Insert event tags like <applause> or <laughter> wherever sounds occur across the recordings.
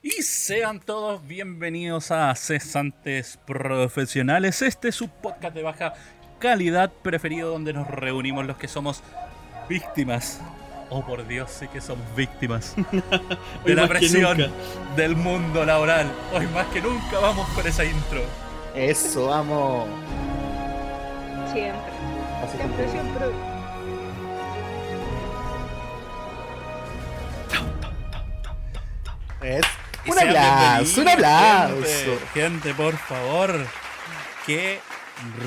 Y sean todos bienvenidos a Cesantes Profesionales. Este es su podcast de baja calidad preferido donde nos reunimos los que somos víctimas. Oh por Dios, sí que somos víctimas <laughs> de la presión del mundo laboral. Hoy más que nunca vamos con esa intro. Eso, vamos. Siempre. Siempre, siempre. Es un aplauso, un aplauso. Gente, gente, por favor. Qué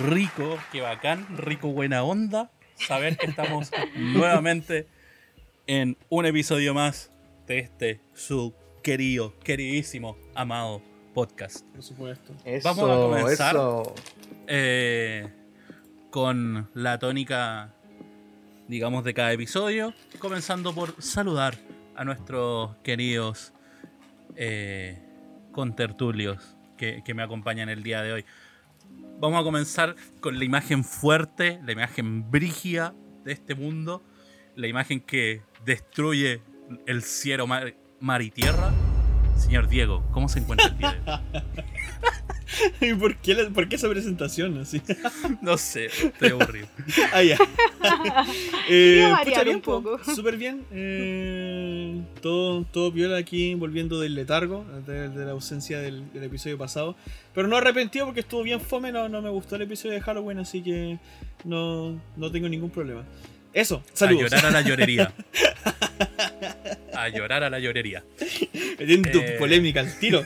rico, qué bacán, rico buena onda saber que estamos <laughs> nuevamente en un episodio más de este su querido, queridísimo, amado podcast. Por supuesto. Vamos a comenzar eh, con la tónica, digamos, de cada episodio, comenzando por saludar a nuestros queridos eh, contertulios que, me acompañan el día de hoy. Vamos a comenzar con la imagen fuerte, la imagen brígida de este mundo, la imagen que destruye el cielo, mar, mar y tierra. Señor Diego, ¿cómo se encuentra el día de hoy? <laughs> <laughs> ¿Y por qué, la- por qué esa presentación así? <laughs> No sé, estoy aburrido. <laughs> ah, ya. Eh, pucha, bien, un poco. po, Súper bien. Eh, todo, todo viola aquí volviendo del letargo, de, de la ausencia del, del episodio pasado. Pero no arrepentido porque estuvo bien fome, no, no me gustó el episodio de Halloween, así que no, no tengo ningún problema. Eso, saludos. A llorar a la llorería. A llorar a la llorería. Metiendo Eh. polémica al tiro.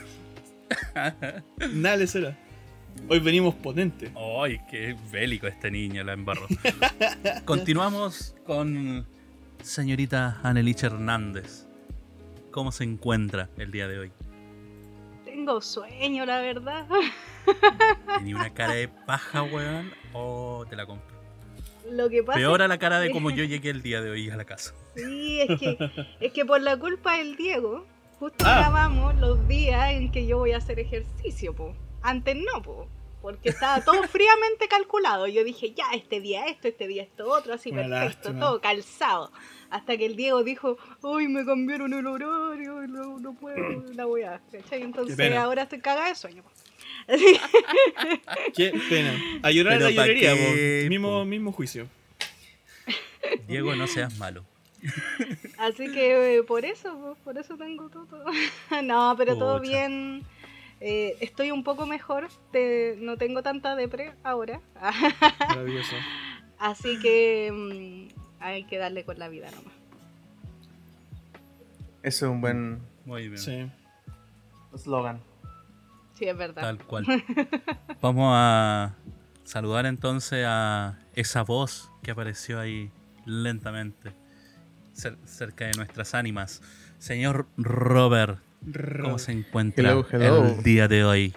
<laughs> Nada le será. Hoy venimos potentes. Ay, qué bélico este niño, la embarró. <laughs> Continuamos con señorita Aneliche Hernández. ¿Cómo se encuentra el día de hoy? Tengo sueño, la verdad. ¿Tenía una cara de paja, weón? ¿O te la compro? Lo que pasa Peor a la cara de como yo <laughs> llegué el día de hoy a la casa. Sí, es que, es que por la culpa del Diego, justo Ah. grabamos los días en que yo voy a hacer ejercicio, po. Antes no, po. Porque estaba todo <laughs> fríamente calculado. Yo dije, ya, este día esto, este día esto otro, así Una perfecto, lástima. todo calzado. Hasta que el Diego dijo, uy, me cambiaron el horario, y no, no puedo, <clears throat> la voy a. ¿cachai? Entonces ahora estoy cagada de sueño. po. Así- Qué pena. A llorar Pero la ¿pa' llorería, qué, mismo, po? mismo juicio. Diego, no seas malo. <laughs> Así que eh, por eso, pues, por eso tengo todo. <laughs> no, pero todo bien. Eh, estoy un poco mejor. te- no tengo tanta depre ahora. <laughs> Maravilloso. Así que mm, hay que darle con la vida nomás. Eso es un buen Muy bien. Sí. eslogan. Sí, es verdad. Tal cual. Vamos a saludar entonces a esa voz que apareció ahí lentamente cerca de nuestras ánimas. Señor Robert, ¿cómo se encuentra Hello, hello. el día de hoy?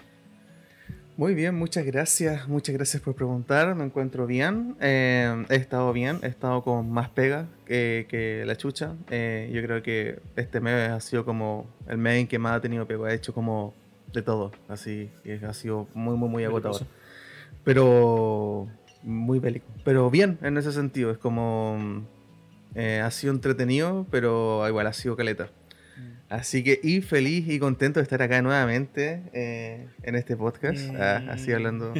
Muy bien, muchas gracias. Muchas gracias por preguntar. Me encuentro bien. eh, he estado bien. He estado con más pega que, que la chucha. Eh, yo creo que este mes ha sido como el mes en que más ha tenido pega. He hecho como de todo. Así que ha sido muy, muy, muy agotador. Pero muy bélico. Pero bien en ese sentido. Es como. Eh, ha sido entretenido, pero igual ha sido caleta. Así que, y feliz y contento de estar acá nuevamente eh, en este podcast. ah, así hablando.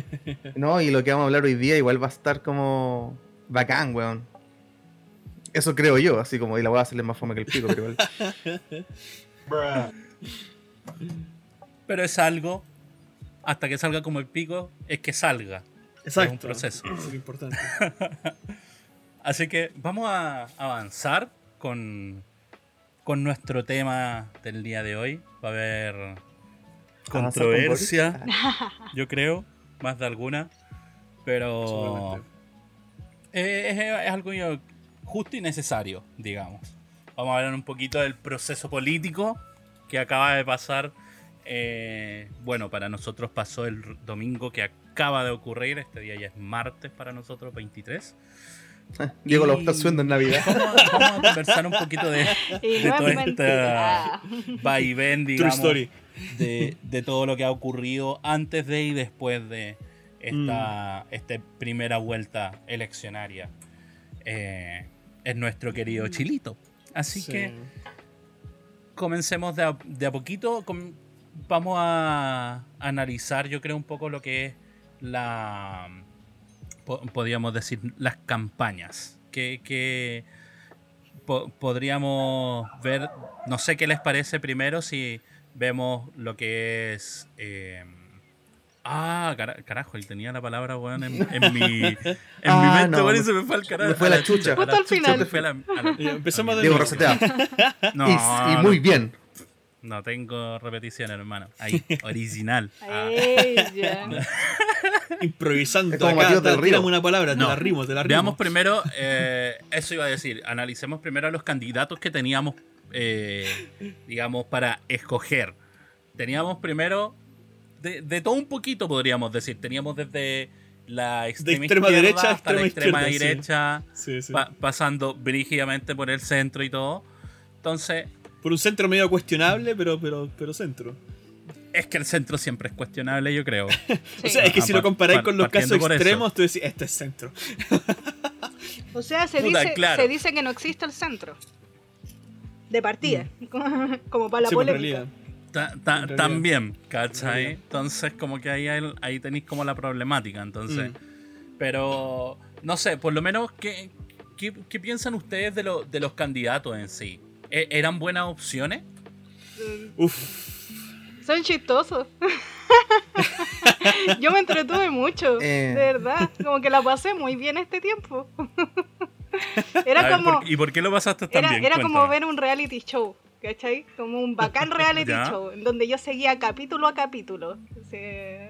No, y lo que vamos a hablar hoy día igual va a estar como bacán, weón. Eso creo yo, así como, y la voy a hacerle más fome que el pico, pero igual. <laughs> Pero es algo, hasta que salga como el pico, es que salga. Exacto. Es un proceso. Eso es importante. <laughs> Así que vamos a avanzar con, con nuestro tema del día de hoy. Va a haber ¿Avanzar controversia, con <laughs> yo creo, más de alguna. Pero Seguramente. es, algo justo y necesario, digamos. Vamos a hablar un poquito del proceso político que acaba de pasar. eh, bueno, para nosotros pasó el domingo que acaba de ocurrir. Este día ya es martes para nosotros, 23. <laughs> Diego lo está subiendo en Navidad. Vamos a, vamos a conversar un poquito de <laughs> de no toda es mentira. esta vaivén, True digamos, story. de, de todo lo que ha ocurrido antes de y después de esta, esta primera vuelta eleccionaria eh, en nuestro querido Chilito. Así Sí. que comencemos de a, de a poquito. com- vamos a analizar, yo creo, un poco lo que es la. Po- podríamos decir, las campañas. Que, que po- podríamos ver. No sé qué les parece primero si vemos lo que es. eh, Ah, cara- carajo, y tenía la palabra, weón, en, en mi, <laughs> en Ah, mi mente, no, weón, y me- se me fue al carajo. me fue a la chucha. Justo al final. de nuevo. <laughs> No, y, y no, muy bien. No tengo repetición, hermano. Ahí, <laughs> original. Ah. <laughs> Improvisando. Es como acá, Río. tírame una palabra, No. te la rimo, te la rimo. Veamos primero, eh, eso iba a decir, analicemos primero a los candidatos que teníamos, eh, digamos, para escoger. Teníamos primero, de, de todo un poquito podríamos decir, teníamos desde la extrema, extrema izquierda derecha hasta la extrema extrema sí. derecha, Sí, sí. pa- pasando brígidamente por el centro y todo. Entonces, Por un centro medio cuestionable, pero, pero, pero centro. es que el centro siempre es cuestionable, yo creo. <laughs> O sea, es que Ah, si lo comparáis pa- con los casos extremos, tú decís, este es centro. <laughs> O sea, se Puta, dice, claro. se dice que no existe el centro. De partida. <laughs> Como para la Mm. Sí, pues, en polémica. realidad. Ta- también, ¿cachai? Entonces, como que ahí, ahí tenéis como la problemática, entonces. Mm. Pero, no sé, por lo menos, ¿qué, qué, qué piensan ustedes de, lo- de los candidatos en sí? ¿E- ¿Eran buenas opciones? Mm, Uf. Son chistosos. <laughs> Yo me entretuve mucho, Eh. de verdad. Como que la pasé muy bien este tiempo. <laughs> A Era ver, como, ¿por- ¿Y por qué lo pasaste tan era, bien? era como ver un reality show, ¿cachai? Como un bacán <laughs> reality Ya. show, en donde yo seguía capítulo a capítulo. O sea,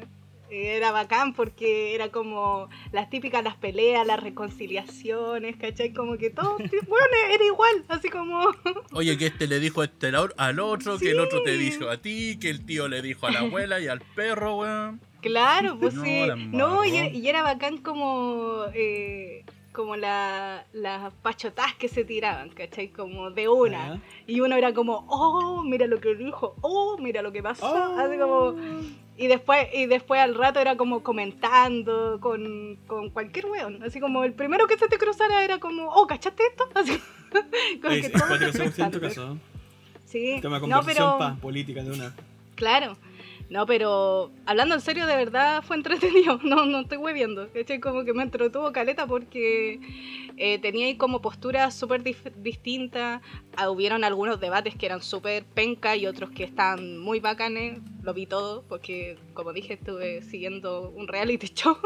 era bacán porque era como las típicas, las peleas, las reconciliaciones, ¿cachai? Como que todo, <laughs> bueno, era igual, así como... <laughs> Oye, que este le dijo a este al- otro, que el otro te dijo a ti, que el tío le dijo a la abuela y al perro, weón. Claro, pues No, sí. No, y, era- y era bacán como, eh, como la- las pachotas que se tiraban, ¿cachai? Como de una. Ya. Y uno era como, oh, mira lo que dijo, oh, mira lo que pasó. Oh. Así como, y después, y después al rato era como comentando con, con cualquier weón. Así como el primero que se te cruzara era como, oh, ¿cachaste esto? <laughs> Así como Es, que es caso. ¿no? Sí, Tema de no, conversación pero... pa, política de una. Claro. No, pero hablando en serio, de verdad fue entretenido. <laughs> No, no estoy hueviendo. ¿cachai? Como que me entretuvo caleta porque eh, tenía ahí como posturas súper distintas. Ah, hubieron algunos debates que eran súper penca y otros que estaban muy bacanes. Lo vi todo porque, como dije, estuve siguiendo un reality <laughs> show.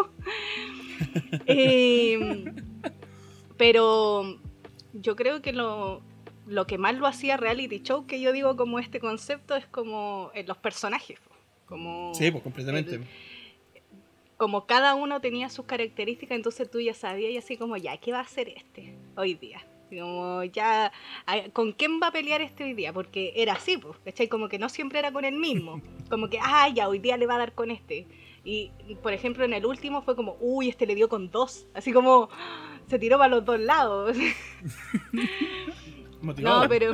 Pero yo creo que lo, lo que más lo hacía reality show, que yo digo como este concepto, es como los personajes. Como, Sí, pues completamente. el- como cada uno tenía sus características, entonces tú ya sabías y así como, ya, ¿qué va a hacer este hoy día? Como ya, a- ¿con quién va a pelear este hoy día? Porque era así, pues, ¿cachai? Como que no siempre era con el mismo. <laughs> Como que, ah, ya, hoy día le va a dar con este. Y, por ejemplo, en el último fue como, uy, este le dio con dos. Así como, se tiró para los dos lados. <laughs> No, pero,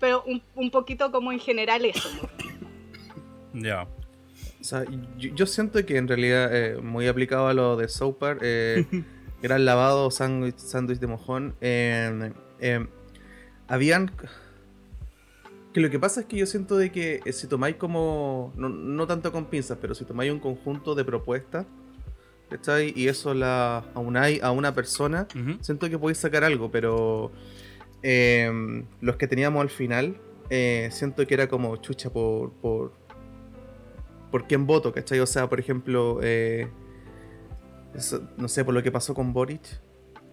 pero un, un poquito como en general eso. Ya. O sea, yo, yo siento que en realidad, eh, muy aplicado a lo de Soapar, eh, <laughs> gran lavado, sándwich sándwich de mojón. eh, eh, habían. Que lo que pasa es que yo siento de que si tomáis como. No, no tanto con pinzas, pero si tomáis un conjunto de propuestas, ¿cachai? Y eso la aunáis a una persona, siento que podéis sacar algo, pero los que teníamos al final, siento que era como chucha por, por, por quién voto, ¿cachai? O sea, por ejemplo, eh, no sé, por lo que pasó con Boric,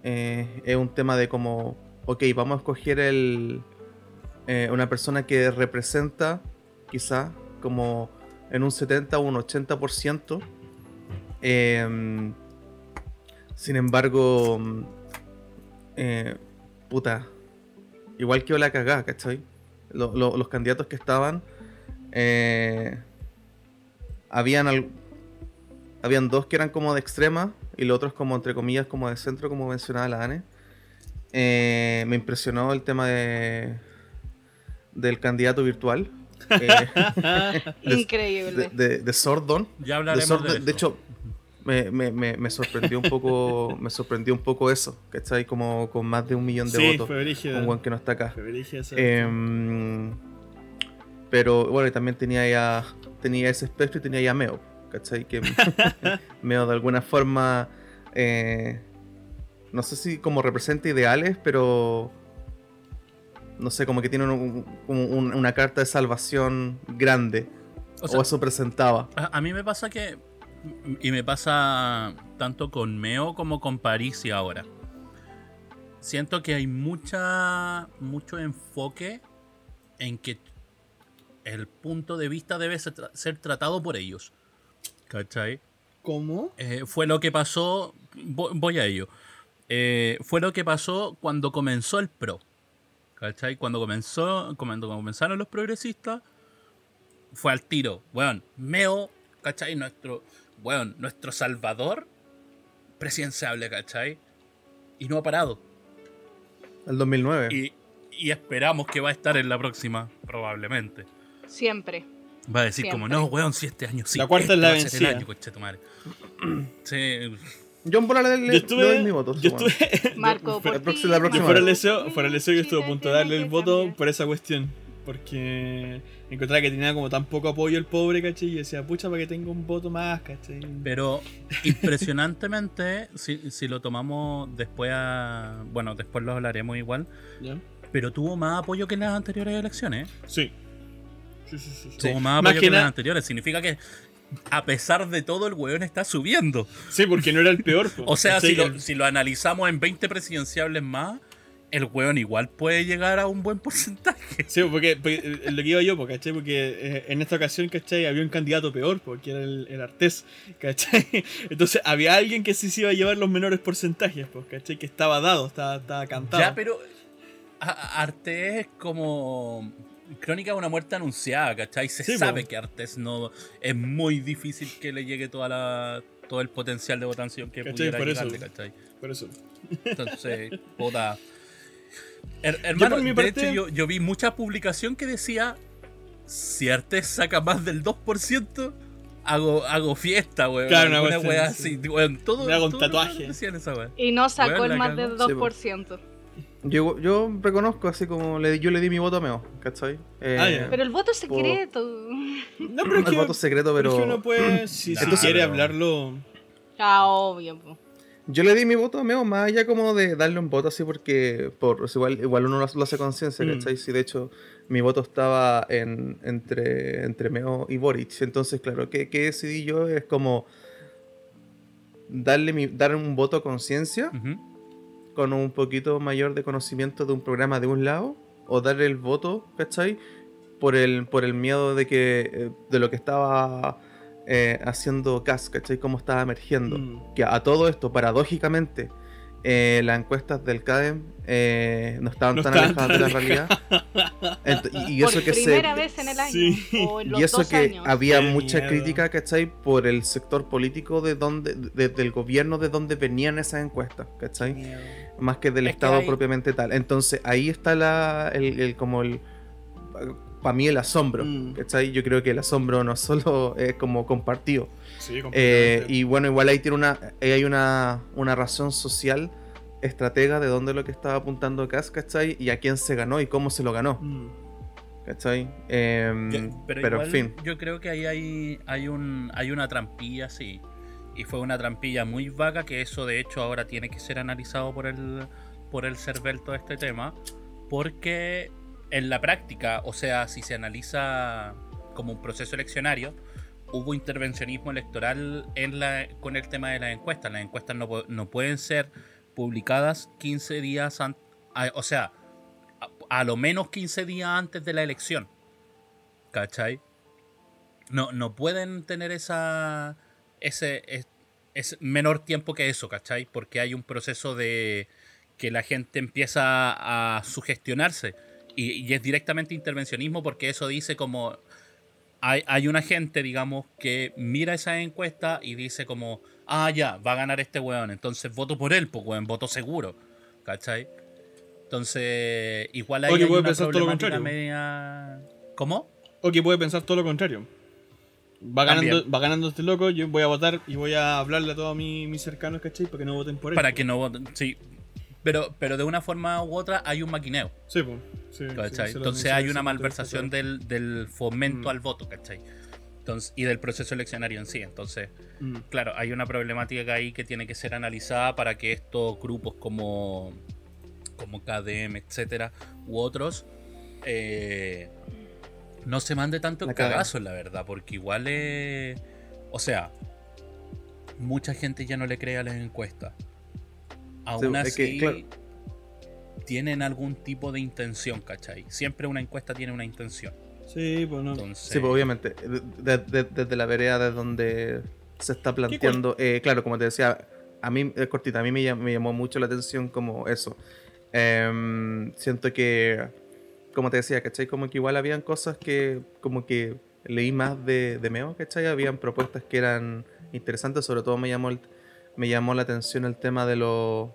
eh, es un tema de como, ok, vamos a escoger el, eh, una persona que representa, quizá, como en un 70 o un 80%. em, sin embargo, puta, igual que la cagá, ¿cachai? Lo- los candidatos que estaban, eh, habían, al- habían dos que eran como de extrema y los otros como, entre comillas, como de centro, como mencionaba la Ane. Eh, me impresionó el tema de del candidato virtual. eh, <laughs> de- Increíble. de, de, de Sordon. Ya De, hablaremos de, de eso. hecho, me, me- me- me sorprendió un poco. <laughs> me sorprendió un poco eso. ¿Cachai? Como con más de un millón de sí, votos. Un buen que no está acá. Em, Pero bueno, y también tenía ya tenía ese espectro y tenía ya Meo, ¿cachai? Que <laughs> Meo de alguna forma, eh, no sé si como representa ideales, pero no sé, como que tiene un- un- una carta de salvación grande. O eso presentaba. a, a mí me pasa que. Y me pasa tanto con Meo como con Parisi ahora. Siento que hay mucha. mucho enfoque en que el punto de vista debe ser, tra- ser tratado por ellos. ¿Cachai? ¿Cómo? Eh, fue lo que pasó. vo- Voy a ello. Eh, fue lo que pasó cuando comenzó el pro. ¿Cachai? Cuando comenzó. Cuando comenzaron los progresistas. Fue al tiro. Bueno, Meo, ¿cachai? Nuestro. Bueno, nuestro salvador presidenciable, ¿cachai? Y no ha parado. El 2009. Y, y esperamos que va a estar en la próxima, probablemente. Siempre. Va a decir como, no, weón, si este año sí. La cuarta este es la vencida. año. Sí, Yo en bola le, le- Yo estuve. mi voto. yo estuve. Marco, <laughs> por la ti, próxima- la Yo próxima fuera el deseo, fuera el deseo que estuvo a punto de darle el voto por esa cuestión. Porque encontraba que tenía como tan poco apoyo el pobre, ¿cachai? Y decía, pucha, para que tenga un voto más, ¿cachai? Pero impresionantemente, si, si lo tomamos después a. Bueno, después lo hablaremos igual. ¿Ya? Pero tuvo más apoyo que en las anteriores elecciones. ¿eh? Sí. Sí, sí, sí. sí. Tuvo más Más apoyo que que, en las anteriores. Significa que, a pesar de todo, el weón está subiendo. Sí, porque no era el peor. <laughs> O sea, si lo, El- si lo analizamos en 20 presidenciables más, el weón igual puede llegar a un buen porcentaje. Sí, porque, porque, eh, lo que iba yo, po, ¿cachai? Porque eh, en esta ocasión, ¿cachai? Había un candidato peor, porque era el, el Artés, ¿cachai? <laughs> Entonces había alguien que sí se iba a llevar los menores porcentajes, pues, ¿cachai? Que estaba dado, estaba, estaba cantado. Ya, pero Artés es como crónica de una muerte anunciada, ¿cachai? Se Sí, sabe po. que Artés no es muy difícil que le llegue toda la, todo el potencial de votación que ¿Cachai? pudiera Por eso. ¿cachai? Por eso. Entonces, <laughs> puta. Her- hermano, por mi de hecho, yo, yo vi mucha publicación que decía: si Artés saca más del 2%, hago, hago fiesta, weón. Claro, una cuestión wea así. así, weón. Todo, Me hago un todos los tatuaje. esa. Y no sacó Weón, el más del Sí, 2%. Yo, yo reconozco así como le, yo le di mi voto a Meo, ¿cachai? Eh, Ah. Pero el voto secreto. No, pero es el que, voto secreto, pero es que uno puede, si, si quiere pero- hablarlo... Ah, obvio. po. yo le di mi voto a Meo más allá como de darle un voto así porque por pues igual, igual uno lo, hace conciencia, Mm. ¿cachai? Si de hecho mi voto estaba en, entre, entre Meo y Boric, entonces claro, ¿qué, qué decidí yo? Es como darle mi, dar un voto a conciencia. Con un poquito mayor de conocimiento de un programa de un lado o darle el voto, ¿cachai? Por el, por el miedo de que eh, de lo que estaba eh, haciendo Cas, ¿cachai? Cómo estaba emergiendo. Mm. Que a todo esto, paradójicamente, eh, las encuestas del CADEM eh, no estaban No tan estaban alejadas de tan la realidad. Ent- y, y eso Por que se primera vez en el año. Sí. O en los y eso dos que años. había Qué mucha miedo. crítica, ¿cachai? Por el sector político de donde, de- del gobierno de donde venían esas encuestas, ¿cachai? Más que del Es que Estado hay- propiamente tal. Entonces ahí está la, el, el- como el, para mí el asombro, Mm. ¿cachai? Yo creo que el asombro no solo es como compartido. Sí, Eh, y bueno, igual ahí tiene una, ahí hay una, una razón social, estratega de dónde es lo que estaba apuntando Cas, ¿cachai? Y a quién se ganó y cómo se lo ganó, Mm. ¿cachai? Yo- pero igual en fin. Yo creo que ahí hay, hay, un, hay una trampilla, sí. Y fue una trampilla muy vaga que eso de hecho ahora tiene que ser analizado por el, por el CERVEL todo este tema. Porque en la práctica, o sea, si se analiza como un proceso eleccionario, hubo intervencionismo electoral en la, con el tema de las encuestas. Las encuestas no, no pueden ser publicadas 15 días antes, o sea, a, a lo menos 15 días antes de la elección. ¿Cachai? No, no pueden tener esa. ese. es, es menor tiempo que eso, ¿cachai? Porque hay un proceso de que la gente empieza a sugestionarse. Y, y es directamente intervencionismo porque eso dice como. Hay, hay una gente, digamos, que mira esa encuesta y dice como, ah, ya, va a ganar este weón, entonces voto por él, pues weón, voto seguro, ¿cachai? Entonces, igual ahí O que hay puede una pensar todo lo contrario. media... ¿Cómo? O que puede pensar todo lo contrario. Va ganando, va ganando este loco, yo voy a votar y voy a hablarle a todos mis, mis cercanos, ¿cachai? Para que no voten por él. Para que no voten, sí. Pero, pero de una forma u otra hay un maquineo. Sí, pues. Entonces hay una malversación del, fomento mm. al voto, ¿cachai? Entonces, y del proceso eleccionario en sí. Entonces, mm. claro, hay una problemática ahí que tiene que ser analizada para que estos grupos como, como KDM, etcétera, u otros, eh, no se mande tanto el cagazo, la verdad, porque igual es. O sea, mucha gente ya no le cree a las encuestas. Aún así, tienen algún tipo de intención, ¿cachai? Siempre una encuesta tiene una intención. Sí, pues no. Sí, pues obviamente. Desde, la vereda de donde se está planteando. Eh, claro, como te decía, a mí, cortita, a mí me, llamó mucho la atención como eso. Em, siento que, como te decía, ¿cachai? Como que igual habían cosas que, como que leí más de, de Meo, ¿cachai? Habían propuestas que eran interesantes, sobre todo me llamó, me llamó la atención el tema de los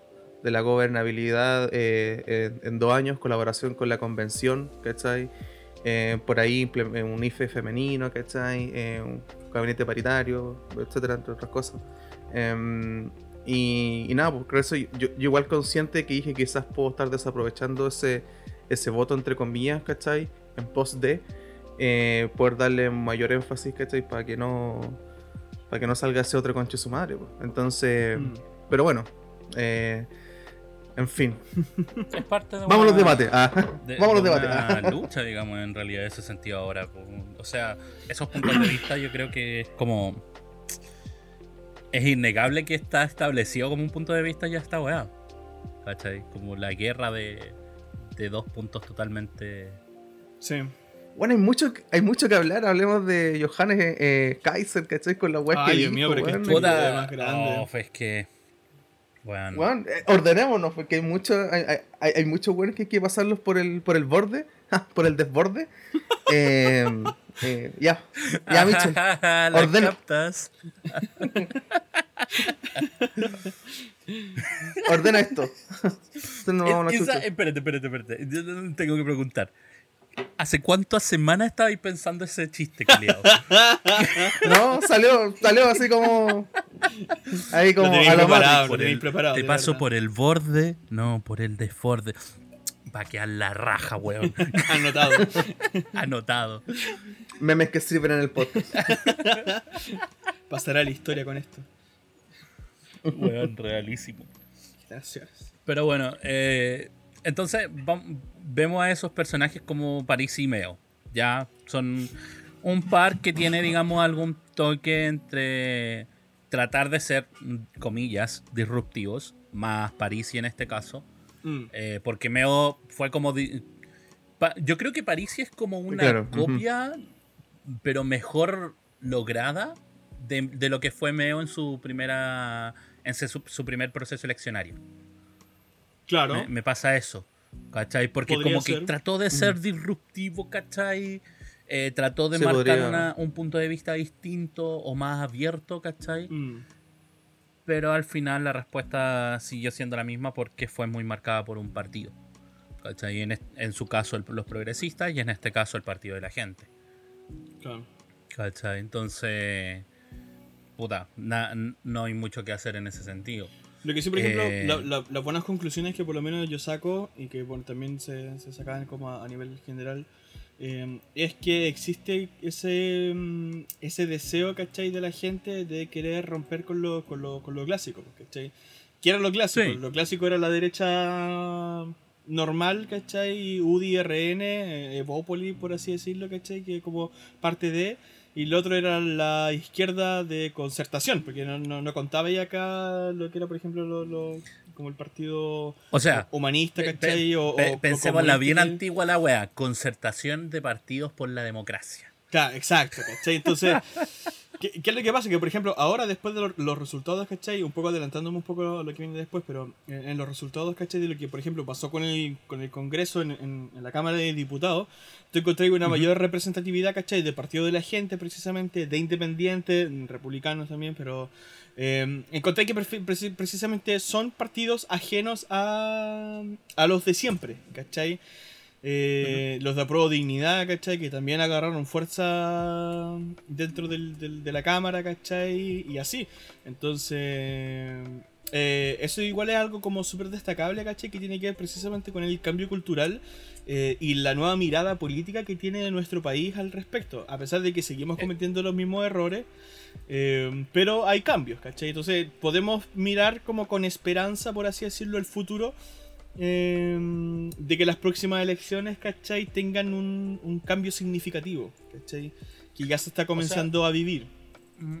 de la gobernabilidad eh, en, dos años, colaboración con la convención, ¿cachai? Eh, por ahí un IFE femenino, ¿cachai? Eh, un gabinete paritario, etcétera, entre otras cosas. Em, y, nada, pues creo eso, yo, igual consciente que dije quizás puedo estar desaprovechando ese, ese voto entre comillas, ¿cachai? En pos de poder darle mayor énfasis, ¿cachai? Para que no para que no salga ese otro conche su madre. Pues. Entonces, mm. pero bueno, eh, en fin. Es parte de Vamos a los debates. Ah. <laughs> Vamos a los debates. Una <laughs> lucha, digamos, en realidad, en ese sentido ahora. O sea, esos puntos de vista yo creo que es como. Es innegable que está establecido como un punto de vista ya está weá. ¿Cachai? Como la guerra de, de dos puntos totalmente. Sí. Bueno, hay mucho, hay mucho que hablar. Hablemos de Johannes eh, Kaiser, ¿cachai? Con la web Ay, Dios mío, pero que es más grande. No, es que bueno. Eh, ordenémonos, porque hay muchos hay, hay, hay muchos buenos que hay que pasarlos por el, por el borde, <laughs> por el desborde. <laughs> eh, eh, ya, ya, Michel. Ordena. Ordena esto. <laughs> no, Esa, espérate, espérate, espérate. tengo que preguntar. ¿Hace cuántas semanas estabais pensando ese chiste, Caliado? <laughs> no, salió, salió así como. Ahí como a lo por el, Te paso por el borde, no, por el desborde. Va a quedar la raja, weón. <laughs> Anotado. Anotado. Memes que sirven en el podcast. <laughs> Pasará la historia con esto. Weón, realísimo. Gracias. Pero bueno, eh, entonces vemos a esos personajes como París y Meo. Ya son un par que tiene, digamos, algún toque entre tratar de ser, comillas, disruptivos, más París y en este caso. Mm. Eh, porque Meo fue como... Yo creo que París es como una copia, pero mejor lograda de, lo que fue Meo en su primera en su primer proceso eleccionario. Claro. Me, pasa eso. ¿Cachai? Porque como que trató de ser disruptivo, ¿cachai? Eh, trató de marcar un punto de vista distinto o más abierto, ¿cachai? Mm. Pero al final la respuesta siguió siendo la misma porque fue muy marcada por un partido. ¿cachai? En, en su caso los progresistas y en este caso el partido de la gente. Claro. ¿cachai? Entonces, puta, no hay mucho que hacer en ese sentido. Lo que sí, por ejemplo, eh, las buenas conclusiones que por lo menos yo saco y que también se, se sacan como a, nivel general eh, es que existe ese, mm, ese deseo, ¿cachai? De la gente de querer romper con lo, con lo, con lo clásico, ¿cachai? ¿Qué era lo clásico? Lo clásico era la derecha normal, ¿cachai? UDI, RN, eh, Evópoli, por así decirlo, ¿cachai? Que como parte de y el otro era la izquierda de concertación, porque no, no, contaba ya acá lo que era, por ejemplo, lo, como el partido o sea, humanista, ¿cachai? o, pensemos la bien antigua la wea, concertación de partidos por la democracia. Claro, exacto, ¿cachai? Entonces, <laughs> ¿qué, es lo que pasa? Que, por ejemplo, ahora después de los resultados, ¿cachai? Un poco adelantándome un poco a lo que viene después, pero en, los resultados, ¿cachai? De lo que, por ejemplo, pasó con el, con el Congreso en, en la Cámara de Diputados, encontré una mayor representatividad, ¿cachai? De partido de la gente, precisamente, de independientes, republicanos también, pero eh, encontré que precisamente son partidos ajenos a, a los de siempre, ¿cachai? Eh, los de Apruebo Dignidad, ¿cachai? Que también agarraron fuerza dentro del, de la Cámara, ¿cachai? Y así. Entonces, eh, eso igual es algo como súper destacable, ¿cachai? Que tiene que ver precisamente con el cambio cultural eh, y la nueva mirada política que tiene nuestro país al respecto. A pesar de que seguimos cometiendo los mismos errores, pero hay cambios, ¿cachai? Entonces podemos mirar como con esperanza, por así decirlo, el futuro. De que las próximas elecciones, ¿cachai? Tengan un, cambio significativo, ¿cachai? Que ya se está comenzando a vivir. Mm,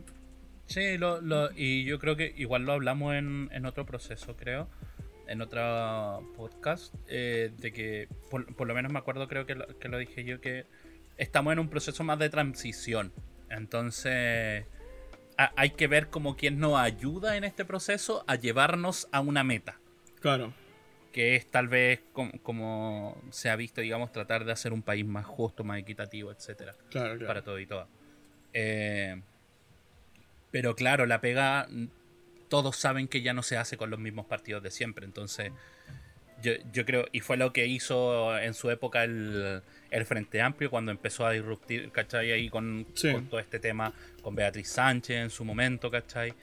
Sí, lo, y yo creo que igual lo hablamos en, en otro proceso, creo, en otro podcast, eh, de que por, lo menos me acuerdo, creo que lo, que lo dije yo, que estamos en un proceso más de transición. Entonces, hay que ver como quién nos ayuda en este proceso a llevarnos a una meta. Claro. Que es tal vez como, se ha visto, digamos, tratar de hacer un país más justo, más equitativo, etcétera. Claro, Para todo y todo. Eh, pero claro, la pega, todos saben que ya no se hace con los mismos partidos de siempre. Entonces, yo, creo, y fue lo que hizo en su época el, Frente Amplio cuando empezó a disruptir, ¿cachai? Ahí con, todo este tema, con Beatriz Sánchez en su momento, ¿cachai?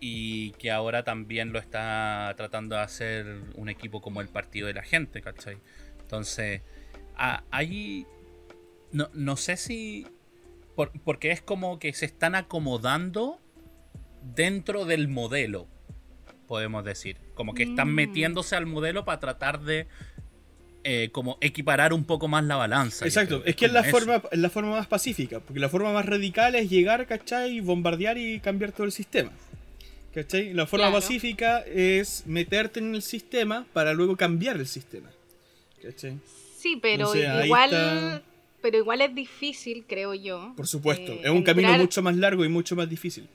Y que ahora también lo está tratando de hacer un equipo como el Partido de la Gente, ¿cachai? Entonces, ahí no, no sé si porque es como que se están acomodando dentro del modelo, podemos decir. Como que están mm. metiéndose al modelo para tratar de eh, como equiparar un poco más la balanza. Exacto, es que es la, forma, la forma más pacífica, porque la forma más radical es llegar, ¿cachai? Bombardear y cambiar todo el sistema. ¿Cachai? La forma pacífica es meterte en el sistema para luego cambiar el sistema. ¿Cachai? Sí, pero igual pero igual es difícil, creo yo. Por supuesto, eh, es un camino mucho más largo y mucho más difícil.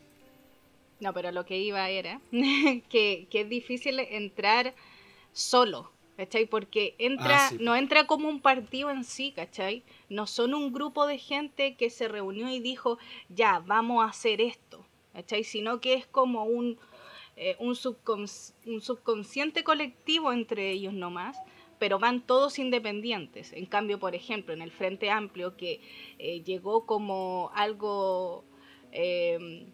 No, pero lo que iba era <laughs> que, es difícil entrar solo, ¿cachai? Porque entra, ah, no entra como un partido en sí, ¿cachai? No son un grupo de gente que se reunió y dijo, ya, vamos a hacer esto, ¿cachai? Sino que es como un, eh, un, subconsciente colectivo entre ellos nomás pero van todos independientes. En cambio, por ejemplo, en el Frente Amplio, que eh, llegó como algo eh,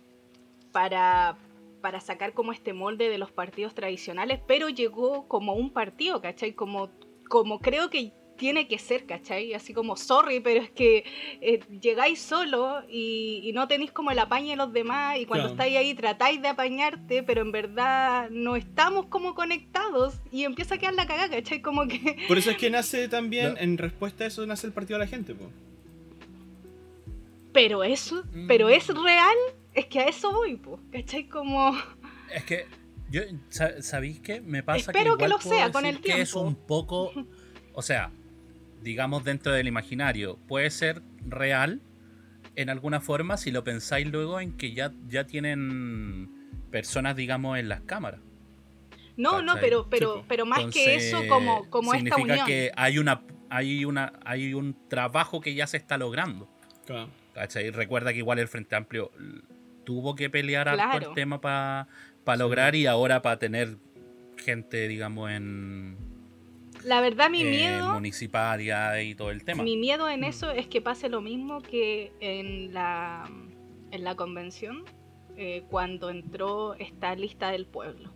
para, para sacar como este molde de los partidos tradicionales, pero llegó como un partido, ¿cachai? Como, como creo que tiene que ser, ¿cachai? Así como, sorry, pero es que eh, llegáis solo y, no tenéis como el apañe de los demás y cuando estáis ahí tratáis de apañarte, pero en verdad no estamos como conectados y empieza a quedar la cagada, ¿cachai? Como que... <laughs> Por eso es que nace también, en respuesta a eso, nace el partido de la gente, pues. Pero eso, pero es mm. real, es que a eso voy, pues, ¿cachai? Como... <laughs> Es que yo, ¿sabéis qué? Me pasa Espero que, lo sea con el tiempo. Que es un poco, <laughs> o sea, digamos, dentro del imaginario, puede ser real en alguna forma si lo pensáis luego en que ya, ya tienen personas, digamos, en las cámaras. No, no, pero, pero, pero más que eso, como, como significa esta unión. que hay una, hay una, hay un trabajo que ya se está logrando. Claro. Recuerda que igual el Frente Amplio tuvo que pelear al el tema para lograr y ahora para tener gente, digamos, en la verdad, mi eh, miedo. Municipal y todo el tema. Mi miedo en mm. eso es que pase lo mismo que en la, en la convención, eh, cuando entró esta lista del pueblo.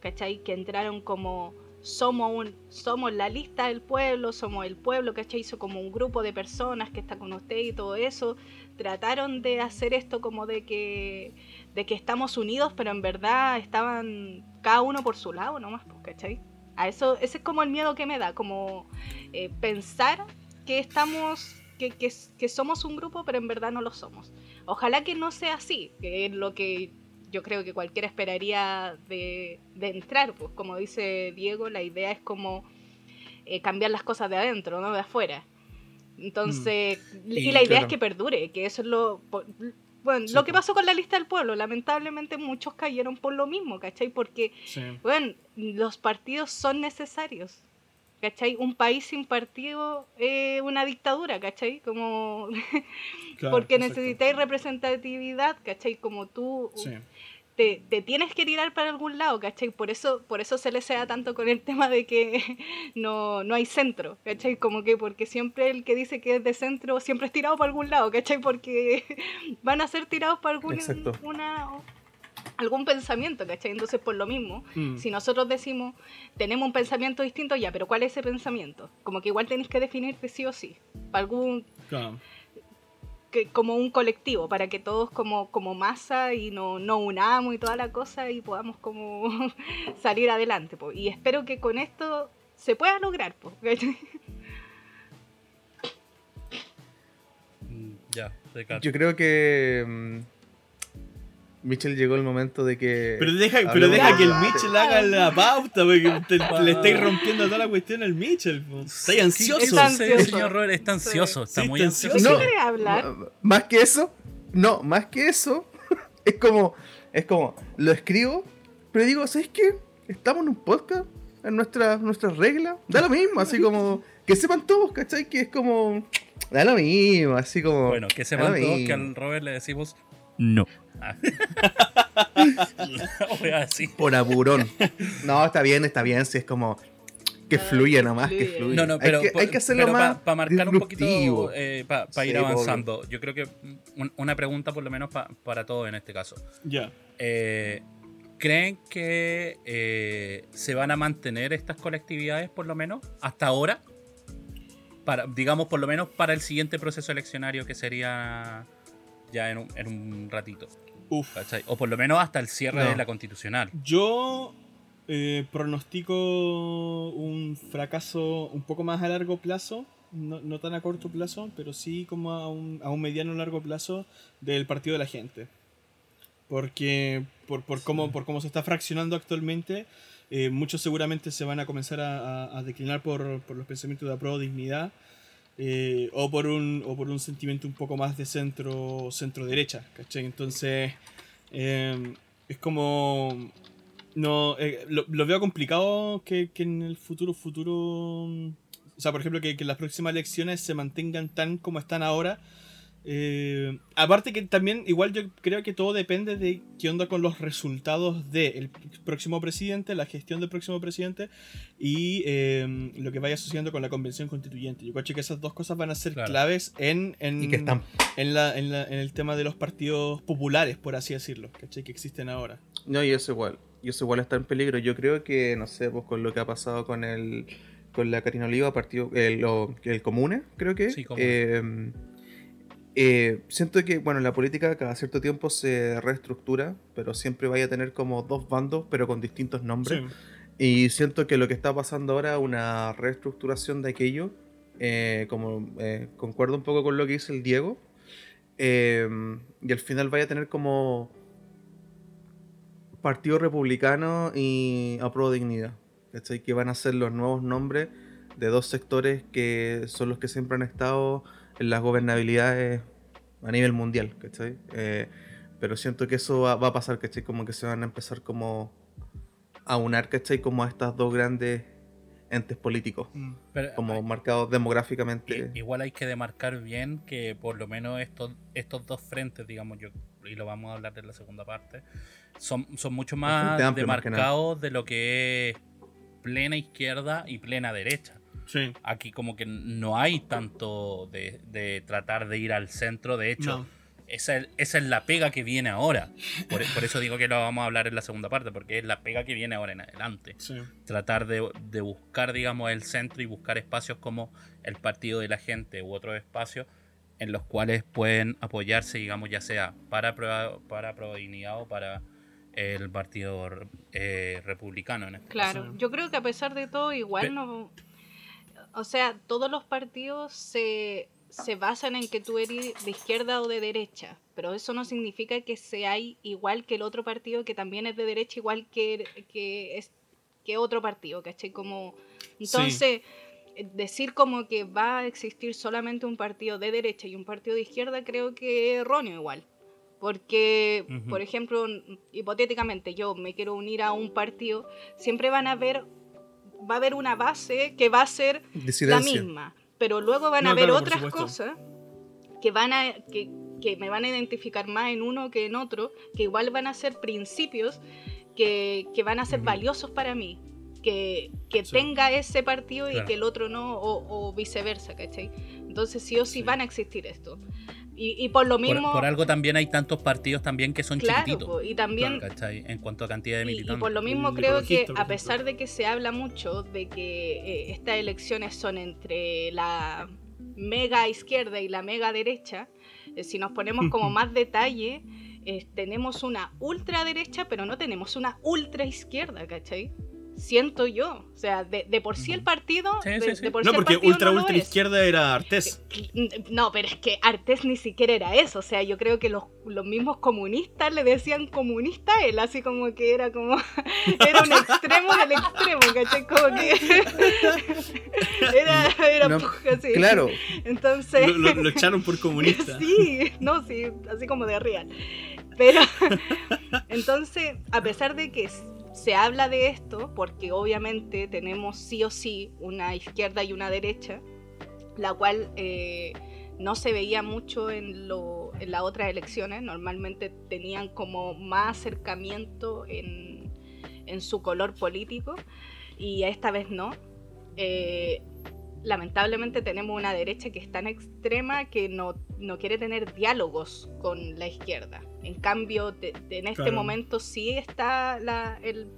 ¿Cachai? Que entraron como. Somos, un, somos la lista del pueblo, somos el pueblo, ¿cachai? Hizo como un grupo de personas que está con usted y todo eso. Trataron de hacer esto como de que, de que estamos unidos, pero en verdad estaban cada uno por su lado nomás, pues, ¿cachai? eso, ese es como el miedo que me da, como eh, pensar que estamos, que, que, somos un grupo, pero en verdad no lo somos. Ojalá que no sea así, que es lo que yo creo que cualquiera esperaría de, entrar, pues como dice Diego, la idea es como eh, cambiar las cosas de adentro, no de afuera. Entonces, mm. y, la idea es que perdure, que eso es lo, bueno, lo que pasó con la lista del pueblo, lamentablemente muchos cayeron por lo mismo, ¿cachai? Porque, bueno, los partidos son necesarios, ¿cachai? Un país sin partido es una dictadura, ¿cachai? Como... <laughs> porque necesitáis representatividad, ¿cachai? Como tú te, tienes que tirar para algún lado, ¿cachai? Por eso, por eso se le sea tanto con el <laughs> tema de que no, no hay centro, ¿cachai? Como que porque siempre el que dice que es de centro siempre es tirado para algún lado, ¿cachai? Porque <laughs> van a ser tirados para algún, una, algún pensamiento, ¿cachai? Entonces, por lo mismo, Mm. si nosotros decimos, tenemos un pensamiento distinto, ya, pero ¿cuál es ese pensamiento? Como que igual tenéis que definirte sí o sí, para algún, Claro. Que, como un colectivo, para que todos como, como masa y no, no unamos y toda la cosa y podamos como <laughs> salir adelante. po. Y espero que con esto se pueda lograr. po. Mm, Ya. Yo creo que. Mitchell llegó el momento de que. Pero deja, pero deja de- que el. Mitchell haga la pauta, porque te- le estáis rompiendo toda la cuestión al Mitchell. Estáis ansioso. Está Sí, ansioso. señor Robert está ansioso, está Sí, muy está ansioso. ansioso. No. ¿Qué querés hablar? Más que eso, no, más que eso, <laughs> es como, es como, lo escribo, pero digo, ¿sabes qué? Estamos en un podcast, en nuestras nuestras reglas, da lo mismo, así como, que sepan todos, ¿cachai? Que es como, da lo mismo, así como... Bueno, que sepan todos que al Robert le decimos no. Voy a decir. Por aburón. No, está bien, está bien, si es como, que Ah, fluya que nomás, que fluya. fluya. No, no, pero, hay, que, hay que hacerlo pero más para marcar un poquito, para ir Sí, avanzando. Yo creo que un- una pregunta por lo menos pa- para todos en este caso. Ya. Eh, ¿Creen que eh, se van a mantener estas colectividades por lo menos hasta ahora? Para, digamos, por lo menos para el siguiente proceso eleccionario que sería ya en un, en un ratito. Uf. ¿cachai? O por lo menos hasta el cierre No. de la constitucional. Yo eh, pronostico un fracaso un poco más a largo plazo, no, no tan a corto plazo, pero sí como a un, a un mediano largo plazo del partido de la gente. Porque por, por, cómo, por cómo se está fraccionando actualmente, eh, muchos seguramente se van a comenzar a, a- a declinar por, por los pensamientos de apruebo dignidad. Eh, o por un o por un sentimiento un poco más de centro centro derecha ¿cachai? entonces eh, es como no eh, lo, veo complicado que, que en el futuro futuro o sea por ejemplo que, que las próximas elecciones se mantengan tan como están ahora Eh, aparte que también igual yo creo que todo depende de qué onda con los resultados del próximo presidente la gestión del próximo presidente y eh, lo que vaya sucediendo con la convención constituyente yo creo que esas dos cosas van a ser Claro. claves en, en, Y que están en, la, en, la- en el tema de los partidos populares por así decirlo ¿cachai? que existen ahora No, y eso igual. Y eso igual está en peligro. Yo creo que, no sé, pues con lo que ha pasado con el con la Karina Oliva, partido, el, o- el Comune, creo que. Sí, Comune. eh, eh, siento que, bueno, la política cada cierto tiempo se reestructura, pero siempre vaya a tener como dos bandos, pero con distintos nombres. Sí. Y siento que lo que está pasando ahora es una reestructuración de aquello. eh, como eh, concuerdo un poco con lo que dice el Diego. eh, y al final vaya a tener como Partido Republicano y Apruebo Dignidad. ¿cachai? Que van a ser los nuevos nombres de dos sectores que son los que siempre han estado en las gobernabilidades a nivel mundial. ¿cachai? Eh, pero siento que eso va, va a pasar, ¿cachai? Como que se van a empezar como a unar, ¿cachai? Como a estas dos grandes entes políticos, Mm. Pero, como marcados demográficamente. Igual hay que demarcar bien que por lo menos estos, estos dos frentes, digamos, yo y lo vamos a hablar en la segunda parte, son, son mucho más demarcados de lo que es plena izquierda y plena derecha. Sí. Aquí como que no hay tanto de, de tratar de ir al centro, de hecho, No. esa, es- esa es la pega que viene ahora. Por, por eso digo que lo vamos a hablar en la segunda parte, porque es la pega que viene ahora en adelante Sí. tratar de, de buscar, digamos, el centro y buscar espacios como el Partido de la Gente u otros espacios en los cuales pueden apoyarse, digamos, ya sea para prueba, para Prueba de Dignidad o para el Partido eh, Republicano. En este Claro, Sí. yo creo que a pesar de todo, igual Pe- no. O sea, todos los partidos se, se basan en que tú eres de izquierda o de derecha, pero eso no significa que sea igual que el otro partido que también es de derecha, igual que, que, es, que otro partido, ¿cachai? Como, entonces, decir como que va a existir solamente un partido de derecha y un partido de izquierda, creo que es erróneo igual. Porque, por ejemplo, hipotéticamente yo me quiero unir a un partido, siempre van a haber, va a haber una base que va a ser la misma, pero luego van No, a haber claro, otras cosas que van a que, que me van a identificar más en uno que en otro, que igual van a ser principios que, que van a ser valiosos para mí. que, tenga ese partido y que el otro no, o, viceversa, ¿cachai? Entonces sí o sí, van a existir esto. Y, por lo mismo. Por, algo también hay tantos partidos también que son claro, chiquititos. y también. En cuanto a cantidad de militantes. Y, por lo mismo creo que, a pesar de que se habla mucho de que eh, estas elecciones son entre la mega izquierda y la mega derecha, eh, si nos ponemos como <laughs> más detalle, eh, tenemos una ultraderecha, pero no tenemos una ultra izquierda, ¿cachai? Siento yo. O sea, de, por sí el partido. no, porque ultra, ultra izquierda era Artés. No, pero es que Artés ni siquiera era eso. O sea, yo creo que los, mismos comunistas le decían comunista a él, así como que era como. <laughs> era un extremo del extremo, ¿cachai? Como que. <laughs> era era así. Claro. Entonces. Lo, echaron por comunista. <laughs> sí, no, sí, así como de real. Pero. entonces, a pesar de que se habla de esto porque obviamente tenemos sí o sí una izquierda y una derecha, la cual eh, no se veía mucho en, lo, en las otras elecciones, normalmente tenían como más acercamiento en, su color político y esta vez no. Eh, lamentablemente tenemos una derecha que es tan extrema que no, no quiere tener diálogos con la izquierda. En cambio, en este momento sí está el,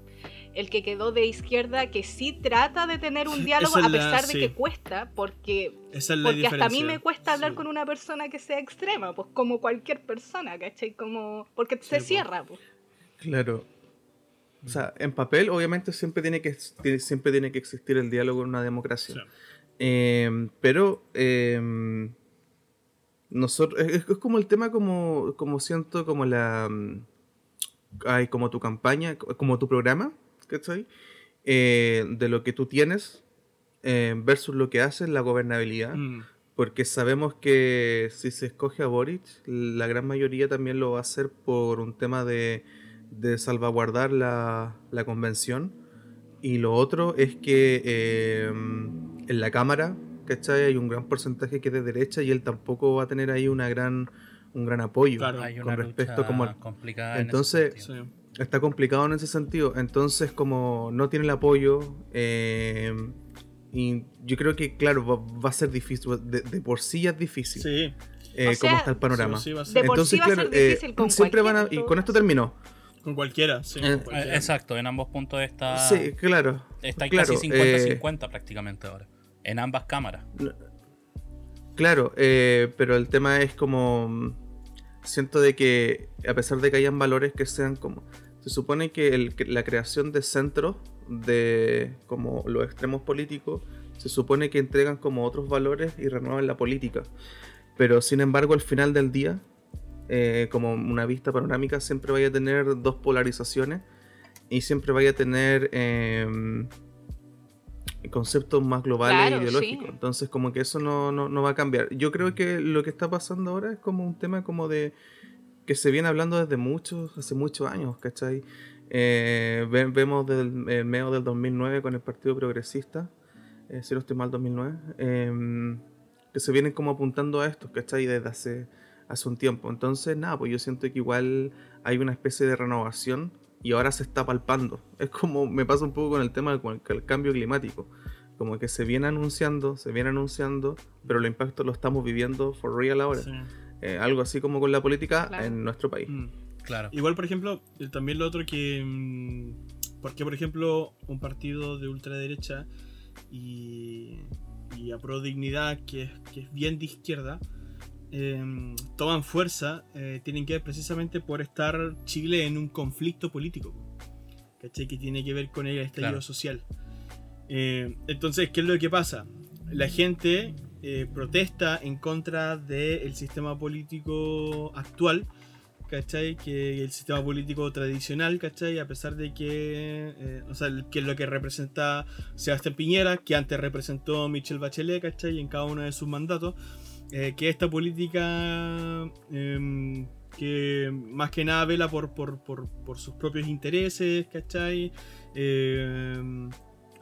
que quedó de izquierda que sí trata de tener un <laughs> diálogo a pesar de que cuesta, porque, porque hasta a mí me cuesta hablar con una persona que sea extrema, pues como cualquier persona, ¿cachai? Como, porque se cierra. Pues. Claro. O sea, en papel obviamente siempre tiene que, siempre tiene que existir el diálogo en una democracia. Em, pero... Em, nosotros es, como el tema como, como siento como la mm, como tu campaña como tu programa ¿cachai? Eh, de lo que tú tienes eh, versus lo que haces la gobernabilidad mm. porque sabemos que si se escoge a Boric la gran mayoría también lo va a hacer por un tema de, de salvaguardar la, la, convención y lo otro es que eh, en la cámara ¿cachai? Hay un gran porcentaje que es de derecha y él tampoco va a tener ahí una gran, un gran apoyo con respecto como entonces está complicado en ese sentido. Entonces como no tiene el apoyo eh, y yo creo que claro va, a ser difícil de, por sí ya es difícil sí. Eh, cómo está el panorama. entonces claro con siempre van a, y con esto terminó con cualquiera, sí. Eh, exacto, en ambos puntos está. Sí, claro. Está casi 50-50 prácticamente ahora en ambas cámaras. Claro, eh, pero el tema es como. Siento de que, a pesar de que hayan valores que sean como. Se supone que la creación de centros de como los extremos políticos se supone que entregan como otros valores y renuevan la política. Pero sin embargo, al final del día, eh, como una vista panorámica, siempre vaya a tener dos polarizaciones y siempre vaya a tener em, conceptos más globales e ideológicos. Entonces, como que eso no, no, va a cambiar. Yo creo que lo que está pasando ahora es como un tema como de que se viene hablando desde muchos, hace muchos años, ¿cachai? Eh, vemos desde el, medio del 2009 con el Partido Progresista, eh, si no estoy mal, 2009, em, que se vienen como apuntando a esto, ¿cachai? Desde hace, hace un tiempo. Entonces, nada, pues yo siento que igual hay una especie de renovación y ahora se está palpando. <laughs> Es como me pasa un poco con el tema del cambio climático. Como que se viene anunciando, se viene anunciando, pero el impacto lo estamos viviendo for real ahora. Eh, algo así como con la política en nuestro país. Mm, claro. Igual, por ejemplo, también lo otro que. Mm, porque, por ejemplo, un partido de ultraderecha y, y a pro dignidad, que es bien de izquierda, Em, toman fuerza eh, tienen que ver precisamente por estar Chile en un conflicto político, ¿cachai? Que tiene que ver con el estallido social. Eh, entonces, ¿qué es lo que pasa? La gente eh, protesta en contra del sistema político actual, ¿cachai? Que el sistema político tradicional, ¿cachai? A pesar de que, o sea, que es lo que representa Sebastián Piñera, que antes representó Michelle Bachelet, ¿cachai? En cada uno de sus mandatos. Eh, que esta política em, que más que nada vela por, por, sus propios intereses, ¿cachai? Em,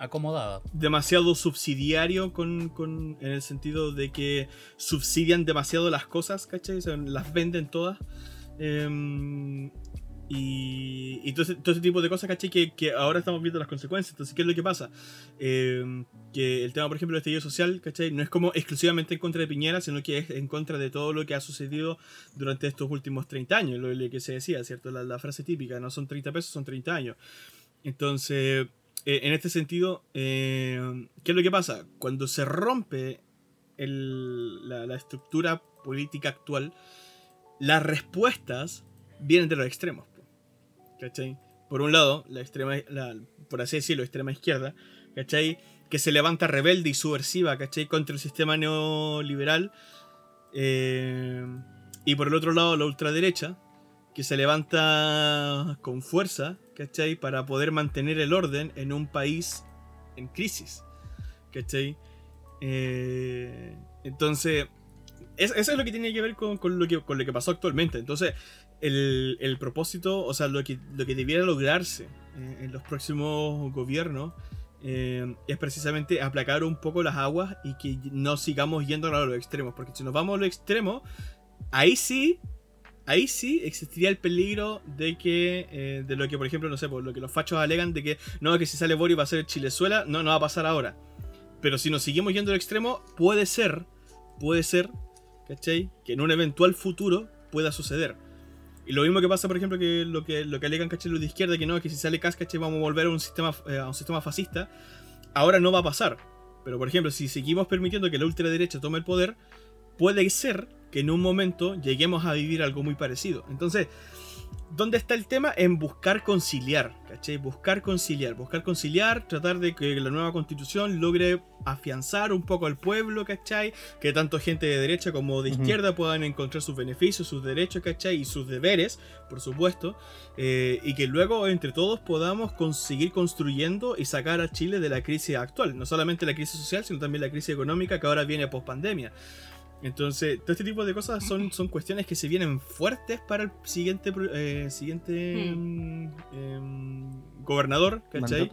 Acomodada. Demasiado subsidiario con, en el sentido de que subsidian demasiado las cosas, ¿cachai? las venden todas. Em, Y, todo, ese, tipo de cosas, ¿cachai? Que, ahora estamos viendo las consecuencias. Entonces, ¿qué es lo que pasa? Eh, que el tema, por ejemplo, del estallido social, ¿cachai? No es como exclusivamente en contra de Piñera, sino que es en contra de todo lo que ha sucedido durante estos últimos 30 años. Lo, que se decía, ¿cierto? La, frase típica, no son 30 pesos, son 30 años. Entonces, eh, en este sentido, eh, ¿qué es lo que pasa? Cuando se rompe la estructura política actual, las respuestas vienen de los extremos. ¿Cachai? Por un lado, la extrema, por así decirlo, extrema izquierda, ¿cachai? Que se levanta rebelde y subversiva, ¿cachai? Contra el sistema neoliberal. Eh, y por el otro lado, la ultraderecha, que se levanta con fuerza, ¿cachai? Para poder mantener el orden en un país en crisis, ¿cachai? Eh, entonces, eso es lo que tiene que ver con, lo que, con lo que pasó actualmente. Entonces, el, propósito, o sea, lo que, lo que debiera lograrse en los próximos gobiernos eh, es precisamente aplacar un poco las aguas y que no sigamos yendo a los extremos. Porque si nos vamos a los extremos, ahí sí, ahí sí existiría el peligro de que, eh, de lo que, por ejemplo, no sé, por lo que los fachos alegan de que no, que si sale Boris va a ser Chilezuela, no, no va a pasar ahora. Pero si nos seguimos yendo al extremo, puede ser, puede ser, ¿cachai? Que en un eventual futuro pueda suceder. Y lo mismo que pasa, por ejemplo, que lo que, lo que alegan los de izquierda, que no, que si sale CAS, vamos a volver a un sistema, eh, a un sistema fascista. Ahora no va a pasar. Pero, por ejemplo, si seguimos permitiendo que la ultraderecha tome el poder, puede ser que en un momento lleguemos a vivir algo muy parecido. Entonces, ¿Dónde está el tema? En buscar conciliar, ¿cachai? Buscar conciliar, buscar conciliar, tratar de que la nueva constitución logre afianzar un poco al pueblo, ¿cachai? Que tanto gente de derecha como de izquierda puedan encontrar sus beneficios, sus derechos, ¿cachai? Y sus deberes, por supuesto. Eh, y que luego entre todos podamos seguir construyendo y sacar a Chile de la crisis actual. No solamente la crisis social, sino también la crisis económica que ahora viene post pandemia. Entonces, todo este tipo de cosas son, son cuestiones que se vienen fuertes para el siguiente eh, siguiente hmm. em, gobernador, ¿cachai?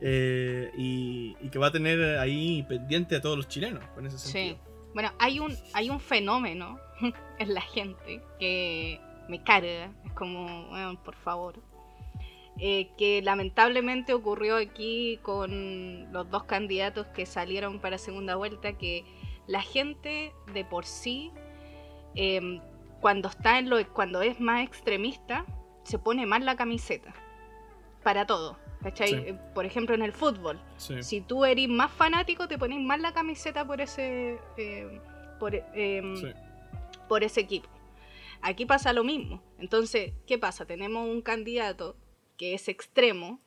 Eh, y, que va a tener ahí pendiente a todos los chilenos, con ese sentido. Sí. Bueno, hay un, hay un fenómeno <laughs> en la gente que me carga. Es como, bueno, por favor. Eh, que lamentablemente ocurrió aquí con los dos candidatos que salieron para segunda vuelta, que la gente de por sí, em, cuando, está en lo, cuando es más extremista, se pone mal la camiseta. Para todo. ¿Cachai? Eh, por ejemplo, en el fútbol. Si tú eres más fanático, te pones mal la camiseta por ese, em, por, em, por ese equipo. Aquí pasa lo mismo. Entonces, ¿qué pasa? Tenemos un candidato que es extremo,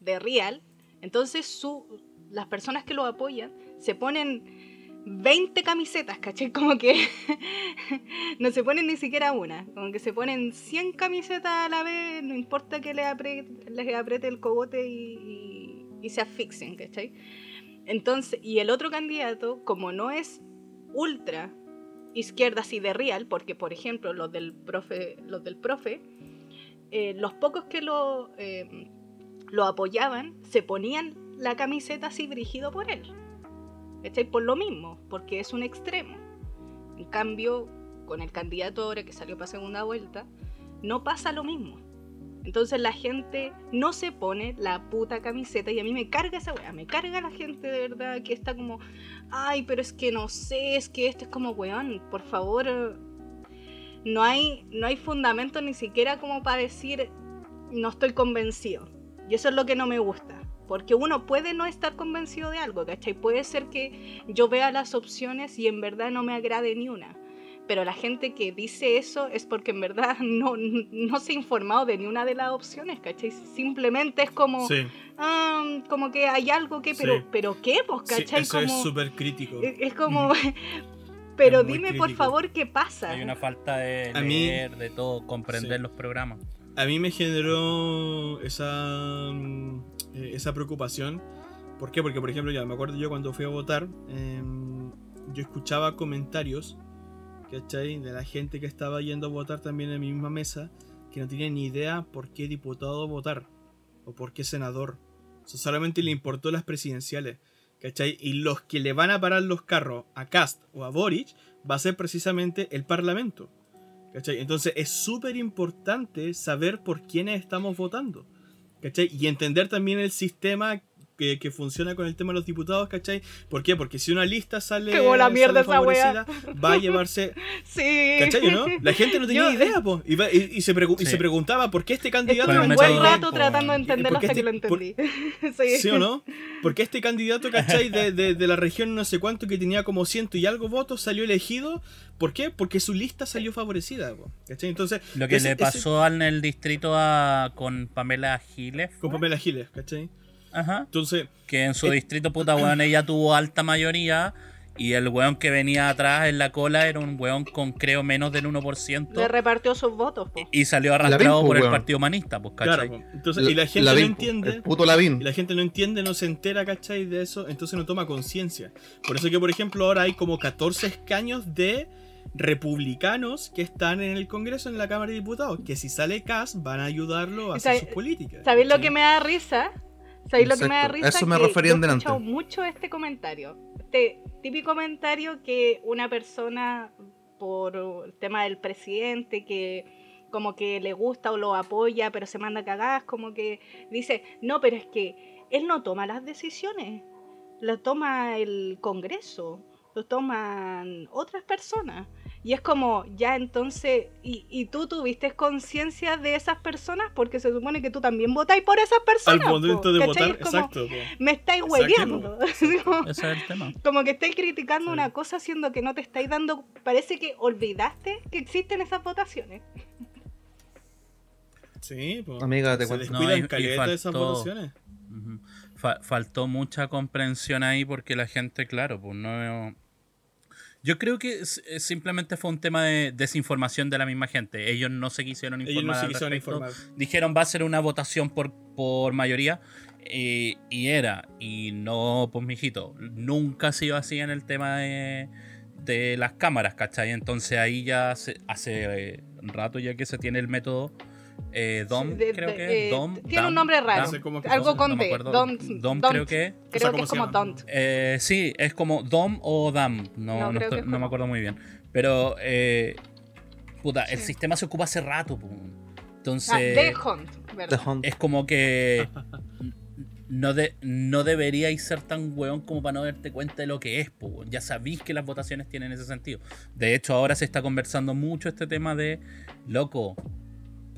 de real. Entonces, su, las personas que lo apoyan se ponen 20 camisetas, ¿cachai? Como que <laughs> no se ponen ni siquiera una, como que se ponen 100 camisetas a la vez, no importa que les apriete, el cogote y, se asfixien, ¿cachai? Entonces, y el otro candidato, como no es ultra izquierda así de real, porque por ejemplo los del profe, los del profe, eh, los pocos que lo, eh, lo apoyaban se ponían la camiseta así dirigido por él. ¿Cachai? Por lo mismo, porque es un extremo. En cambio, con el candidato ahora que salió para segunda vuelta, no pasa lo mismo. Entonces la gente no se pone la puta camiseta y a mí me carga esa weá, me carga la gente de verdad que está como, ay, pero es que no sé, es que esto es como weón, por favor, no hay, no hay fundamento ni siquiera como para decir, no estoy convencido. Y eso es lo que no me gusta. Porque uno puede no estar convencido de algo, ¿cachai? Puede ser que yo vea las opciones y en verdad no me agrade ni una. Pero la gente que dice eso es porque en verdad <laughs> no, no se ha informado de ni una de las opciones, ¿cachai? Simplemente es como, ah, como que hay algo que, pero, pero ¿qué? Pues, ¿cachai? eso es súper crítico. Es, como, <laughs> pero dime por favor qué pasa. Hay una falta de leer, de todo, comprender los programas. A mí me generó esa eh, esa preocupación. ¿Por qué? Porque, por ejemplo, ya me acuerdo yo cuando fui a votar, em, yo escuchaba comentarios, ¿cachai? De la gente que estaba yendo a votar también en mi misma mesa, que no tenía ni idea por qué diputado votar, o por qué senador. O solamente le importó las presidenciales, ¿cachai? Y los que le van a parar los carros a Cast o a Boric va a ser precisamente el Parlamento. ¿Cachai? Entonces es súper importante saber por quiénes estamos votando. ¿cachai? Y entender también el sistema que, que, funciona con el tema de los diputados, ¿cachai? ¿Por qué? Porque si una lista sale, Qué la mierda esa favorecida, va a <laughs> llevarse... sí. ¿Cachai, no? La gente no tenía Yo- idea, po. Y, y- y se pregu- y Sí. se preguntaba por qué este candidato... Estuve un buen rato tratando de entenderlo hasta que este- lo por- entendí. <laughs> sí. ¿Sí o no? Porque este candidato, ¿cachai? De, de, de la región no sé cuánto, que tenía como ciento y algo votos, salió elegido. ¿Por qué? Porque su lista salió favorecida, ¿cachai? Entonces... Lo que ese- le ese- pasó en el distrito a, con Pamela Giles. Con Pamela Giles, ¿cachai? Ajá. Entonces... Que en su Eh, distrito, puta, weón, ella tuvo alta mayoría. Y el weón que venía atrás en la cola era un weón con creo menos del 1%. Le repartió sus votos. po. y salió arrastrado Lavín, por po, el weón. Partido Humanista, pues, ¿cachai? Claro, po. entonces, y la gente no entiende... El puto Lavín. Y la gente no entiende, no se entera, ¿cachai? De eso, entonces no toma conciencia. Por eso que, por ejemplo, ahora hay como 14 escaños de republicanos que están en el Congreso, en la Cámara de Diputados, que si sale Cas van a ayudarlo a hacer ¿Sabes- sus políticas. ¿Sabéis lo que me da risa? ¿Sabéis lo que me da risa? eso me Que refería en he delante. escuchado mucho este comentario. Este típico comentario que una persona, por el tema del presidente, que como que le gusta o lo apoya, pero se manda cagadas, como que dice, no, pero es que él no toma las decisiones, lo toma el Congreso, lo toman otras personas. Y es como, ya entonces, ¿y, y tú tuviste conciencia de esas personas? Porque se supone que tú también votáis por esas Al personas. po, momento de ¿cachai? votar, Es como, exacto. po. me estáis hueveando. <laughs> Como- Ese es el tema. como que estáis criticando Sí. una cosa siendo que no te estáis dando. Parece que olvidaste que existen esas votaciones. Sí, po. Amiga, te se cuento. No, descuidan y- y caleta de esas faltó- votaciones. Fa- faltó mucha comprensión ahí porque la gente, claro, pues no. Yo creo que simplemente fue un tema de desinformación de la misma gente. Ellos no se quisieron Ellos informar. no se quisieron informar. Dijeron va a ser una votación por, por mayoría. eh, y era. Y no, pues mijito. Nunca ha sido así en el tema de, de las cámaras, ¿cachai? Entonces ahí ya se- hace eh, rato ya que se tiene el método. Eh, DOM, De- creo de- que eh, DOM. tiene DAM, un nombre raro. DAM, No sé cómo que Algo con no D. DOM creo que. Creo que es como don't. Eh, sí, es como DOM o DAM. No, No, estoy- me acuerdo muy bien. Pero, eh, puta, el sistema se ocupa hace rato. pu. Entonces, Ah, The Hunt, ¿verdad? The Hunt. es como que <laughs> no, de, no deberíais ser tan weón como para no darte cuenta de lo que es. pu. Ya sabéis que las votaciones tienen ese sentido. De hecho, ahora se está conversando mucho este tema de, loco,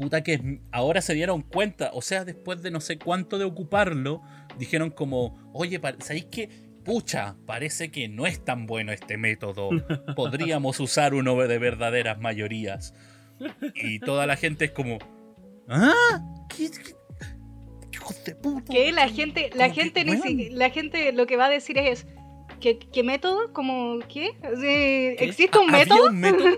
puta que es- ahora se dieron cuenta, o sea, después de no sé cuánto de ocuparlo, dijeron como, oye, ¿sabéis qué? Pucha, parece que no es tan bueno este método. <laughs> Podríamos usar uno de verdaderas mayorías. Y toda la gente es como, ¿ah? ¿Qué, qué- hijos de puta? Que la gente, la que, gente, ni weón. si- la gente lo que va a decir es ¿qué, qué método? ¿Como qué? Así, ¿Existe un ¿Había método? un método?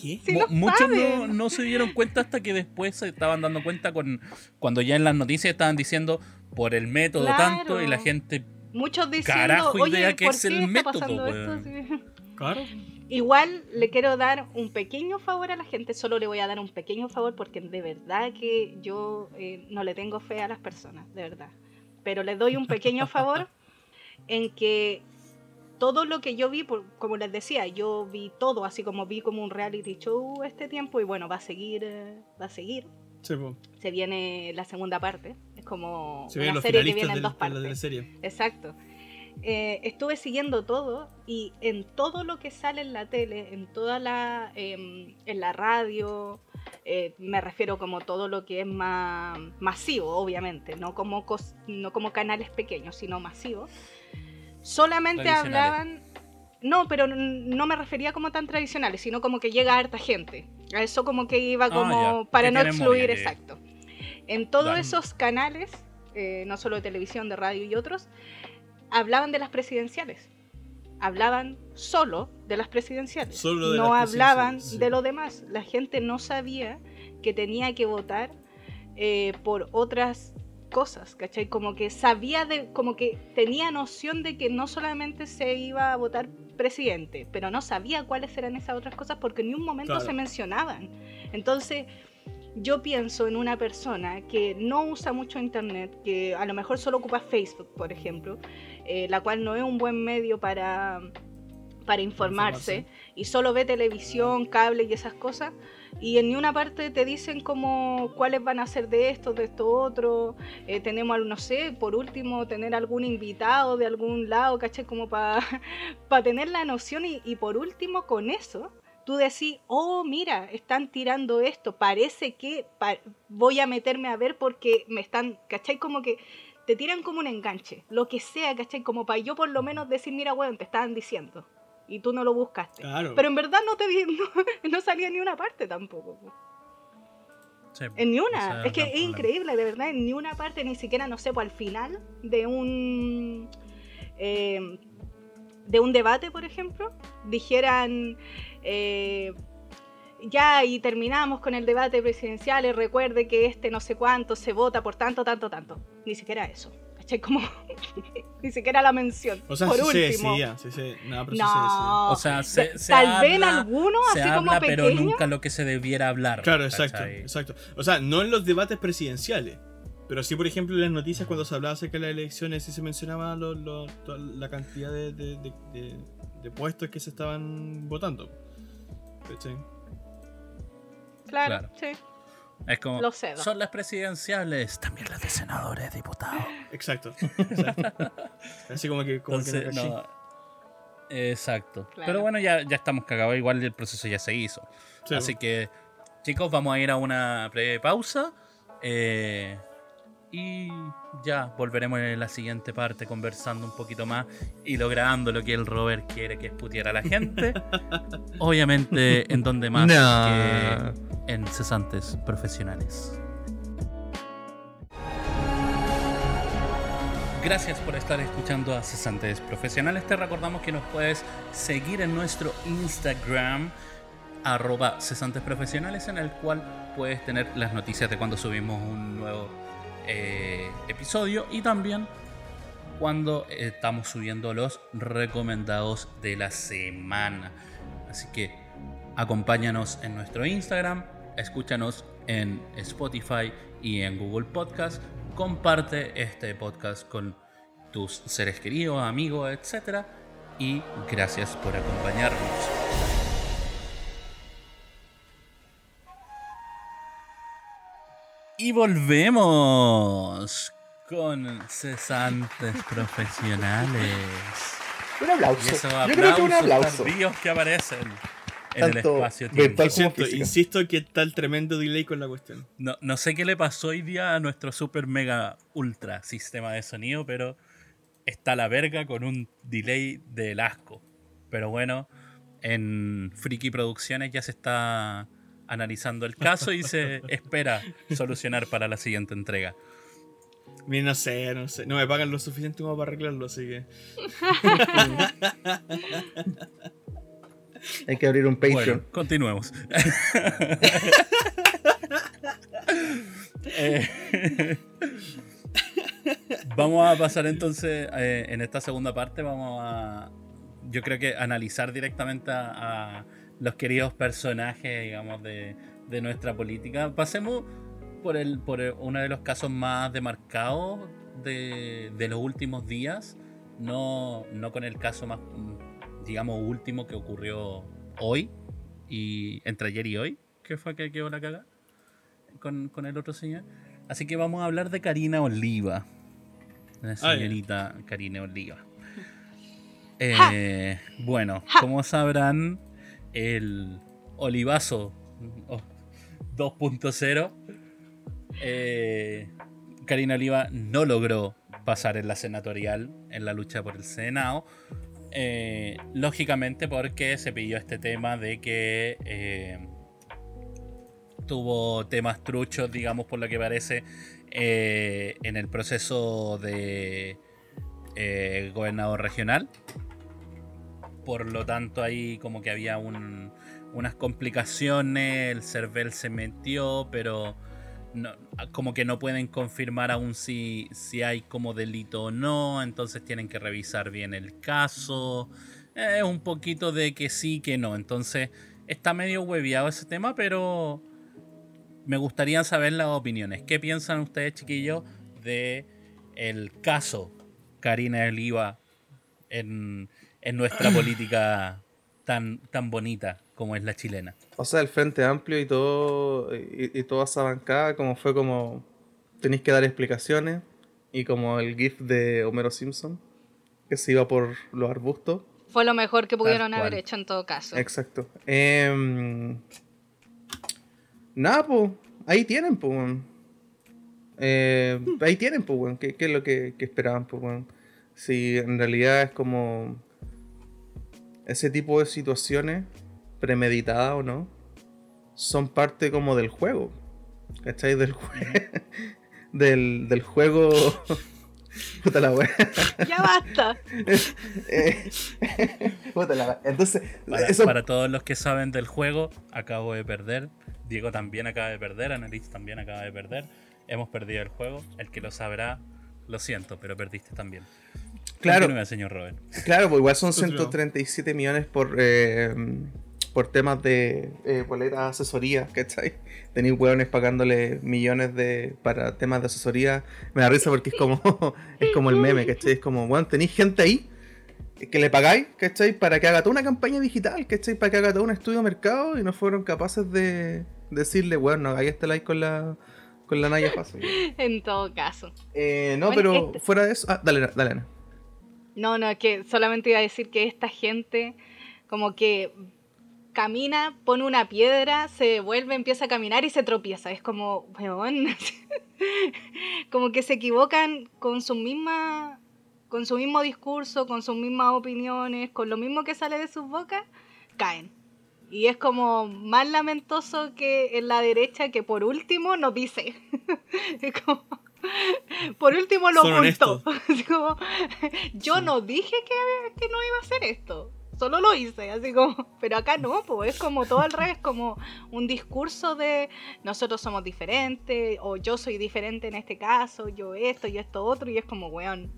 ¿Qué? <laughs> Sí Mu- lo muchos no, se dieron cuenta hasta que después se estaban dando cuenta con cuando ya en las noticias estaban diciendo por el método Claro. tanto y la gente Muchos diciendo, Carajo, oye, idea que ¿por es qué el está método, esto? Sí. Claro. Igual le quiero dar un pequeño favor a la gente, solo le voy a dar un pequeño favor porque de verdad que yo eh, no le tengo fe a las personas, de verdad. Pero le doy un pequeño favor <laughs> en que todo lo que yo vi, por- como les decía, yo vi todo, así como vi como un reality show este tiempo y bueno, va a seguir, eh, va a seguir. Sí, po. Se viene la segunda parte, es como Se una serie que viene en dos de la partes. teleserie. Exacto. Eh, estuve siguiendo todo y en todo lo que sale en la tele, en toda la, em, en la radio, eh, me refiero como todo lo que es más masivo, obviamente, no como no como canales pequeños, sino masivos. Solamente hablaban, no, pero no me refería como tan tradicionales, sino como que llega harta gente. A eso como que iba Ah, como para no excluir, ya. exacto. En todos Dale. esos canales, eh, no solo de televisión, de radio y otros, hablaban de las presidenciales. Hablaban solo de las presidenciales. Solo de no las hablaban presidenciales, sí. de lo demás. La gente no sabía que tenía que votar eh, por otras cosas, ¿cachai? Como que sabía de, como que tenía noción de que no solamente se iba a votar presidente, pero no sabía cuáles eran esas otras cosas porque en un momento Claro. se mencionaban. Entonces, yo pienso en una persona que no usa mucho internet, que a lo mejor solo ocupa Facebook, por ejemplo, eh, la cual no es un buen medio para, para informarse y solo ve televisión, cable y esas cosas. Y en ninguna parte te dicen como cuáles van a ser de esto, de esto otro. Eh, tenemos, no sé, por último, tener algún invitado de algún lado, ¿cachai? Como para <laughs> tener la noción y, y por último, con eso, tú decís, oh, mira, están tirando esto, parece que voy a meterme a ver porque me están, ¿cachai? Como que te tiran como un enganche, lo que sea, ¿cachai? Como para yo por lo menos decir, mira, weón, te estaban diciendo. Y tú no lo buscaste. Pero en verdad no te <laughs> no, no salía ni una parte tampoco. en ni una. es que es increíble, de verdad, en ni una parte, ni siquiera, no sé, pues al final de un. Eh, de un debate, por ejemplo, dijeran. Eh, ya y terminamos con el debate presidencial y recuerde que este no sé cuánto se vota por tanto, tanto, tanto. Ni siquiera eso. ¿Cachai? Como <laughs> ni siquiera la mención. O sea, por sí último. sí, sí. No, pero no. O sea, se, tal vez en algunos, así como pequeño. pero nunca lo que se debiera hablar. Claro, exacto, exacto. O sea, no en los debates presidenciales. Pero sí, por ejemplo, en las noticias cuando se hablaba acerca de las elecciones y se mencionaba lo, lo, la cantidad de, de, de, de, puestos que se estaban votando. ¿Cachai? Claro, sí. Es como, son las presidenciales, también las de senadores, diputados. Exacto. <laughs> Así como que... Como exacto. Pero bueno, ya, ya estamos cagados, igual el proceso ya se hizo. Así que, chicos, vamos a ir a una breve pausa. Eh, y ya volveremos en la siguiente parte conversando un poquito más y logrando lo que el Robert quiere, que es putear a la gente. <laughs> Obviamente, en donde más que en cesantes profesionales. Gracias por estar escuchando a Cesantes Profesionales. Te recordamos que nos puedes seguir en nuestro Instagram arroba cesantes profesionales en el cual puedes tener las noticias de cuando subimos un nuevo eh, episodio y también cuando estamos subiendo los recomendados de la semana. Así que acompáñanos en nuestro Instagram, escúchanos en Spotify y en Google Podcast. Comparte este podcast con tus seres queridos, amigos, etc. Y gracias por acompañarnos. Y volvemos con cesantes <laughs> profesionales. Un aplauso. Yo creo que un aplauso. que aparecen en el espacio tiempo. insisto que está el tremendo delay con la cuestión. No, no sé qué le pasó hoy día a nuestro super mega ultra sistema de sonido, pero está la verga con un delay del asco. Pero bueno, en Friki Producciones ya se está analizando el caso y se <laughs> espera solucionar para la siguiente entrega. Mira, no sé, no sé. No me pagan lo suficiente como para arreglarlo, así que. <laughs> Hay que abrir un Patreon. continuemos. <laughs> Eh, <laughs> vamos a pasar entonces eh, en esta segunda parte. Vamos a, yo creo que analizar directamente a los queridos personajes, digamos, de, de nuestra política. Pasemos por, el, por uno de los casos más demarcados de, de los últimos días, no, no con el caso más, digamos, último que ocurrió hoy, y entre ayer y hoy, que fue que quedó la caga con, con el otro señor. Así que vamos a hablar de Karina Oliva. La ah, señorita Karina Oliva. <laughs> Eh, bueno, como sabrán, el Olivazo 2.0, eh, Karina Oliva no logró pasar en la senatorial en la lucha por el Senado. Eh, lógicamente porque se pidió este tema de que eh, tuvo temas truchos, digamos, por lo que parece, en el proceso de gobernador regional. Por lo tanto ahí como que había unas complicaciones, el CERVEL se metió, pero como que no pueden confirmar aún si, si hay como delito o no, entonces tienen que revisar bien el caso. Es un poquito de que sí, que no, entonces está medio hueviado ese tema, pero me gustaría saber las opiniones. ¿Qué piensan ustedes, chiquillos, de el caso Karina Oliva en en nuestra <clears throat> política tan, tan bonita como es la chilena. O sea, el Frente Amplio y todo, y, toda esa bancada, como fue como, tenéis que dar explicaciones, y como el GIF de Homero Simpson, que se iba por los arbustos. Fue lo mejor que pudieron haber hecho en todo caso. Exacto. Eh, nada, pues, ahí tienen, pues, eh, ahí tienen, pues, ¿Qué, es lo que, esperaban, pues, Si en realidad es como ese tipo de situaciones, premeditadas o no, son parte como del juego. ¿Cachai? Del, <laughs> del, del juego. <laughs> Puta la wea. Ya basta. <laughs> Puta la Entonces, para, todos los que saben del juego, acabo de perder. Diego también acaba de perder. Annalise también acaba de perder. Hemos perdido el juego. El que lo sabrá, lo siento, pero perdiste también. Claro. señor Robert. Claro, pues igual son 137 millones por. Eh, por temas de eh, boleta asesoría, ¿cachai? Tenéis hueones pagándole millones de para temas de asesoría. Me da risa porque es como <laughs> es como el meme, ¿cachai? Es como, bueno, tenéis gente ahí que le pagáis, ¿cachai? Para que haga toda una campaña digital, ¿cachai? Para que haga todo un estudio de mercado y no fueron capaces de decirle, bueno, ahí está like con la con la Naya fácil. <laughs> en todo caso. Eh, no, pero este fuera de eso. Ah, dale, dale, Ana. No, no, que solamente iba a decir que esta gente, como que camina, pone una piedra, se vuelve, empieza a caminar y se tropieza. Es como, weón, <laughs> como que se equivocan con su misma con su mismo discurso, con sus mismas opiniones, con lo mismo que sale de sus bocas, caen. Y es como más lamentoso que en la derecha que por último no dice. <laughs> por último lo ocultó. <laughs> yo no dije que, que no iba a hacer esto solo lo hice, así como, pero acá no, pues es como todo al revés, como un discurso de nosotros somos diferentes, o yo soy diferente en este caso, yo esto y esto otro, y es como, weón,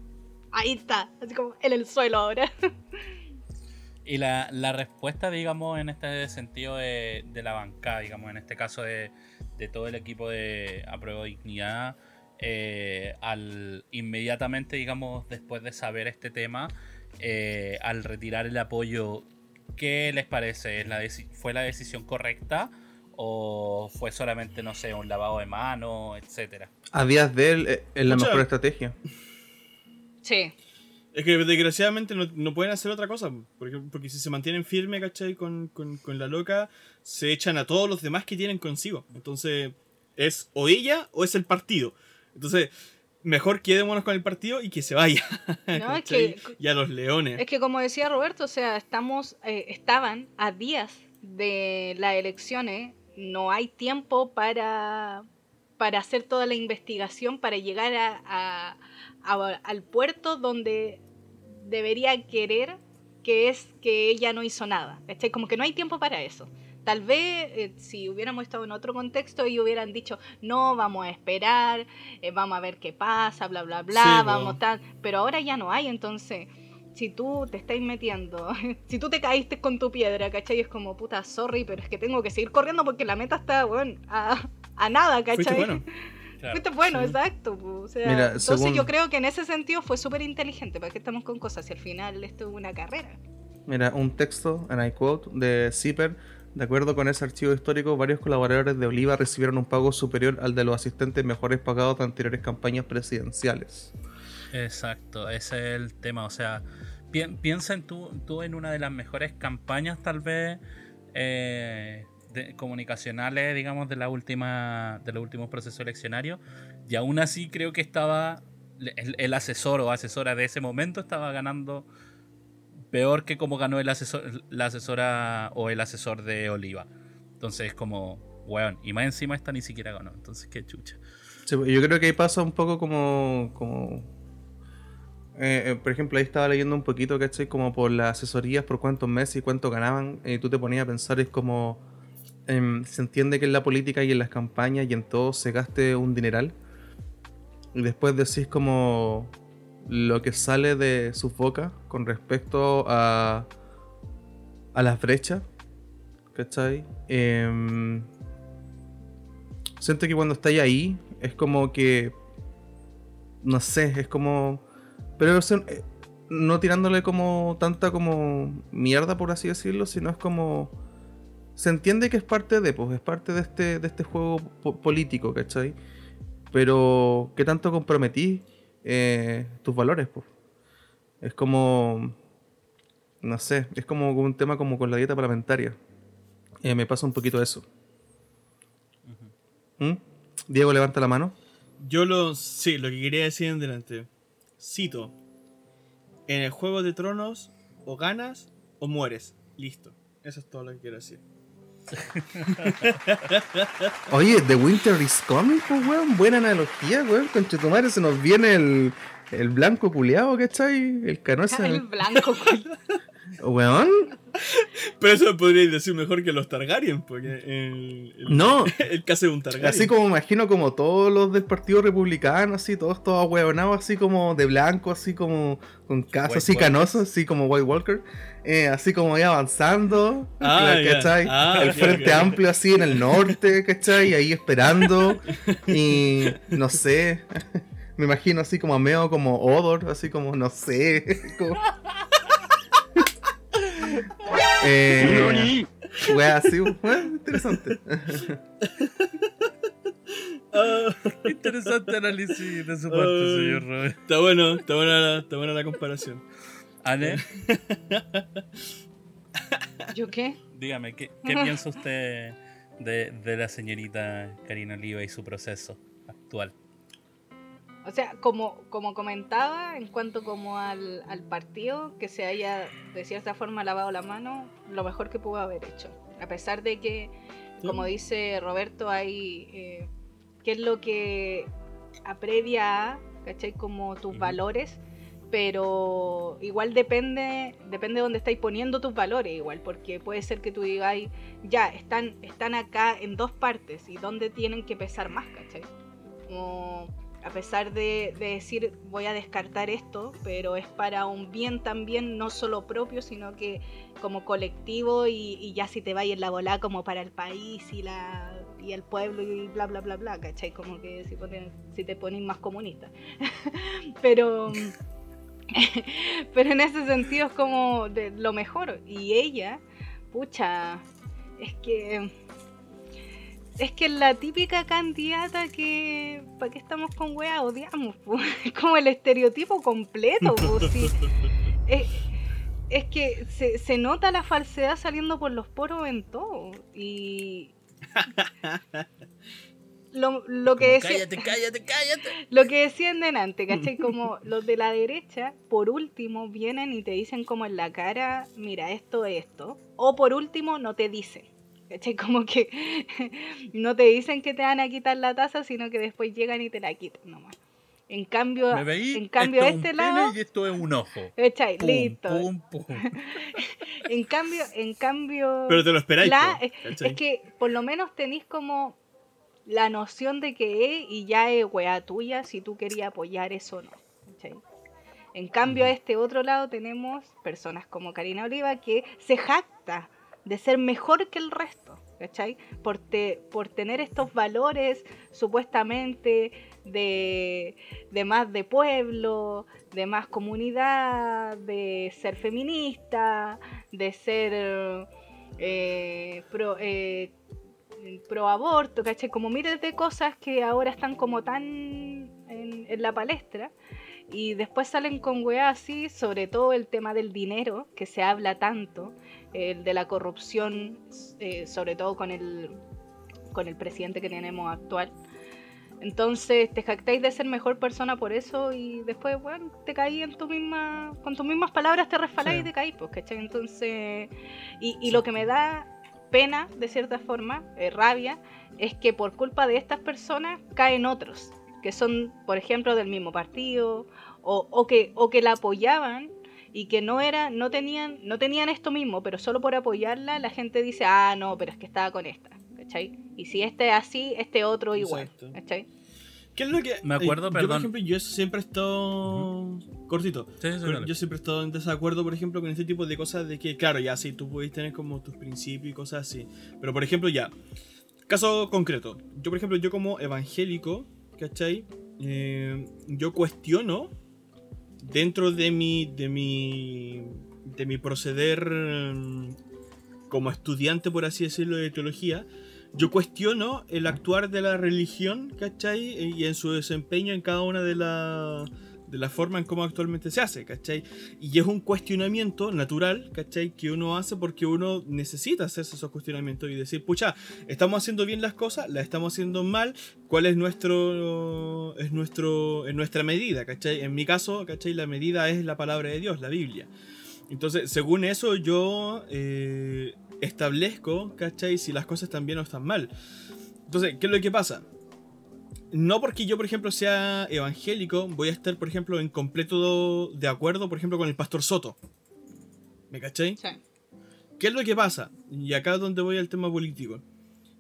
ahí está, así como en el suelo ahora. Y la, respuesta, digamos, en este sentido de, la bancada, digamos, en este caso de, todo el equipo de Apruebo Dignidad, eh, al inmediatamente, digamos, después de saber este tema, eh, al retirar el apoyo, ¿qué les parece? la ¿Fue la decisión correcta? ¿O fue solamente, no sé, un lavado de mano, etcétera? A días de él eh, es la mejor estrategia. Sí. Es que desgraciadamente no, pueden hacer otra cosa. Porque, porque si se mantienen firmes, ¿cachai? Con, con, con, la loca, se echan a todos los demás que tienen consigo. Entonces, es o ella o es el partido. Entonces, mejor quedémonos con el partido y que se vaya. <laughs> No, es que, y a los leones. Es que como decía Roberto, o sea, estamos, eh, estaban a días de las elecciones, no hay tiempo para, para hacer toda la investigación, para llegar a, al puerto donde debería querer, que es que ella no hizo nada. Como que no hay tiempo para eso. Tal vez eh, si hubiéramos estado en otro contexto y hubieran dicho, no, vamos a esperar, eh, vamos a ver qué pasa, bla, bla, bla, vamos tal. Pero ahora ya no hay, entonces, si tú te estás metiendo, <laughs> si tú te caíste con tu piedra, ¿cachai? Es como, puta, sorry, pero es que tengo que seguir corriendo porque la meta está, bueno, a, a nada, ¿cachai? Fuiste bueno. <laughs> Fuiste bueno, exacto. O sea, entonces yo creo que en ese sentido fue súper inteligente, porque estamos con cosas y al final esto es una carrera. Mira, un texto, en I quote, de Zipper de acuerdo con ese archivo histórico, varios colaboradores de Oliva recibieron un pago superior al de los asistentes mejores pagados de anteriores campañas presidenciales. Exacto, ese es el tema. O sea, piensa en tú, tú en una de las mejores campañas, tal vez, eh, comunicacionales, digamos, de la última, de los últimos procesos eleccionarios. Y aún así creo que estaba el asesor o asesora de ese momento estaba ganando peor que como ganó el asesor, la asesora o el asesor de Oliva. Entonces es como, weón, y más encima esta ni siquiera ganó. Entonces, qué chucha. yo creo que ahí pasa un poco como. como eh, eh, por ejemplo, ahí estaba leyendo un poquito, ¿cachai? Como por las asesorías, por cuántos meses y cuánto ganaban. Y tú te ponías a pensar, es como. Em, se entiende que en la política y en las campañas y en todo se gaste un dineral. Y después decís como lo que sale de su boca con respecto a, a las brechas. ¿Cachai? Eh, siento que cuando estáis ahí es como que. No sé, es como. Pero eh, no tirándole como tanta como mierda, por así decirlo, sino es como... Se entiende que es parte de, pues, es parte de este, de este juego político, ¿cachai? Pero, ¿qué tanto comprometí eh, tus valores, pues? Es como... No sé, es como un tema como con la dieta parlamentaria. Eh, me pasa un poquito eso. ¿Mm? Diego, levanta la mano. Yo lo. Sí, lo que quería decir en delante. Cito. En el juego de tronos, o ganas o mueres. Listo. Eso es todo lo que quiero decir. <laughs> Oye, The Winter is Coming, pues, weón. Buena analogía, weón. Con Chetumare se nos viene el, el blanco culiado, ¿cachai? El canosa. <laughs> El blanco. Weón. Pero eso podríais decir mejor que los Targaryen, porque el, no. <laughs> el caso de un Targaryen. Así como imagino como todos los del Partido Republicano, así, todos todos huevonados, así como de blanco, así como con casas así canosos, así como White Walker. Eh, así como ahí avanzando, ah, ¿cachai? Ah, el frente amplio así en el norte, ¿cachai? Ahí esperando. <laughs> y no sé. <laughs> Me imagino así como a Meo como Odor, así como, no sé. Como... Eh, así, interesante. Ah. interesante análisis de su parte, señor Robert. Está bueno, está buena la, está buena la comparación. ¿Ane? <laughs> ¿Yo qué? Dígame, ¿qué, qué <laughs> piensa usted de, de la señorita Karina Oliva y su proceso actual? O sea, como, como comentaba, en cuanto como al, al, partido, que se haya de cierta forma lavado la mano, lo mejor que pudo haber hecho. A pesar de que, como dice Roberto, hay... Eh, ¿Qué es lo que aprevia a, ¿cachai? Como tus valores, pero igual depende depende de dónde estáis poniendo tus valores igual porque puede ser que tú digáis ya están están acá en dos partes y dónde tienen que pesar más ¿cachai? como a pesar de, decir voy a descartar esto, pero es para un bien también, no solo propio, sino que como colectivo y, ya si te va en la bola como para el país y la y el pueblo y bla bla bla bla, ¿cachai? Como que si, te pones más comunista. <laughs> pero <laughs> pero en ese sentido es como lo mejor. Y ella, pucha, es que es que la típica candidata que. ¿Para qué estamos con weá? Odiamos, <laughs> Es como el estereotipo completo, <laughs> Es, que se, nota la falsedad saliendo por los poros en todo. Y. Lo, lo que decía, cállate, cállate, cállate. <laughs> Lo que decían delante, ¿cachai? Como los de la derecha, por último, vienen y te dicen como en la cara, mira, esto, esto. O por último, no te dicen. ¿Cachai? Como que <laughs> no te dicen que te van a quitar la taza, sino que después llegan y te la quitan nomás. En cambio, en cambio este lado. Y esto es un ojo. ¿Cachai? Listo. <laughs> en cambio, en cambio. Pero te lo esperáis. es, que por lo menos tenéis como la noción de que es y ya es wea tuya si tú querías apoyar eso o no. ¿cachai? En cambio, a este otro lado tenemos personas como Karina Oliva que se jacta de ser mejor que el resto, ¿cachai? Por, por tener estos valores supuestamente de, más de pueblo, de más comunidad, de ser feminista, de ser eh, pro, eh, pro aborto, ¿cachai? Como miles de cosas que ahora están como tan en, la palestra y después salen con weá así, sobre todo el tema del dinero, que se habla tanto, el de la corrupción, eh, sobre todo con el, con el presidente que tenemos actual. Entonces te jactáis de ser mejor persona por eso y después, bueno, te caí en tu misma, con tus mismas palabras te resfaláis y te caí, pues, ¿cachai? Entonces, y, lo que me da pena, de cierta forma, eh, rabia, es que por culpa de estas personas caen otros, que son, por ejemplo, del mismo partido, o, o, que, o que la apoyaban y que no era, no tenían, no tenían esto mismo, pero solo por apoyarla la gente dice, ah, no, pero es que estaba con esta, ¿cachai? Y si este es así, este otro igual, ¿cachai? ¿Qué es lo que.? Me acuerdo, eh, perdón. Yo, por ejemplo, yo siempre he estado. Cortito. yo siempre he estado en desacuerdo, por ejemplo, con este tipo de cosas de que, claro, ya sí, tú puedes tener como tus principios y cosas así. Pero, por ejemplo, ya. Caso concreto. Yo, por ejemplo, yo como evangélico, ¿cachai? Eh, yo cuestiono dentro de mi, de mi, de mi proceder mm, como estudiante, por así decirlo, de teología, yo cuestiono el actuar de la religión, ¿cachai? Y en su desempeño en cada una de las de la forma en cómo actualmente se hace, ¿cachai? Y es un cuestionamiento natural, ¿cachai? Que uno hace porque uno necesita hacerse esos cuestionamientos y decir, pucha, estamos haciendo bien las cosas, las estamos haciendo mal, ¿cuál es nuestro, es nuestro, es nuestra medida, ¿cachai? En mi caso, ¿cachai? La medida es la palabra de Dios, la Biblia. Entonces, según eso, yo eh, establezco, ¿cachai? Si las cosas están bien o están mal. Entonces, ¿qué es lo que pasa? No porque yo, por ejemplo, sea evangélico, voy a estar, por ejemplo, en completo de acuerdo, por ejemplo, con el pastor Soto. ¿Me cachai? Sí. ¿Qué es lo que pasa? Y acá es donde voy al tema político.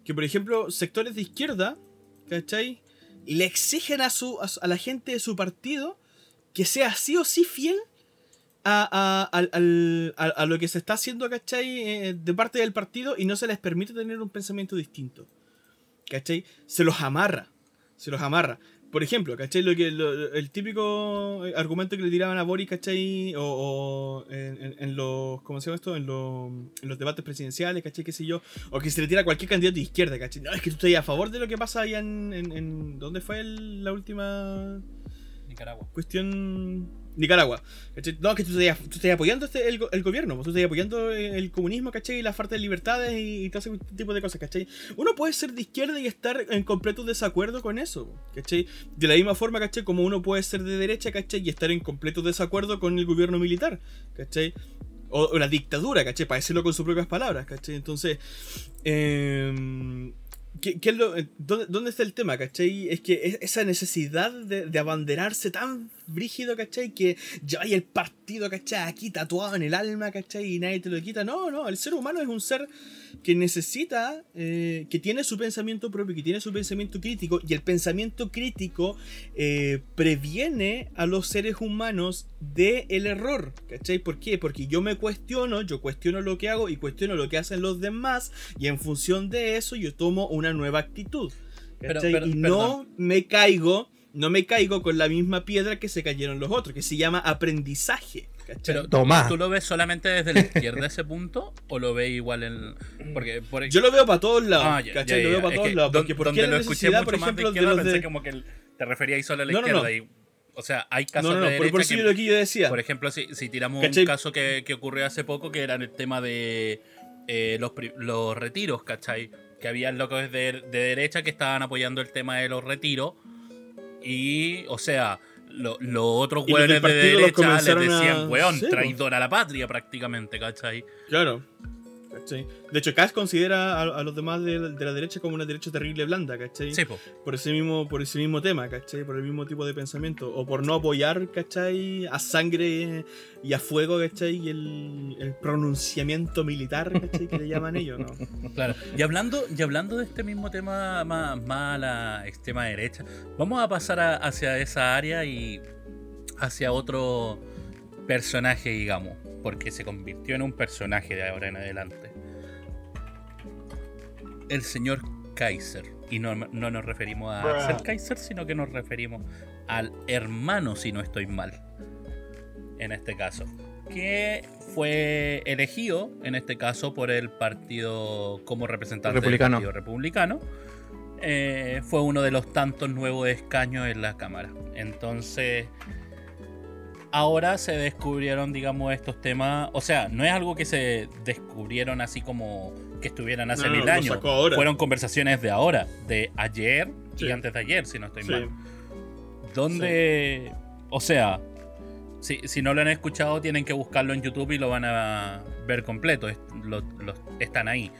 Que, por ejemplo, sectores de izquierda, ¿cachai? Le exigen a, su, a, la gente de su partido que sea sí o sí fiel a, a, lo que se está haciendo, ¿cachai? Eh, de parte del partido y no se les permite tener un pensamiento distinto. ¿Cachai? Se los amarra se los amarra. Por ejemplo, ¿cachai? Lo que, el típico argumento que le tiraban a Boris, ¿cachai? O, en, los. ¿Cómo se llama esto? En, los debates presidenciales, ¿cachai? ¿Qué sé yo? O que se le tira a cualquier candidato de izquierda, ¿cachai? No, es que tú estás a favor de lo que pasa allá en. en ¿Dónde fue la última. Nicaragua. Cuestión Nicaragua. No, que tú estás, apoyando este, el, gobierno, pues, tú estás apoyando el comunismo, ¿cachai? Y la falta de libertades y, todo ese tipo de cosas, ¿cachai? Uno puede ser de izquierda y estar en completo desacuerdo con eso, ¿cachai? De la misma forma, ¿cachai? Como uno puede ser de derecha, ¿cachai? Y estar en completo desacuerdo con el gobierno militar, ¿cachai? O la dictadura, ¿cachai? Para decirlo con sus propias palabras, ¿cachai? Entonces, eh, ¿Qué, eh, dónde, está el tema, cachai? Es que esa necesidad de, de abanderarse tan brígido, ¿cachai? Que hay el partido, ¿cachai? Aquí tatuado en el alma, ¿cachai? Y nadie te lo quita. No, no, el ser humano es un ser que necesita, eh, que tiene su pensamiento propio, que tiene su pensamiento crítico, y el pensamiento crítico eh, previene a los seres humanos del el error, ¿cachai? ¿Por qué? Porque yo me cuestiono, yo cuestiono lo que hago y cuestiono lo que hacen los demás, y en función de eso yo tomo una nueva actitud. y no me caigo no me caigo con la misma piedra que se cayeron los otros, que se llama aprendizaje. Pero Toma. ¿tú lo ves solamente desde la izquierda ese punto o lo ves igual en porque Yo lo veo para todos lados, ah, ¿cachai? Lo veo para todos lados, porque donde lo escuché mucho por ejemplo, más de izquierda, pensé como que te referías solo a la izquierda y o sea, hay casos no, no, de por, por eso que, lo que yo decía. Por ejemplo, si, si tiramos un caso que, que, ocurrió hace poco, que era el tema de eh, los, los retiros, ¿cachai? Que había locos de, de derecha que estaban apoyando el tema de los retiros. Y, o sea, los otros hueones de derecha les decían, weón, traidor a la patria prácticamente, ¿cachai? Claro. De hecho, Cass considera a, los demás de, la derecha como una derecha terrible blanda, ¿cachai? Sí, Por ese mismo, por ese mismo tema, ¿cachai? Por el mismo tipo de pensamiento. O por no apoyar, ¿cachai? A sangre y a fuego, ¿cachai? Y el, pronunciamiento militar, ¿cachai? Que le llaman ellos, ¿no? <laughs> Claro. Y hablando, y hablando de este mismo tema más, más a la extrema derecha, vamos a pasar hacia esa área y hacia otro personaje, digamos, porque se convirtió en un personaje de ahora en adelante. El señor Kaiser. Y no, nos referimos a ser Kaiser, sino que nos referimos al hermano, si no estoy mal. En este caso. Que fue elegido, en este caso, por el partido como representante del Partido Republicano. Eh, fue uno de los tantos nuevos escaños en la Cámara. Entonces, ahora se descubrieron, digamos, estos temas. O sea, no es algo que se descubrieron así como que estuvieran hace mil años. Fueron conversaciones de ahora, de ayer y antes de ayer, si no estoy mal. Donde, o sea, si, si, no lo han escuchado, tienen que buscarlo en YouTube y lo van a ver completo. están ahí.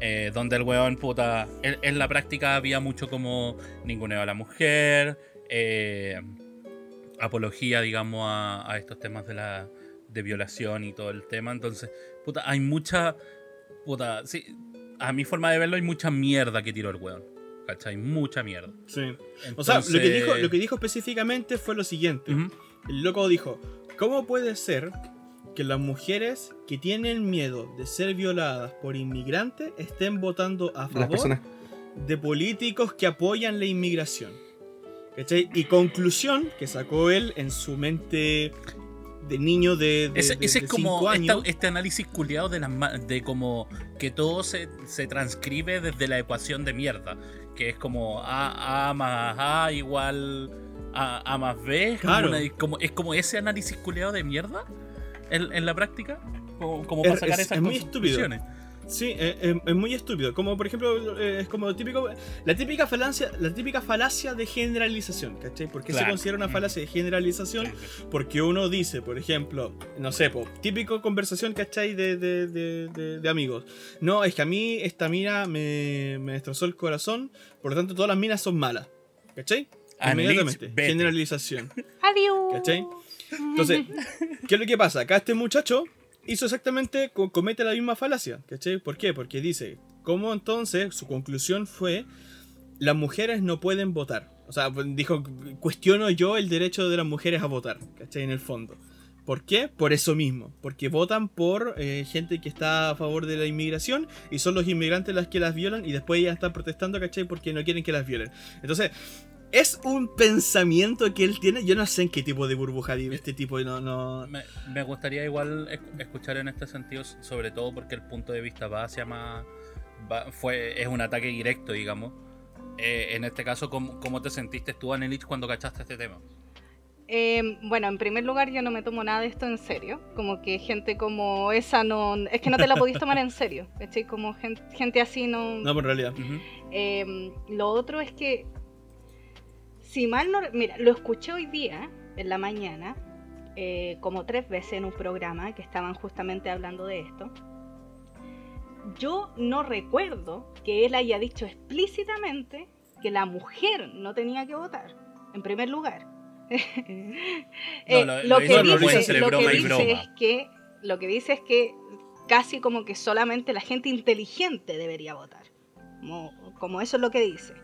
Eh, donde el weón, puta. En, la práctica había mucho como ninguneo a la mujer. Eh, apología, digamos, a, estos temas de la de violación y todo el tema. Entonces, puta, hay mucha. Puta, sí, a mi forma de verlo, hay mucha mierda que tiró el weón. ¿Cachai? Mucha mierda. Sí. O sea, lo que, dijo, lo que dijo específicamente fue lo siguiente. El loco dijo: ¿Cómo puede ser que las mujeres que tienen miedo de ser violadas por inmigrantes estén votando a favor de políticos que apoyan la inmigración? ¿Cachai? Y conclusión que sacó él en su mente de niño de, de, ese, de- ese de es como cinco esta- este análisis culiado de las de como que todo se, se transcribe desde la ecuación de mierda. Que es como A, A más A igual A, A más B. Es como, Claro. una- como- es como ese análisis culiado de mierda en, en la práctica. Como, como Es- para sacar es- esas es muy estúpido. Sí, eh, eh, es muy estúpido. Como por ejemplo, eh, es como típico, la típica falacia, la típica falacia de generalización, ¿cachai? ¿Por qué se Claro. considera una falacia de generalización? Porque uno dice, por ejemplo, no sé, po, típico conversación, ¿cachai? De, de, de, de- de amigos. No, es que a mí esta mina me, me destrozó el corazón, por lo tanto todas las minas son malas. ¿Cachai? Annelies, Inmediatamente. Generalización. Adiós. ¿Cachai? Entonces, ¿qué es lo que pasa? Acá este muchacho hizo exactamente, co- comete la misma falacia, ¿cachai? ¿Por qué? Porque dice, ¿cómo entonces su conclusión fue, las mujeres no pueden votar? O sea, pues, dijo, cuestiono yo el derecho de las mujeres a votar, ¿cachai? En el fondo. ¿Por qué? Por eso mismo. Porque votan por eh, gente que está a favor de la inmigración y son los inmigrantes las que las violan y después ellas están protestando, ¿cachai? Porque no quieren que las violen. Entonces, es un pensamiento que él tiene. Yo no sé en qué tipo de burbuja vive este tipo. No, no... Me, me gustaría igual esc- escuchar en este sentido, sobre todo porque el punto de vista va hacia más. va- fue, es un ataque directo, digamos. Eh, en este caso, ¿cómo, cómo te sentiste tú, Anelich, cuando cachaste este tema? Eh, bueno, en primer lugar, yo no me tomo nada de esto en serio. Como que gente como esa no. Es que no te la podéis tomar en serio. ¿cachai? Como gente, gente así no. No, pero en realidad. Eh, lo otro es que, si mal no... Mira, lo escuché hoy día, en la mañana, eh, como tres veces en un programa que estaban justamente hablando de esto. Yo no recuerdo que él haya dicho explícitamente que la mujer no tenía que votar, en primer lugar. <laughs> Eh, lo- que dice, es que lo que dice es que casi como que solamente la gente inteligente debería votar. Como, como eso es lo que dice.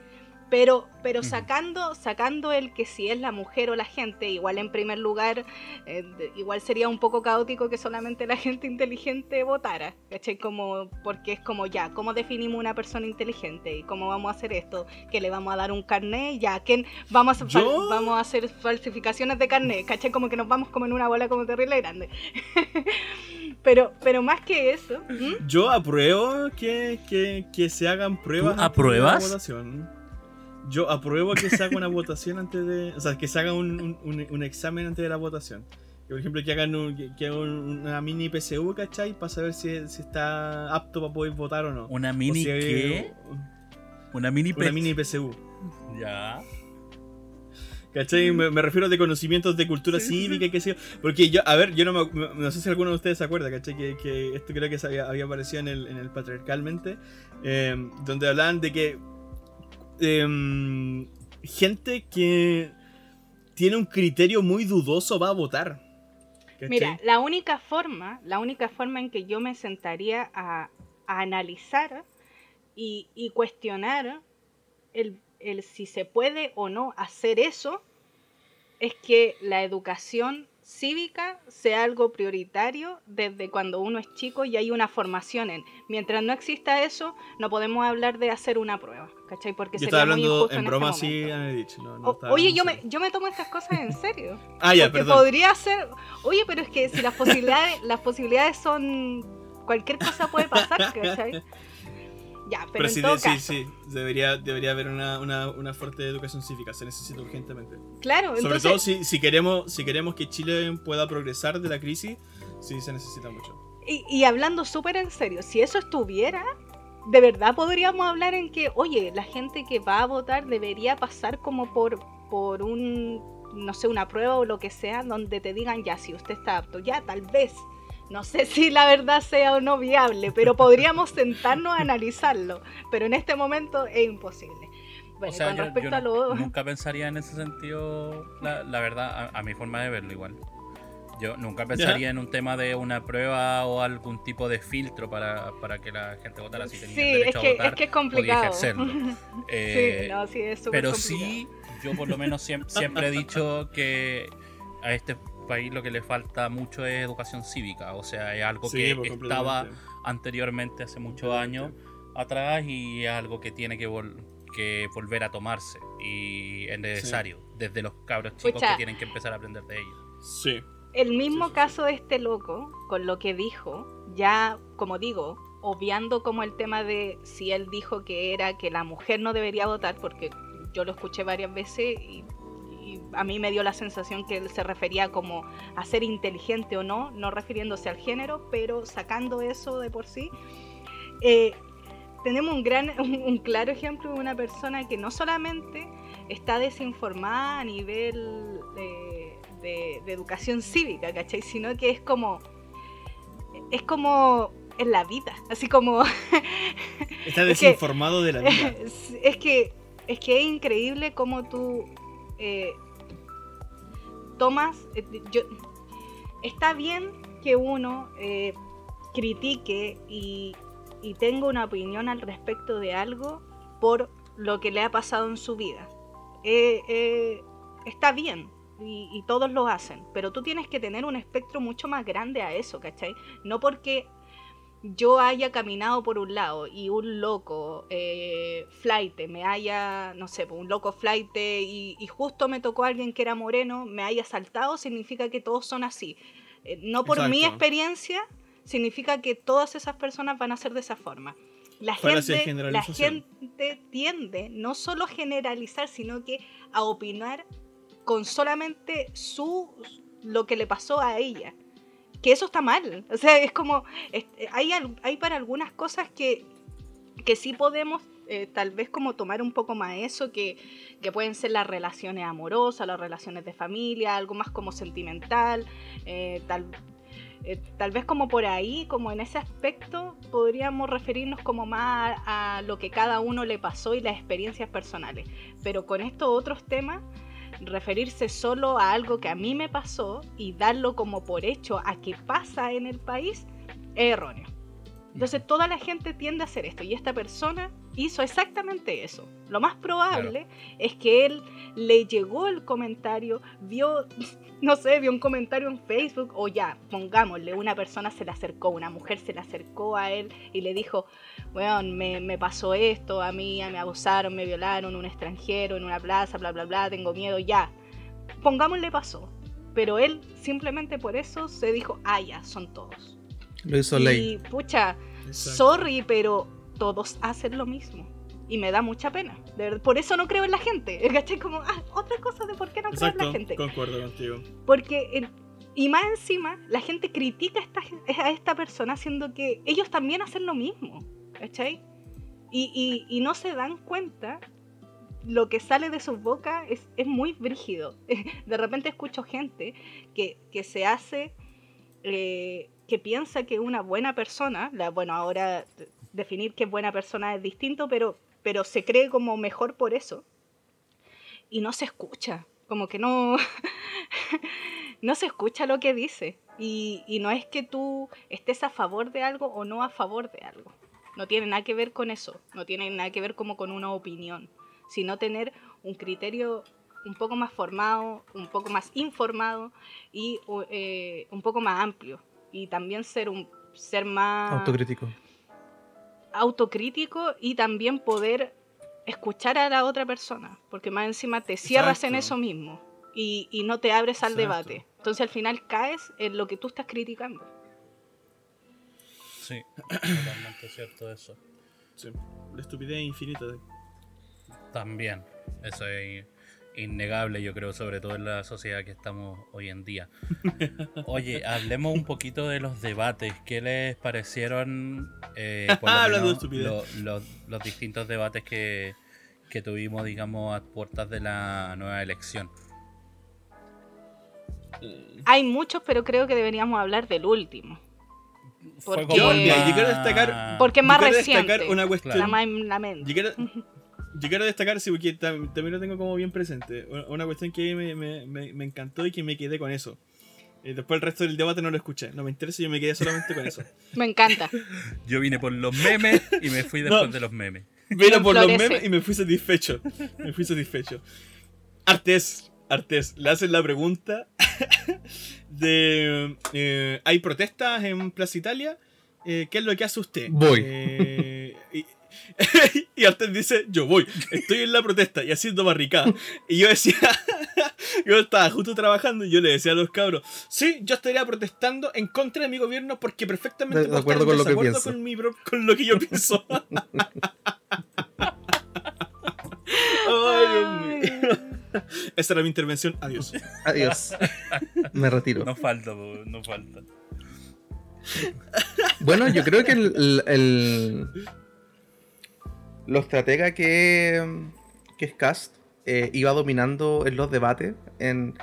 Pero, pero sacando, sacando el que si es la mujer o la gente, igual en primer lugar, eh, igual sería un poco caótico que solamente la <laughs> gente inteligente votara, ¿cachai? Como, porque es como ya, ¿cómo definimos una persona inteligente? ¿Y cómo vamos a hacer esto? ¿Que le vamos a dar un carnet? Ya, ¿quién vamos a, Yo- vamos a hacer falsificaciones de carnet? ¿Cachai? Como que nos vamos como en una bola como terrible grande. <laughs> pero, pero más que eso. Yo apruebo que, que, que se hagan pruebas. ¿Tú antes de la apruebas? Yo apruebo que se haga una <laughs> votación antes de. O sea, que se haga un, un- un- un examen antes de la votación. Que, por ejemplo, que hagan, un- que, que hagan una mini PSU, ¿cachai? Para saber si, si está apto para poder votar o no. ¿Una O mini hay- qué? ¿Una mini Una mini PSU. Ya. ¿Cachai? Me, me refiero de conocimientos de cultura cívica y qué sé yo. Porque yo, a ver, yo no, me- no sé si alguno de ustedes se acuerda, ¿cachai? Que, que esto creo que había aparecido en el, en el Patriarcalmente, eh, donde hablaban de que em, gente que tiene un criterio muy dudoso va a votar. Mira, la única forma, la única forma en que yo me sentaría a, analizar y, cuestionar el si se puede o no hacer eso es que la educación cívica sea algo prioritario desde cuando uno es chico y hay una formación en. Mientras no exista eso, no podemos hablar de hacer una prueba, ¿cachai? Porque yo sería muy hablando injusto en en broma, este sí, han dicho. No, no O- oye, yo me, yo me tomo estas cosas en serio. <laughs> Ah, ya, Porque perdón. podría ser. Oye, pero es que si las <laughs> posibilidades, las posibilidades son. Cualquier cosa puede pasar, ¿cachai? <laughs> Ya, pero, Pero en sí, todo sí, caso. sí, debería, debería haber una, una, una fuerte educación cívica, se necesita urgentemente. Claro, Sobre entonces. todo si, si, queremos, si queremos que Chile pueda progresar de la crisis, sí se necesita mucho. Y, y hablando súper en serio, si eso estuviera, de verdad podríamos hablar en que, oye, la gente que va a votar debería pasar como por, por un, no sé, una prueba o lo que sea, donde te digan, ya, si usted está apto, ya, tal vez. No sé <laughs> si la verdad sea o no viable, pero podríamos sentarnos a analizarlo. Pero en este momento es imposible. Bueno, o sea, con yo, respecto yo a lo... nunca pensaría en ese sentido, la, la verdad, a, a mi forma de verlo igual. Yo nunca pensaría en un tema de una prueba o algún tipo de filtro para, para que la gente votara si tenía Sí, el derecho es que, a votar. es que es podía complicado. ejercerlo. <laughs> Eh, sí, no, sí, es súper pero complicado. sí, yo por lo menos siem- siempre, he dicho que a este país lo que le falta mucho es educación cívica. O sea, es algo Sí, que pues, estaba anteriormente, hace muchos años atrás, y es algo que tiene que, vol- que volver a tomarse y es necesario desde los cabros chicos que tienen que empezar a aprender de ellos. Sí. El mismo caso de este loco, con lo que dijo, ya, como digo, obviando como el tema de si él dijo que era que la mujer no debería votar, porque yo lo escuché varias veces y, a mí me dio la sensación que él se refería como a ser inteligente o no, no refiriéndose al género, pero sacando eso de por sí. Eh, tenemos un, gran, <laughs> un, claro ejemplo de una persona que no solamente está desinformada a nivel de, de, educación cívica, ¿cachai? Sino que es como, es como en la vida, así como... Está <laughs> desinformado de la vida. <laughs> Es que es que es increíble cómo tú eh, tomas... Eh, yo, está bien que uno eh, critique y, y tenga una opinión al respecto de algo por lo que le ha pasado en su vida. está bien, y, todos lo hacen, pero tú tienes que tener un espectro mucho más grande a eso, ¿cachai? No porque yo haya caminado por un lado y un loco eh, flight me haya, no sé, un loco flight y, justo me tocó alguien que era moreno, me haya saltado, significa que todos son así. Eh, no por mi experiencia, significa que todas esas personas van a ser de esa forma. La gente, la gente tiende no solo a generalizar, sino que a opinar con solamente su lo que le pasó a ella. Que eso está mal. O sea, es como. hay, hay para algunas cosas que, que sí podemos eh, tal vez como tomar un poco más eso, que, que, pueden ser las relaciones amorosas, las relaciones de familia, algo más como sentimental, eh, tal, eh, tal vez como por ahí, como en ese aspecto, podríamos referirnos como más a lo que cada uno le pasó y las experiencias personales. Pero con estos otros temas referirse solo a algo que a mí me pasó y darlo como por hecho a que pasa en el país es erróneo. Entonces toda la gente tiende a hacer esto y esta persona hizo exactamente eso. Lo más probable es que él le llegó el comentario, vio, <laughs> no sé, vio un comentario en Facebook o ya, pongámosle, una persona se le acercó, una mujer se le acercó a él y le dijo, bueno, me, me pasó esto, a mí me abusaron, me violaron, un extranjero en una plaza, bla, bla, bla, tengo miedo, ya. Pongámosle pasó. Pero él simplemente por eso se dijo, ah, ya, son todos. Lo hizo ley. Y pucha, sorry, pero todos hacen lo mismo. Y me da mucha pena. por eso no creo en la gente. <laughs> ¿Cachai? Como, ah, otra cosa de por qué no creo en la gente. Concuerdo contigo. Porque, y más encima, la gente critica a esta, a esta persona haciendo que ellos también hacen lo mismo. ¿Cachai? Y, y, no se dan cuenta lo que sale de sus bocas es, es, muy brígido. <laughs> De repente escucho gente que, que se hace eh, que piensa que una buena persona, la, bueno, ahora definir qué buena persona es distinto, pero, pero se cree como mejor por eso. Y no se escucha, como que no, <laughs> no se escucha lo que dice. Y, y no es que tú estés a favor de algo o no a favor de algo. No tiene nada que ver con eso, no tiene nada que ver como con una opinión, sino tener un criterio un poco más formado, un poco más informado y eh, un poco más amplio. Y también ser un ser más autocrítico. Autocrítico y también poder escuchar a la otra persona, porque más encima te cierras en eso mismo y, y, no te abres al debate. Entonces al final caes en lo que tú estás criticando. Sí, <clears throat> totalmente cierto eso. Sí, la estupidez infinita. También, eso es innegable, yo creo, sobre todo en la sociedad que estamos hoy en día. <laughs> Oye, hablemos un poquito de los debates. ¿Qué les parecieron eh, <laughs> los, distintos debates que, tuvimos, digamos, a puertas de la nueva elección? Hay muchos, pero creo que deberíamos hablar del último. Porque, yo, quiero destacar, porque es más reciente. una cuestión. La, yo quiero destacar, sí, porque también lo tengo como bien presente. Una cuestión que me, me, me, encantó y que me quedé con eso. Y después el resto del debate no lo escuché. No me interesa, yo me quedé solamente con eso. <laughs> me encanta. <laughs> Yo vine por los memes y me fui <laughs> después de los memes. Vine por los memes y me fui satisfecho. Me fui satisfecho. Artes, Artes, le hacen la pregunta de... Eh, ¿Hay protestas en Plaza Italia? Eh, ¿Qué es lo que hace usted? Voy. Eh, <laughs> y Arten dice, yo voy, estoy en la protesta y haciendo barricada. Y yo decía, <laughs> yo estaba justo trabajando y yo le decía a los cabros, sí, yo estaría protestando en contra de mi gobierno porque perfectamente de, acuerdo con lo que pienso. Con, mi, con lo que yo pienso. <laughs> Ay, Dios mío. Esa era mi intervención. Adiós. Adiós. Me retiro. No falta, no falta. Bueno, yo creo que el, el, lo estratega que, que es Cast eh, iba dominando en los debates en,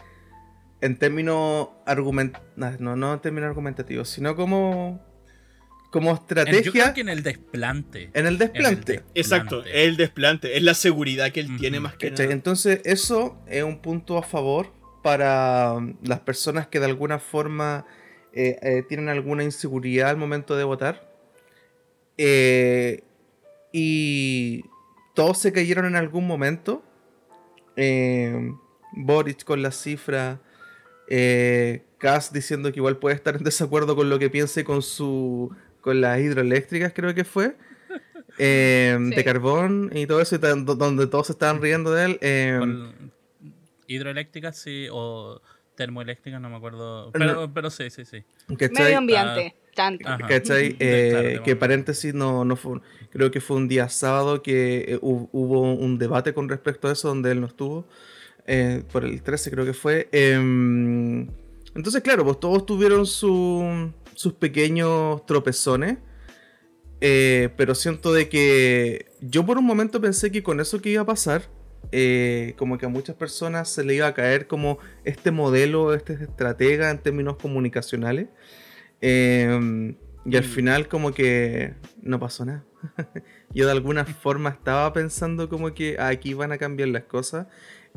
en términos argumentativos, no, no en términos argumentativos, sino como como estrategia. Yo creo que en el desplante. En el desplante. Exacto, el desplante. Es la seguridad que él tiene más que nada. Entonces, eso es un punto a favor para um, las personas que de alguna forma eh, eh, tienen alguna inseguridad al momento de votar. Eh, y todos se cayeron en algún momento. Boris con la cifra. Cass diciendo que igual puede estar en desacuerdo con lo que piense con su con las hidroeléctricas, creo que fue. <laughs> Em, de carbón y todo eso, donde todos se estaban riendo de él. Em, hidroeléctricas, sí, o termoeléctricas, no me acuerdo. Pero, pero sí, sí, sí. Medio ambiente, ah, tanto. ¿Cachai? <laughs> Eh, que paréntesis, no, no fue. Creo que fue un día sábado que eh, hubo un debate con respecto a eso, donde él no estuvo. Eh, por el 13, creo que fue. Em, entonces, claro, pues todos tuvieron su sus pequeños tropezones. Eh, pero siento de que yo por un momento pensé que con eso que iba a pasar, eh, como que a muchas personas se le iba a caer como este modelo, este estratega en términos comunicacionales. Em, y al mm. final como que no pasó nada. <laughs> yo de alguna forma estaba pensando como que aquí van a cambiar las cosas.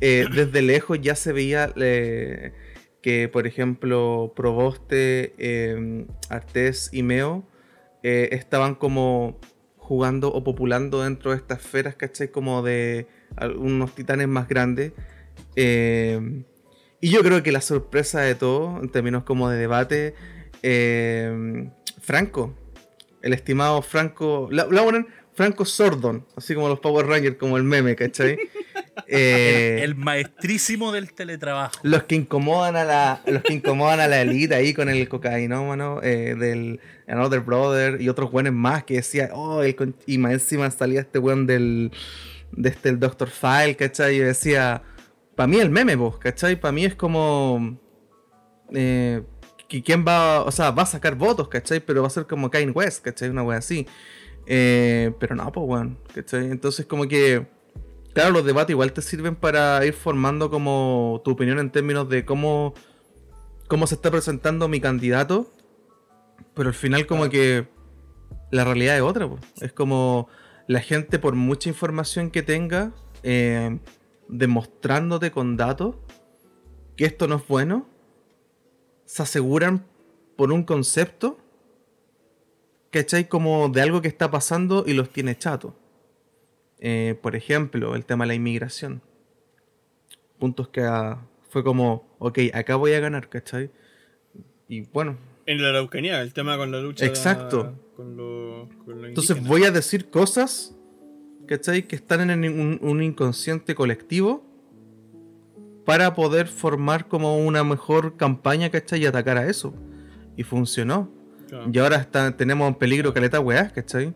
Eh, desde lejos ya se veía que, por ejemplo, Proboste, eh, Artés y Meo eh, estaban como jugando o populando dentro de estas esferas, ¿cachai? Como de unos titanes más grandes. Em, y yo creo que la sorpresa de todo, en términos como de debate, em, Franco, el estimado Franco, la, Franco Sordon, así como los Power Rangers, como el meme, ¿cachai? <laughs> Eh, el, maestrísimo del teletrabajo. Los que incomodan a la, los que incomodan a la elite ahí con el cocainómano eh, del Another Brother y otros buenos más que decía, oh, y más encima salía este weón del de este el Doctor File, ¿cachai? Y decía, para mí el meme, vos, ¿cachai? Para mí es como eh, quién va, o sea, va a sacar votos, ¿cachai? Pero va a ser como Kanye West, ¿cachai? Una wea así. Eh, pero no, pues bueno, ¿cachai? Entonces como que claro, los debates igual te sirven para ir formando como tu opinión en términos de cómo, cómo se está presentando mi candidato. Pero al final como que la realidad es otra. Es como la gente por mucha información que tenga, eh, demostrándote con datos que esto no es bueno, se aseguran por un concepto, ¿cachai? Como de algo que está pasando y los tiene chatos. Eh, por ejemplo, el tema de la inmigración. Puntos que ah, fue como, ok, acá voy a ganar, ¿cachai? Y bueno. En la Araucanía, el tema con la lucha. Exacto. con lo, Entonces voy a decir cosas, ¿cachai? Que están en un, inconsciente colectivo para poder formar como una mejor campaña, ¿cachai? Y atacar a eso. Y funcionó. Y ahora está, tenemos en peligro caleta weás, ¿cachai?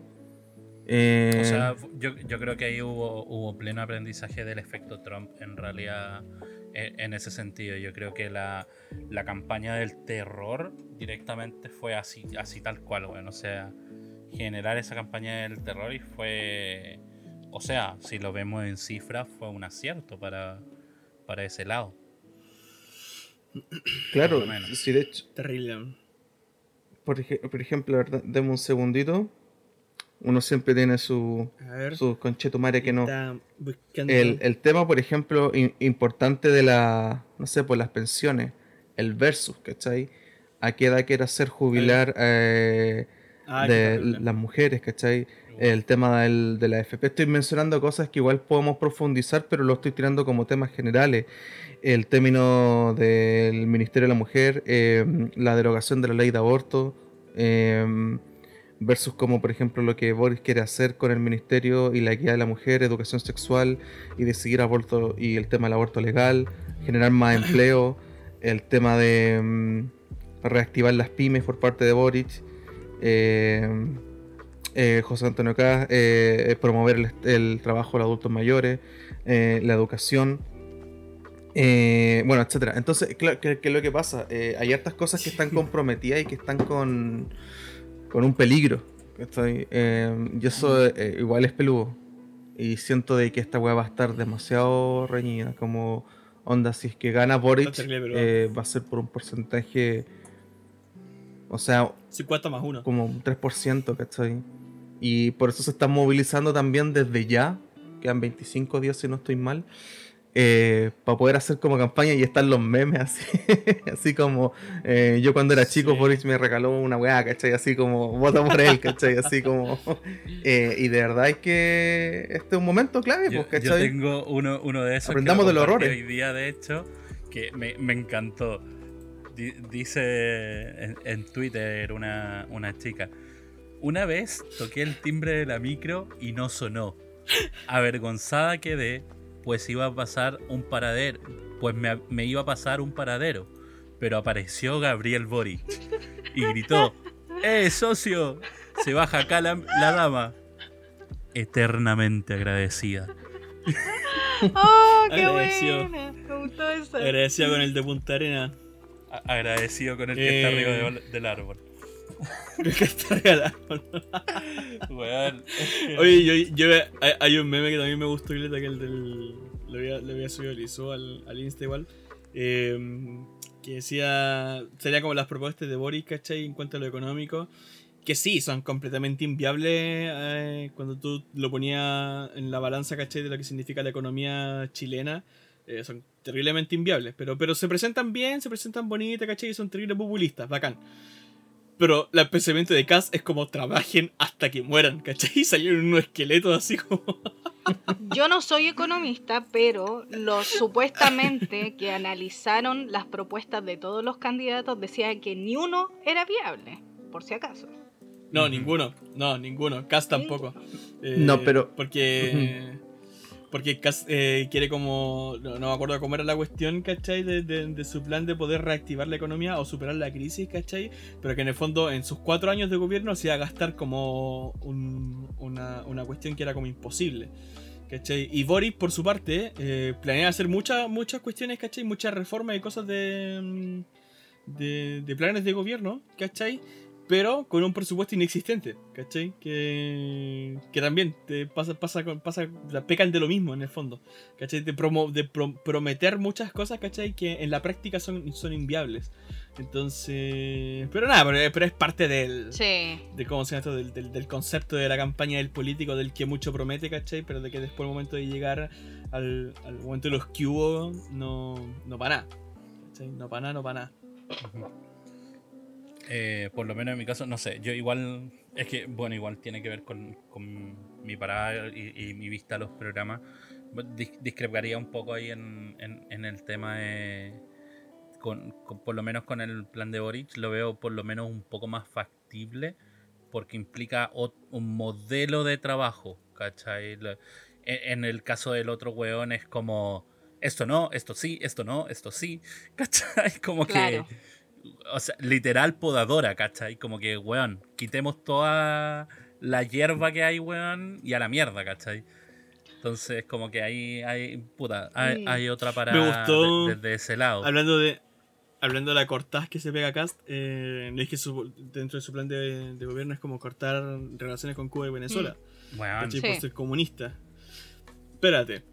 Eh, o sea, yo, creo que ahí hubo, hubo, pleno aprendizaje del efecto Trump en realidad e, en, ese sentido. Yo creo que la, campaña del terror directamente fue así, así tal cual, bueno, o sea, generar esa campaña del terror y fue, o sea, si lo vemos en cifras, fue un acierto para, para ese lado. <clears throat> Claro, sí, de hecho. Terrible. Por, por ejemplo, demos un segundito. Uno siempre tiene su, su conchetumare que no. El, el, tema, por ejemplo, importante de la, no sé, por las pensiones, el versus, ¿cachai? ¿A qué edad quiere hacer jubilar eh, ah, de las mujeres, ¿cachai? El tema del, de la FP. Estoy mencionando cosas que igual podemos profundizar, pero lo estoy tirando como temas generales. El término del Ministerio de la Mujer, eh, la derogación de la ley de aborto. Eh, versus como por ejemplo lo que Boris quiere hacer con el ministerio y la equidad de la mujer, educación sexual y de seguir aborto y el tema del aborto legal, generar más empleo, el tema de mm, reactivar las pymes por parte de Boric, eh, eh, José Antonio Caz, eh, promover el, el, trabajo de los adultos mayores, la educación. bueno, etcétera. Entonces, ¿qué, es lo que pasa? hay hartas cosas que están comprometidas y que están con, con un peligro. Estoy, yo soy igual es peludo. Y siento de que esta weá va a estar demasiado reñida. Como onda, si es que gana Boric, va a ser por un porcentaje o sea, 50 más 1. Como un 3%, ¿cachai? Y por eso se están movilizando también desde ya, quedan 25 días si no estoy mal, eh, para poder hacer como campaña y están los memes así, <laughs> así como eh, yo cuando era chico Boris me regaló una weá, ¿cachai? Así como vota por él, ¿cachai? Así como... <laughs> Eh, y de verdad es que este es un momento clave, yo, pues, Yo tengo uno, uno de esos Aprendamos de los horrores. Hoy día, de hecho, que me, me encantó dice en, Twitter una, una, chica. Una vez toqué el timbre de la micro y no sonó. Avergonzada quedé, pues iba a pasar un paradero. Pues me, iba a pasar un paradero. Pero apareció Gabriel Boric y gritó: ¡Eh, socio! Se baja acá la, dama. Eternamente agradecida. <laughs> ¡Oh, qué! Me gustó eso. Agradecida con el de Punta Arena agradecido con el que está arriba del árbol. Que está del árbol. Oye, yo, hay, un meme que también me gustó, que el del. Le había, le había subido al, al Insta igual. Em, que decía. Sería como las propuestas de Boris, ¿cachai? En cuanto a lo económico. Que sí, son completamente inviables eh, cuando tú lo ponías en la balanza, ¿cachai? De lo que significa la economía chilena. Eh, son terriblemente inviables, pero, pero se presentan bien, se presentan bonitas, ¿cachai? Y son terribles populistas, bacán. Pero el pensamiento de Cass es como trabajen hasta que mueran, ¿cachai? Y <laughs> salieron unos esqueletos así como... Yo no soy economista, pero los supuestamente que analizaron las propuestas de todos los candidatos decían que ni uno era viable, por si acaso. No, ninguno, no, ninguno, Cass tampoco. no, eh, pero... Porque... Porque eh, quiere como. No, me acuerdo cómo era la cuestión, ¿cachai? De, su plan de poder reactivar la economía o superar la crisis, ¿cachai? Pero que en el fondo, en sus cuatro años de gobierno, se iba a gastar como una, cuestión que era como imposible. ¿Cachai? Y Boris, por su parte, eh, planea hacer muchas muchas cuestiones, ¿cachai? Muchas reformas y cosas de, mm, de, de planes de gobierno, ¿cachai? Pero con un presupuesto inexistente, ¿cachai? Que, que también te pasa, pasa, pasa, pecan de lo mismo en el fondo, ¿cachai? De, promo, de prometer muchas cosas, ¿cachai? Que en la práctica son, son inviables. Entonces, pero nada, pero, es parte del, sí. de cómo se llama esto, del, del, concepto de la campaña del político, del que mucho promete, ¿cachai? Pero de que después el momento de llegar al, al momento de los que hubo, no, no para nada, ¿cachai? No para nada, no para nada. Eh, por lo menos en mi caso, no sé, yo igual, es que, bueno, igual tiene que ver con, mi parada y, mi vista a los programas. discreparía un poco ahí en, el tema de, con, por lo menos con el plan de Boric, lo veo por lo menos un poco más factible porque implica un modelo de trabajo, ¿cachai? En el caso del otro weón es como, esto no, esto sí, esto no, esto sí, <laughs> ¿cachai? Como que o sea, literal podadora, ¿cachai? Como que, weón, quitemos toda la hierba que hay, weón, y a la mierda, ¿cachai? Entonces, como que ahí hay, puta, hay, otra parada desde ese lado. Hablando de, hablando de la cortaz que se pega a Cast, eh, es que dentro de su plan de, gobierno es como cortar relaciones con Cuba y Venezuela. Bueno, mm. Por ser comunista. Espérate.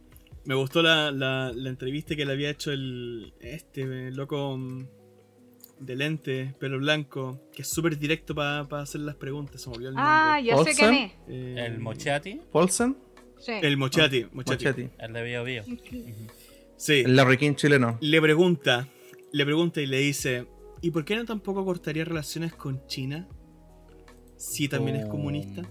Me gustó la, la, la, entrevista que le había hecho el este loco de lente, pelo blanco, que es súper directo para hacer las preguntas. Se me ah, ya sé quién es. Eh, ¿El Mochati? ¿Polsen? Sí. El Mochati. Mochati. El de Bio Bio. Sí. El Larriquín chileno. Le pregunta, le pregunta y le dice, ¿y por qué no tampoco cortaría relaciones con China? Si también es comunista.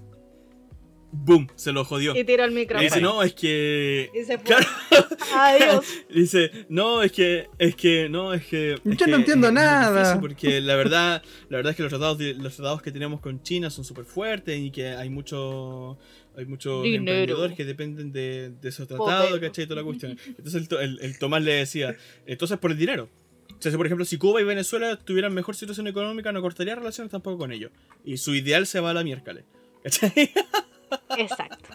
¡Boom! Se lo jodió. Y tiró el Y micrófono. dice, no, es que... Y se fue. Claro. Adiós. <laughs> Dice, no, es que, es que, no, es que... es Yo no que entiendo es nada. difícil Porque la verdad, la verdad es que los tratados, los tratados que tenemos con China son súper fuertes y que hay mucho... Hay muchos Dinero. emprendedores que dependen de, de esos tratados, Poder. ¿cachai? Toda la cuestión. Entonces el, To- el- el Tomás le decía, entonces por el dinero. O sea, por ejemplo, si Cuba y Venezuela tuvieran mejor situación económica, no cortaría relaciones tampoco con ellos. Y su ideal se va a la miércoles. <laughs> ¿Cachai? Exacto.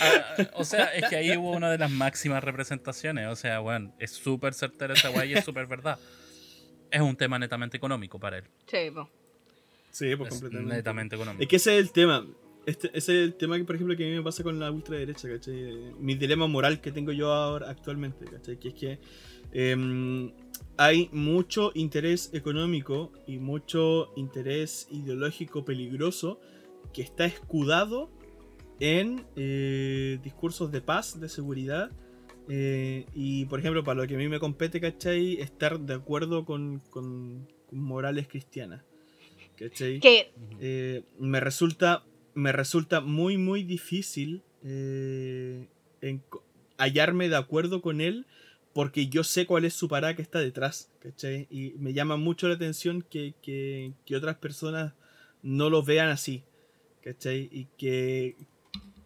Ah, o sea, es que ahí hubo una de las máximas representaciones. O sea, bueno, es súper certera esa weá y es súper verdad. Es un tema netamente económico para él. Sí, po. Sí, pues Es completamente. netamente económico. Es que ese es el tema. Este, ese es el tema que, por ejemplo, que a mí me pasa con la ultraderecha, ¿cachai? Mi dilema moral que tengo yo ahora actualmente, ¿cachai? Que es que em, hay mucho interés económico y mucho interés ideológico peligroso que está escudado en eh, discursos de paz, de seguridad. eh, y, por ejemplo, para lo que a mí me compete, ¿cachai? Estar de acuerdo con, con- con morales cristianas. ¿Cachai? Que eh, me resulta me resulta muy muy difícil en hallarme de acuerdo con él porque yo sé cuál es su parada que está detrás ¿cachai? y me llama mucho la atención que, que- que otras personas no lo vean así ¿cachai? y que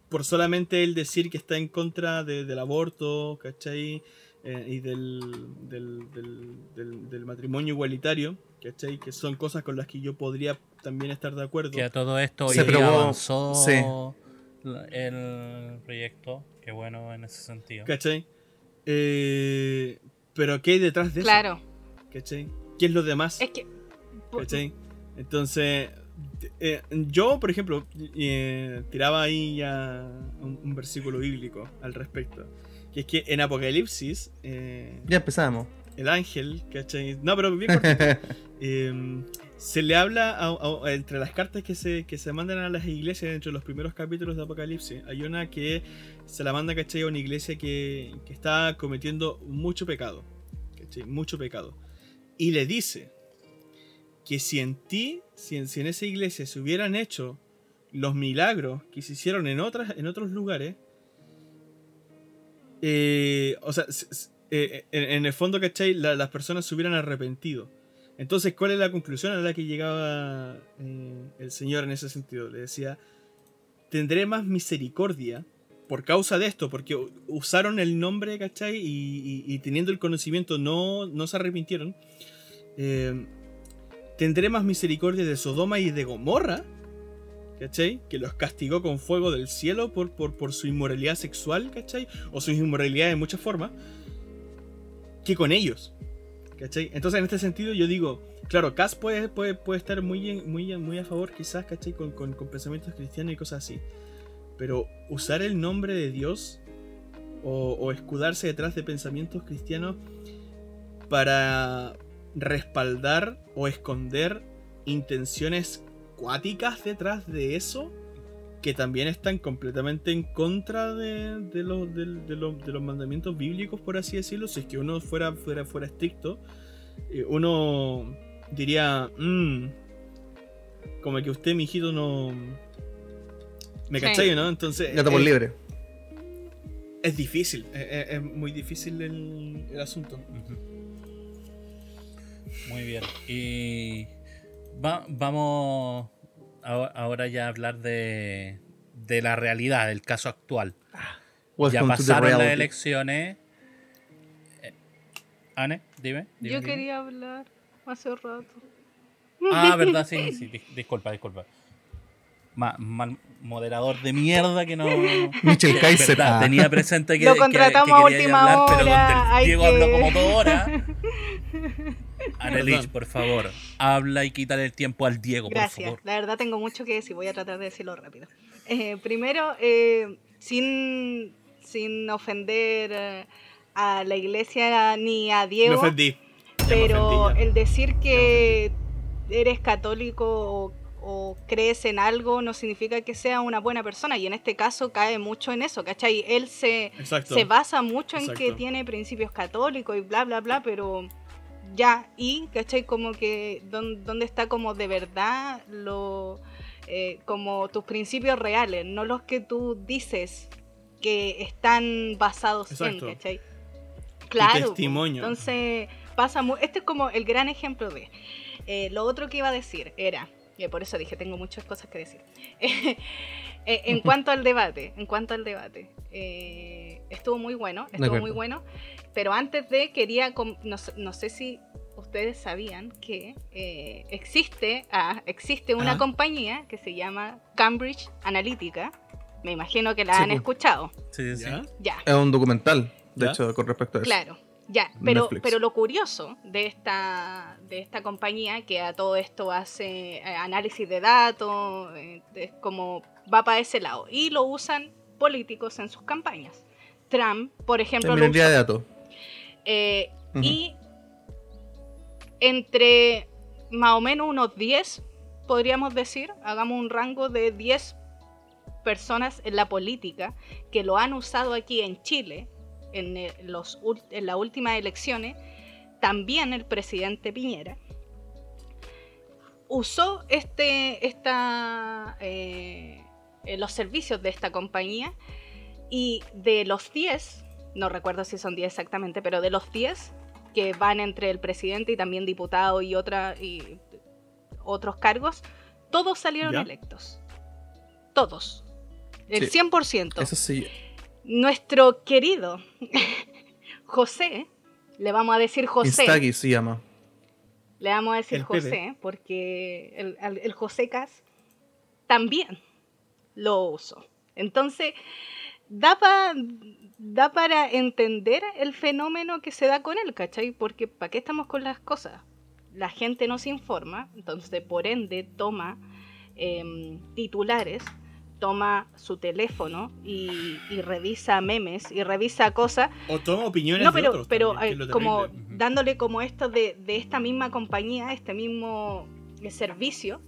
por solamente el decir que está en contra de- del aborto ¿cachai? Eh, y del, del, del- del- del matrimonio igualitario ¿cachai? que son cosas con las que yo podría también estar de acuerdo Que a todo esto Se probó, avanzó sí. el proyecto. Qué bueno en ese sentido. ¿Cachai? Eh, pero ¿qué hay detrás de Claro. eso? ¿Cachai? ¿Qué es lo demás? Es que. ¿Cachai? Entonces, eh, yo, por ejemplo, eh, tiraba ahí ya un, un versículo bíblico al respecto. Que es que en Apocalipsis, eh, Ya empezamos. el ángel, ¿cachai? No, pero bien cortito. <laughs> Eh, se le habla a- a- entre las cartas que se, que se mandan a las iglesias dentro de los primeros capítulos de Apocalipsis. Hay una que se la manda ¿cachai? a una iglesia que, que está cometiendo mucho pecado. ¿cachai? Mucho pecado. Y le dice que si en ti, si en, si en esa iglesia se hubieran hecho los milagros que se hicieron en, otras, en otros lugares, eh, o sea, eh, en, el fondo, ¿cachai? La- las personas se hubieran arrepentido. Entonces, ¿cuál es la conclusión a la que llegaba eh, el Señor en ese sentido? Le decía, tendré más misericordia por causa de esto, porque usaron el nombre, ¿cachai? Y, y- teniendo el conocimiento no, no se arrepintieron. Tendré más misericordia de Sodoma y de Gomorra, ¿cachai? Que los castigó con fuego del cielo por, por, por su inmoralidad sexual, ¿cachai? O su inmoralidad de muchas formas, que con ellos. ¿Cachai? Entonces, en este sentido, yo digo, claro, Cass puede, puede, puede estar muy, muy, muy a favor, quizás, ¿cachai? Con, con, pensamientos cristianos y cosas así. Pero usar el nombre de Dios o escudarse detrás de pensamientos cristianos para respaldar o esconder intenciones cuáticas detrás de eso, que también están completamente en contra de, de los, del- de los- de los mandamientos bíblicos, por así decirlo. Si es que uno fuera, fuera, fuera estricto, eh, uno diría, "Mm, como que usted, mi hijito, no... ¿Me Sí. cachai, no? Entonces... Ya estamos eh, libres. es difícil, es, muy difícil el, el asunto. Muy bien. Y va- vamos a- ahora ya a hablar de, de la realidad, del caso actual. ya Welcome to the pasaron las elecciones. Eh, Anne, dime. dime, Yo dime. quería hablar hace rato. Ah, <laughs> verdad, sí, sí. dis- disculpa, disculpa. Ma- mal moderador de mierda que no. <laughs> Michel que, Kaiser. verdad, ah. tenía presente que, Lo contratamos que a quería última hablar, pero hora, hay Diego que- habló como dos horas. <laughs> Anelich, por favor, habla y quítale el tiempo al Diego, por Gracias. favor. La verdad tengo mucho que decir. Voy a tratar de decirlo rápido. Eh, primero, eh, sin, sin ofender eh, a la iglesia ni a Me Diego, ofendí. Me pero ofendí ya. el decir que eres católico o, o crees en algo no significa que sea una buena persona. Y en este caso cae mucho en eso, ¿cachai? Él se, Exacto. se basa mucho en que tiene principios católicos y bla, bla, bla, pero ya, y, ¿cachai? Como que don- dónde está como de verdad lo, eh, como tus principios reales, no los que tú dices que están basados Exacto. en, ¿cachai? Claro. testimonio. Entonces, pasa mu- Este es como el gran ejemplo de. Eh, lo otro que iba a decir era. y por eso dije, tengo muchas cosas que decir. <laughs> Eh, en <laughs> cuanto al debate, en cuanto al debate, eh, estuvo muy bueno, estuvo muy bueno. Pero antes de, quería, no, sé- no sé si ustedes sabían que eh, existe, ah, existe una Ajá. compañía que se llama Cambridge Analytica. Me imagino que la Sí, han escuchado. Sí, sí. ¿Ya? Ya. Es un documental, de ¿Ya? hecho, con respecto a eso. Claro, ya, pero, Netflix. pero lo curioso de esta, de esta compañía que a todo esto hace eh, análisis de datos, eh, es como va para ese lado, y lo usan políticos en sus campañas. Trump, por ejemplo, En lo de datos. Y entre más o menos unos 10, podríamos decir, hagamos un rango de 10 personas en la política que lo han usado aquí en Chile en, eh, los, en las últimas elecciones, también el presidente Piñera usó este, esta, eh, los servicios de esta compañía y de los 10, no recuerdo si son 10 exactamente, pero de los 10 que van entre el presidente y también diputado y, otra, y otros cargos, todos salieron ¿Ya? electos. Todos. El Sí. 100%. Eso sí. Nuestro querido <laughs> José, le vamos a decir José. Instagi se llama. Le vamos a decir El Pepe. José, porque el José Cas también lo usó. Entonces, da, pa- da para entender el fenómeno que se da con él, ¿cachai? Porque ¿para qué estamos con las cosas? La gente no se informa, entonces por ende toma em, titulares, toma su teléfono y, y revisa memes y revisa cosas O toma opiniones no, de pero, otros pero también, eh, como dándole como esto de, de esta misma compañía, este mismo eh, servicio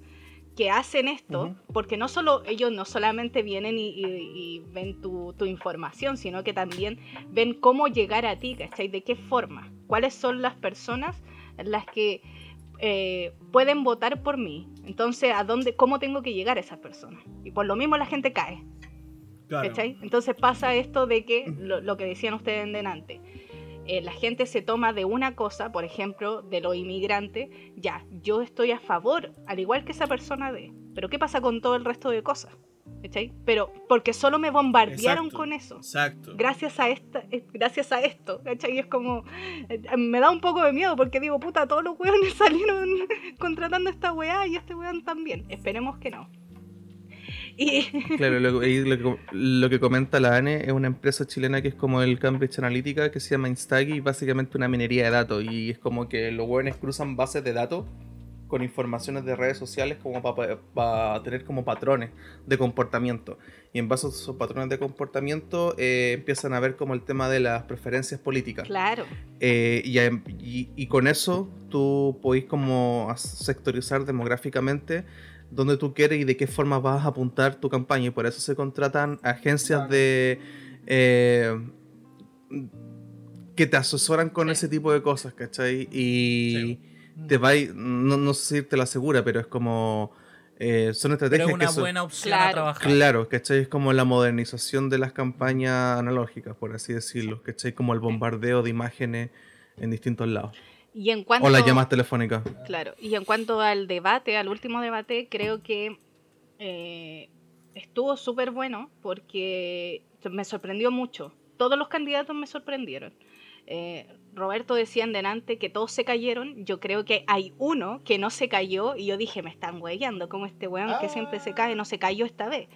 que hacen esto, porque no solo ellos no solamente vienen y, y- y ven tu, tu información, sino que también ven cómo llegar a ti, ¿cachai? ¿De qué forma? ¿Cuáles son las personas las que eh, pueden votar por mí? Entonces, ¿a dónde, cómo tengo que llegar a esas personas? Y por lo mismo la gente cae. Claro. ¿Cachai? Entonces pasa esto de que, lo, lo que decían ustedes en delante, eh, la gente se toma de una cosa, por ejemplo, de los inmigrantes, ya, yo estoy a favor, al igual que esa persona de, pero ¿qué pasa con todo el resto de cosas? ¿Cachai? Pero porque solo me bombardearon Exacto. con eso. Exacto. Gracias a esta, eh, gracias a esto, ¿cachai? Y es como, eh, me da un poco de miedo porque digo, puta, todos los weones <laughs> salieron contratando a esta weá y a este weón también. Esperemos que no. Y, Claro, lo, lo que, lo que comenta la ANE es una empresa chilena que es como el Cambridge Analytica, que se llama Instagi, básicamente una minería de datos. Y es como que los hueones cruzan bases de datos con informaciones de redes sociales como para tener como patrones de comportamiento. Y en base a esos patrones de comportamiento eh, empiezan a ver como el tema de las preferencias políticas. claro, Eh, y, y- y con eso tú podéis como sectorizar demográficamente dónde tú quieres y de qué forma vas a apuntar tu campaña. Y por eso se contratan agencias de... eh, que te asesoran con Sí. ese tipo de cosas, ¿cachai? Y Sí. te va no, no sé si te lo asegura, pero es como... eh, son estrategias es una que son- buena opción a Claro. trabajar. Claro, ¿cachai? Es como la modernización de las campañas analógicas, por así decirlo, ¿cachai? Como el bombardeo de imágenes en distintos lados. Y en cuanto... O las llamadas telefónicas. Claro, y en cuanto al debate, al último debate, creo que eh, estuvo súper bueno porque me sorprendió mucho. Todos los candidatos me sorprendieron. Eh, Roberto decía en delante que todos se cayeron. Yo creo que hay uno que no se cayó y yo dije, me están hueveando, como este weón que siempre se cae, no se cayó esta vez.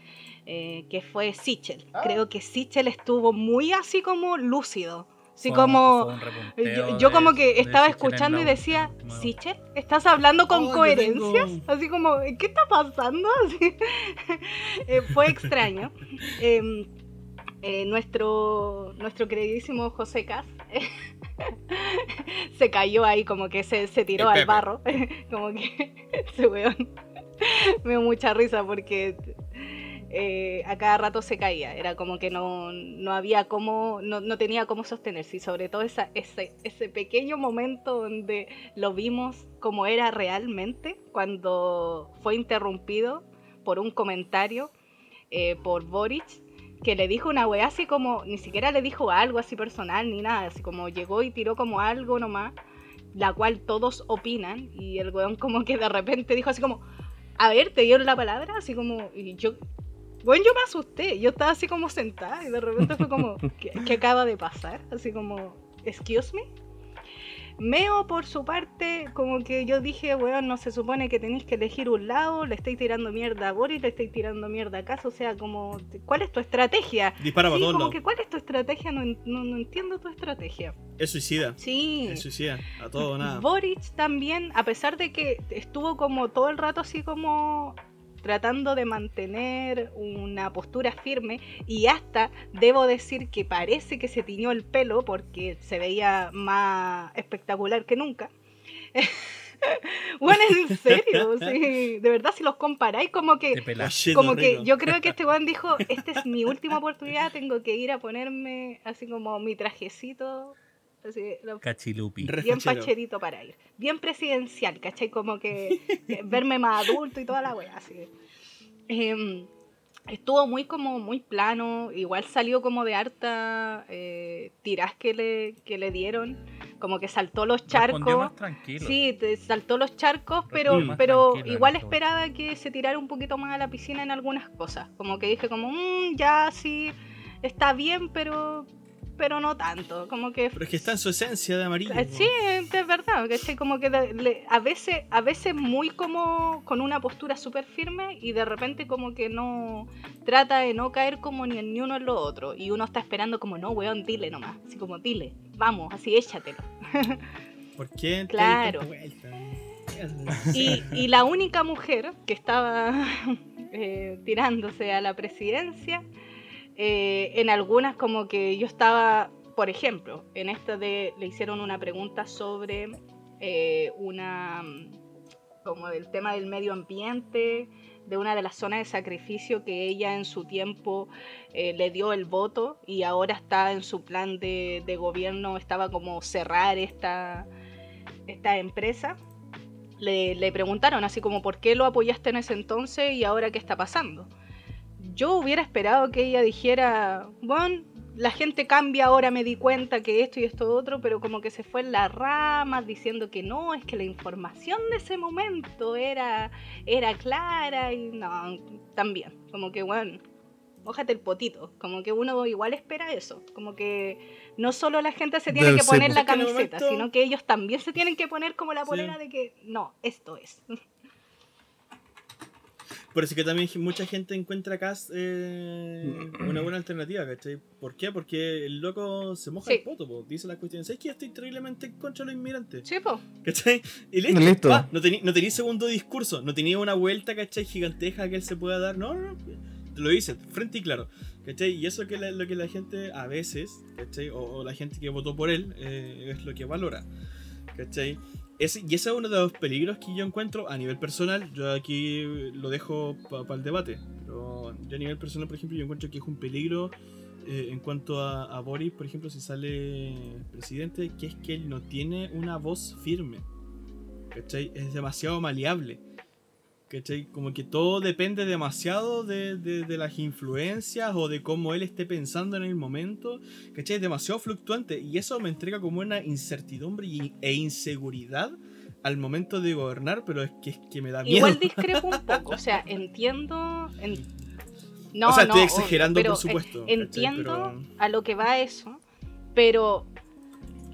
Eh, que fue Sichel. Creo que Sichel estuvo muy así como lúcido. Fue un- como... fue un repunteo Yo, yo de- como que de estaba escuchando y decía, última- Sichel, ¿estás hablando con Oh, coherencias? tengo- Así como, ¿qué está pasando? <laughs> Así. Eh, fue extraño. <laughs> Eh, eh, nuestro, nuestro queridísimo José Cas <laughs> se cayó ahí, como que se, se tiró El al barro. como que ese weón me dio mucha risa porque eh, a cada rato se caía. Era como que no, no había cómo, no, no tenía cómo sostenerse. Y sobre todo esa, ese, ese pequeño momento donde lo vimos como era realmente, cuando fue interrumpido por un comentario eh, por Boric que le dijo una weá así como, ni siquiera le dijo algo así personal ni nada, así como llegó y tiró como algo nomás, la cual todos opinan, y el weón como que de repente dijo así como, a ver, te dieron la palabra, así como, y yo, bueno, yo me asusté, yo estaba así como sentada y de repente fue como, <laughs> ¿qué, qué acaba de pasar? Así como, excuse me. Meo, por su parte, como que yo dije, weón, no se supone que tenéis que elegir un lado, le estáis tirando mierda a Boris, le estáis tirando mierda a Caso, o sea, como, ¿cuál es tu estrategia? Dispara para sí, como que, ¿cuál es tu estrategia? No, no, no entiendo tu estrategia. Es suicida. Sí. Es suicida. A todo o nada. Boric también, a pesar de que estuvo como todo el rato así como tratando de mantener una postura firme y hasta debo decir que parece que se tiñó el pelo porque se veía más espectacular que nunca. <laughs> bueno, en serio, sí, de verdad si los comparáis como que como que yo creo que este weón dijo, esta es mi última oportunidad, tengo que ir a ponerme así como mi trajecito, así, lo- Cachilupi. Bien pacherito para ir. Bien presidencial, ¿cachai? Como que, que <laughs> verme más adulto y toda la wea, así. Em, estuvo muy como muy plano, igual salió como de harta eh, tiras que le, que le dieron, como que saltó los charcos. más tranquilo. Sí, te saltó los charcos, pero, pero igual esto. esperaba que se tirara un poquito más a la piscina en algunas cosas. Como que dije como, "Mm, ya sí, está bien, pero pero no tanto. Como que Pero es que está en su esencia de amarillo. eh. Sí, es verdad, ¿cachai? Como que le- le- a veces, a veces muy como con una postura súper firme y de repente como que no trata de no caer como ni en ni uno en lo otro. Y uno está esperando como, no, weón, dile nomás. Así como, dile, vamos, así échatelo. <laughs> ¿Por qué? Claro. Y, y la única mujer que estaba <laughs> eh, tirándose a la presidencia, eh, en algunas como que yo estaba, por ejemplo, en esta de le hicieron una pregunta sobre eh, una como del tema del medio ambiente, de una de las zonas de sacrificio que ella en su tiempo eh, le dio el voto y ahora está en su plan de, de gobierno, estaba como cerrar esta, esta empresa le, le preguntaron así como por qué lo apoyaste en ese entonces y ahora qué está pasando. Yo hubiera esperado que ella dijera, bueno, la gente cambia, ahora me di cuenta que esto y esto otro, pero como que se fue en las ramas diciendo que no, es que la información de ese momento era, era clara y no, también, como que bueno, mójate el potito, como que uno igual espera eso, como que no solo la gente se tiene Del que poner la camiseta, momento- sino que ellos también se tienen que poner como la Sí. polera de que no, esto es. Por eso que también mucha gente encuentra acá eh, una buena alternativa, ¿cachai? ¿Por qué? Porque el loco se moja Sí. el poto, po, dice las cuestiones. Es que yo estoy terriblemente en contra de los inmigrantes, Sí, po. ¿cachai? Y listo. Listo. Pa, no tenía no tení segundo discurso, no tenía una vuelta, ¿cachai? Gigantesca que él se pueda dar. No, no, no. Te lo dice, frente y claro. ¿Cachai? Y eso que la- lo que la gente a veces, ¿cachai? O, o la gente que votó por él eh, es lo que valora. ¿Cachai? Y ese es uno de los peligros que yo encuentro a nivel personal. Yo aquí lo dejo para el debate. Pero yo a nivel personal, por ejemplo, yo encuentro que es un peligro eh, en cuanto a, a Boris, por ejemplo, si sale presidente, que es que él no tiene una voz firme. ¿Cachai? Es demasiado maleable. ¿Cachai? Como que todo depende demasiado de, de- de las influencias o de cómo él esté pensando en el momento. ¿Cachai? Es demasiado fluctuante y eso me entrega como una incertidumbre y- e inseguridad al momento de gobernar, pero es que, es que me da miedo. Igual discrepo un poco, o sea, <laughs> entiendo... en- No, o sea, no, estoy exagerando, por supuesto. eh, ¿cachai? Entiendo Pero- a lo que va eso, pero...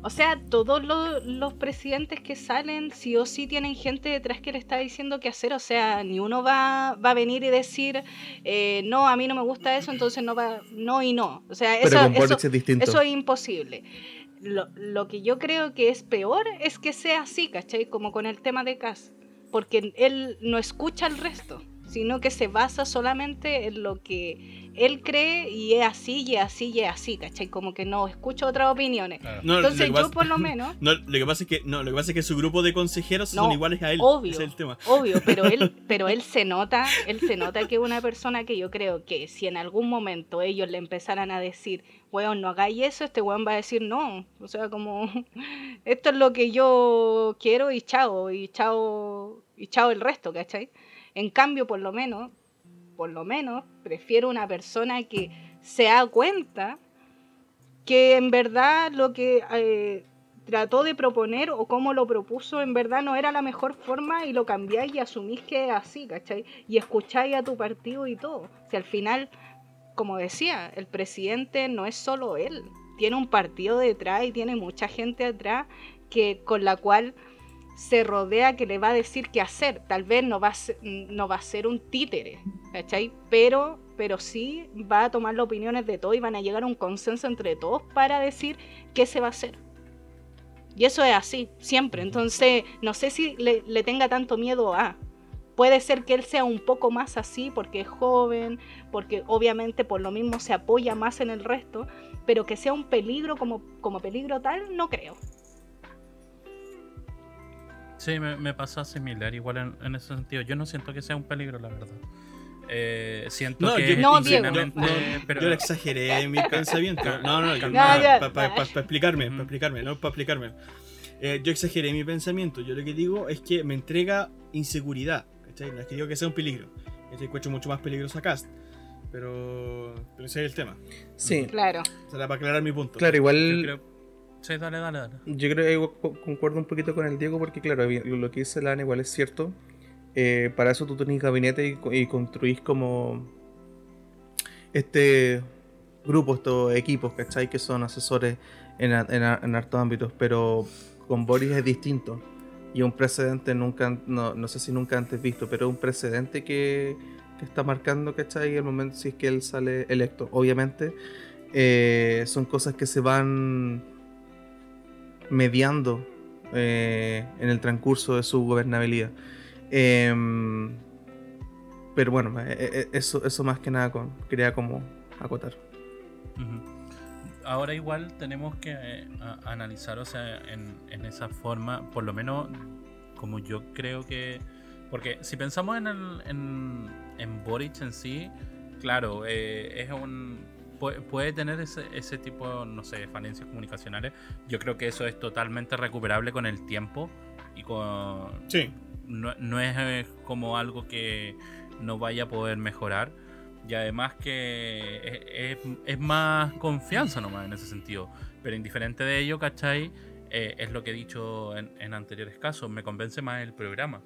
O sea, todos lo- los presidentes que salen sí o sí tienen gente detrás que le está diciendo qué hacer. O sea, ni uno va, va a venir y decir, eh, no, a mí no me gusta eso, entonces no va, no y no. O sea, eso, eso, es distinto. eso es imposible. Lo, lo que yo creo que es peor es que sea así, ¿cachai? Como con el tema de Cass. Porque él no escucha al resto, sino que se basa solamente en lo que él cree y es así, y es así, y es así, ¿cachai? Como que no escucha otras opiniones. Claro. No, lo Entonces que yo pasa- por lo <laughs> menos, No, lo que pasa es que no, lo que pasa es que su grupo de consejeros No, son iguales a él. obvio. Ese es el tema. obvio, pero él, <laughs> pero él se nota, él se nota que es una persona que yo creo que si en algún momento ellos le empezaran a decir, weón, no hagáis eso, este weón va a decir no. O sea, como <laughs> esto es lo que yo quiero y chao, y chao, y chao el resto, ¿cachai? En cambio, por lo menos, por lo menos prefiero una persona que se da cuenta que en verdad lo que eh, trató de proponer o cómo lo propuso en verdad no era la mejor forma y lo cambiáis y asumís que es así, ¿cachai? Y escucháis a tu partido y todo. Si al final, como decía, el presidente no es solo él, tiene un partido detrás y tiene mucha gente atrás que, con la cual se rodea que le va a decir qué hacer. Tal vez no va a ser, no va a ser un títere, ¿cachai? Pero, pero sí va a tomar las opiniones de todos y van a llegar a un consenso entre todos para decir qué se va a hacer. Y eso es así, siempre. Entonces, no sé si le, le tenga tanto miedo a. Puede ser que él sea un poco más así porque es joven, porque obviamente por lo mismo se apoya más en el resto, pero que sea un peligro como, como peligro tal, no creo. Sí, me, me pasa similar, igual en, ese sentido. Yo no siento que sea un peligro, la verdad. Eh, siento que yo, no, Diego. pero... yo le exageré mi <laughs> pensamiento. No, no, para explicarme, para explicarme, no para explicarme. Eh, yo exageré mi pensamiento. Yo lo que digo es que me entrega inseguridad. ¿cachai? No es que digo que sea un peligro. Este encuentro mucho más peligroso a Cast. Pero, pero ese es el tema. Sí. Claro. O para aclarar mi punto. Claro, igual. Sí, dale, dale, dale. Yo creo que concuerdo un poquito con el Diego porque, claro, lo que dice Lana igual es cierto. Eh, para eso tú tenés gabinete y, construís como este grupo, estos equipos, ¿cachai? Que son asesores en, en, en hartos ámbitos, pero con Boris es distinto. Y un precedente nunca, no, no sé si nunca antes visto, pero un precedente que, que está marcando, ¿cachai? El momento si es que él sale electo. Obviamente eh, son cosas que se van mediando eh, en el transcurso de su gobernabilidad. Em, pero bueno, eh, eh, eso, eso más que nada con, quería como acotar. Ahora igual tenemos que analizar, o sea, en, esa forma, por lo menos como yo creo que... Porque si pensamos en, el, en, en Boric en sí, claro, es un puede, tener ese, ese tipo, no sé, falencias comunicacionales. Yo creo que eso es totalmente recuperable con el tiempo y con... Sí. No, es eh, como algo que no vaya a poder mejorar. Y además que es, más confianza nomás en ese sentido. Pero indiferente de ello, ¿cachai? Eh, es lo que he dicho en, anteriores casos. Me convence más el programa.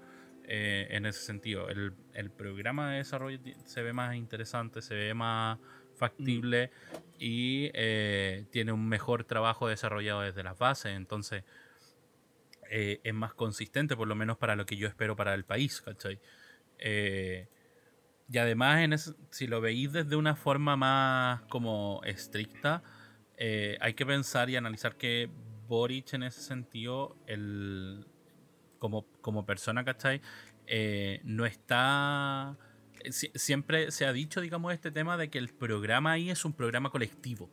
Eh, en ese sentido. El, el, programa de desarrollo se ve más interesante, se ve más, factible y eh, tiene un mejor trabajo desarrollado desde las bases. Entonces, eh, es más consistente, por lo menos para lo que yo espero para el país, ¿cachai? Eh, y además, en si lo veis desde una forma más como estricta, hay que pensar y analizar que Boric en ese sentido, el, como, como persona, ¿cachai? no está siempre se ha dicho, digamos, este tema de que el programa ahí es un programa colectivo.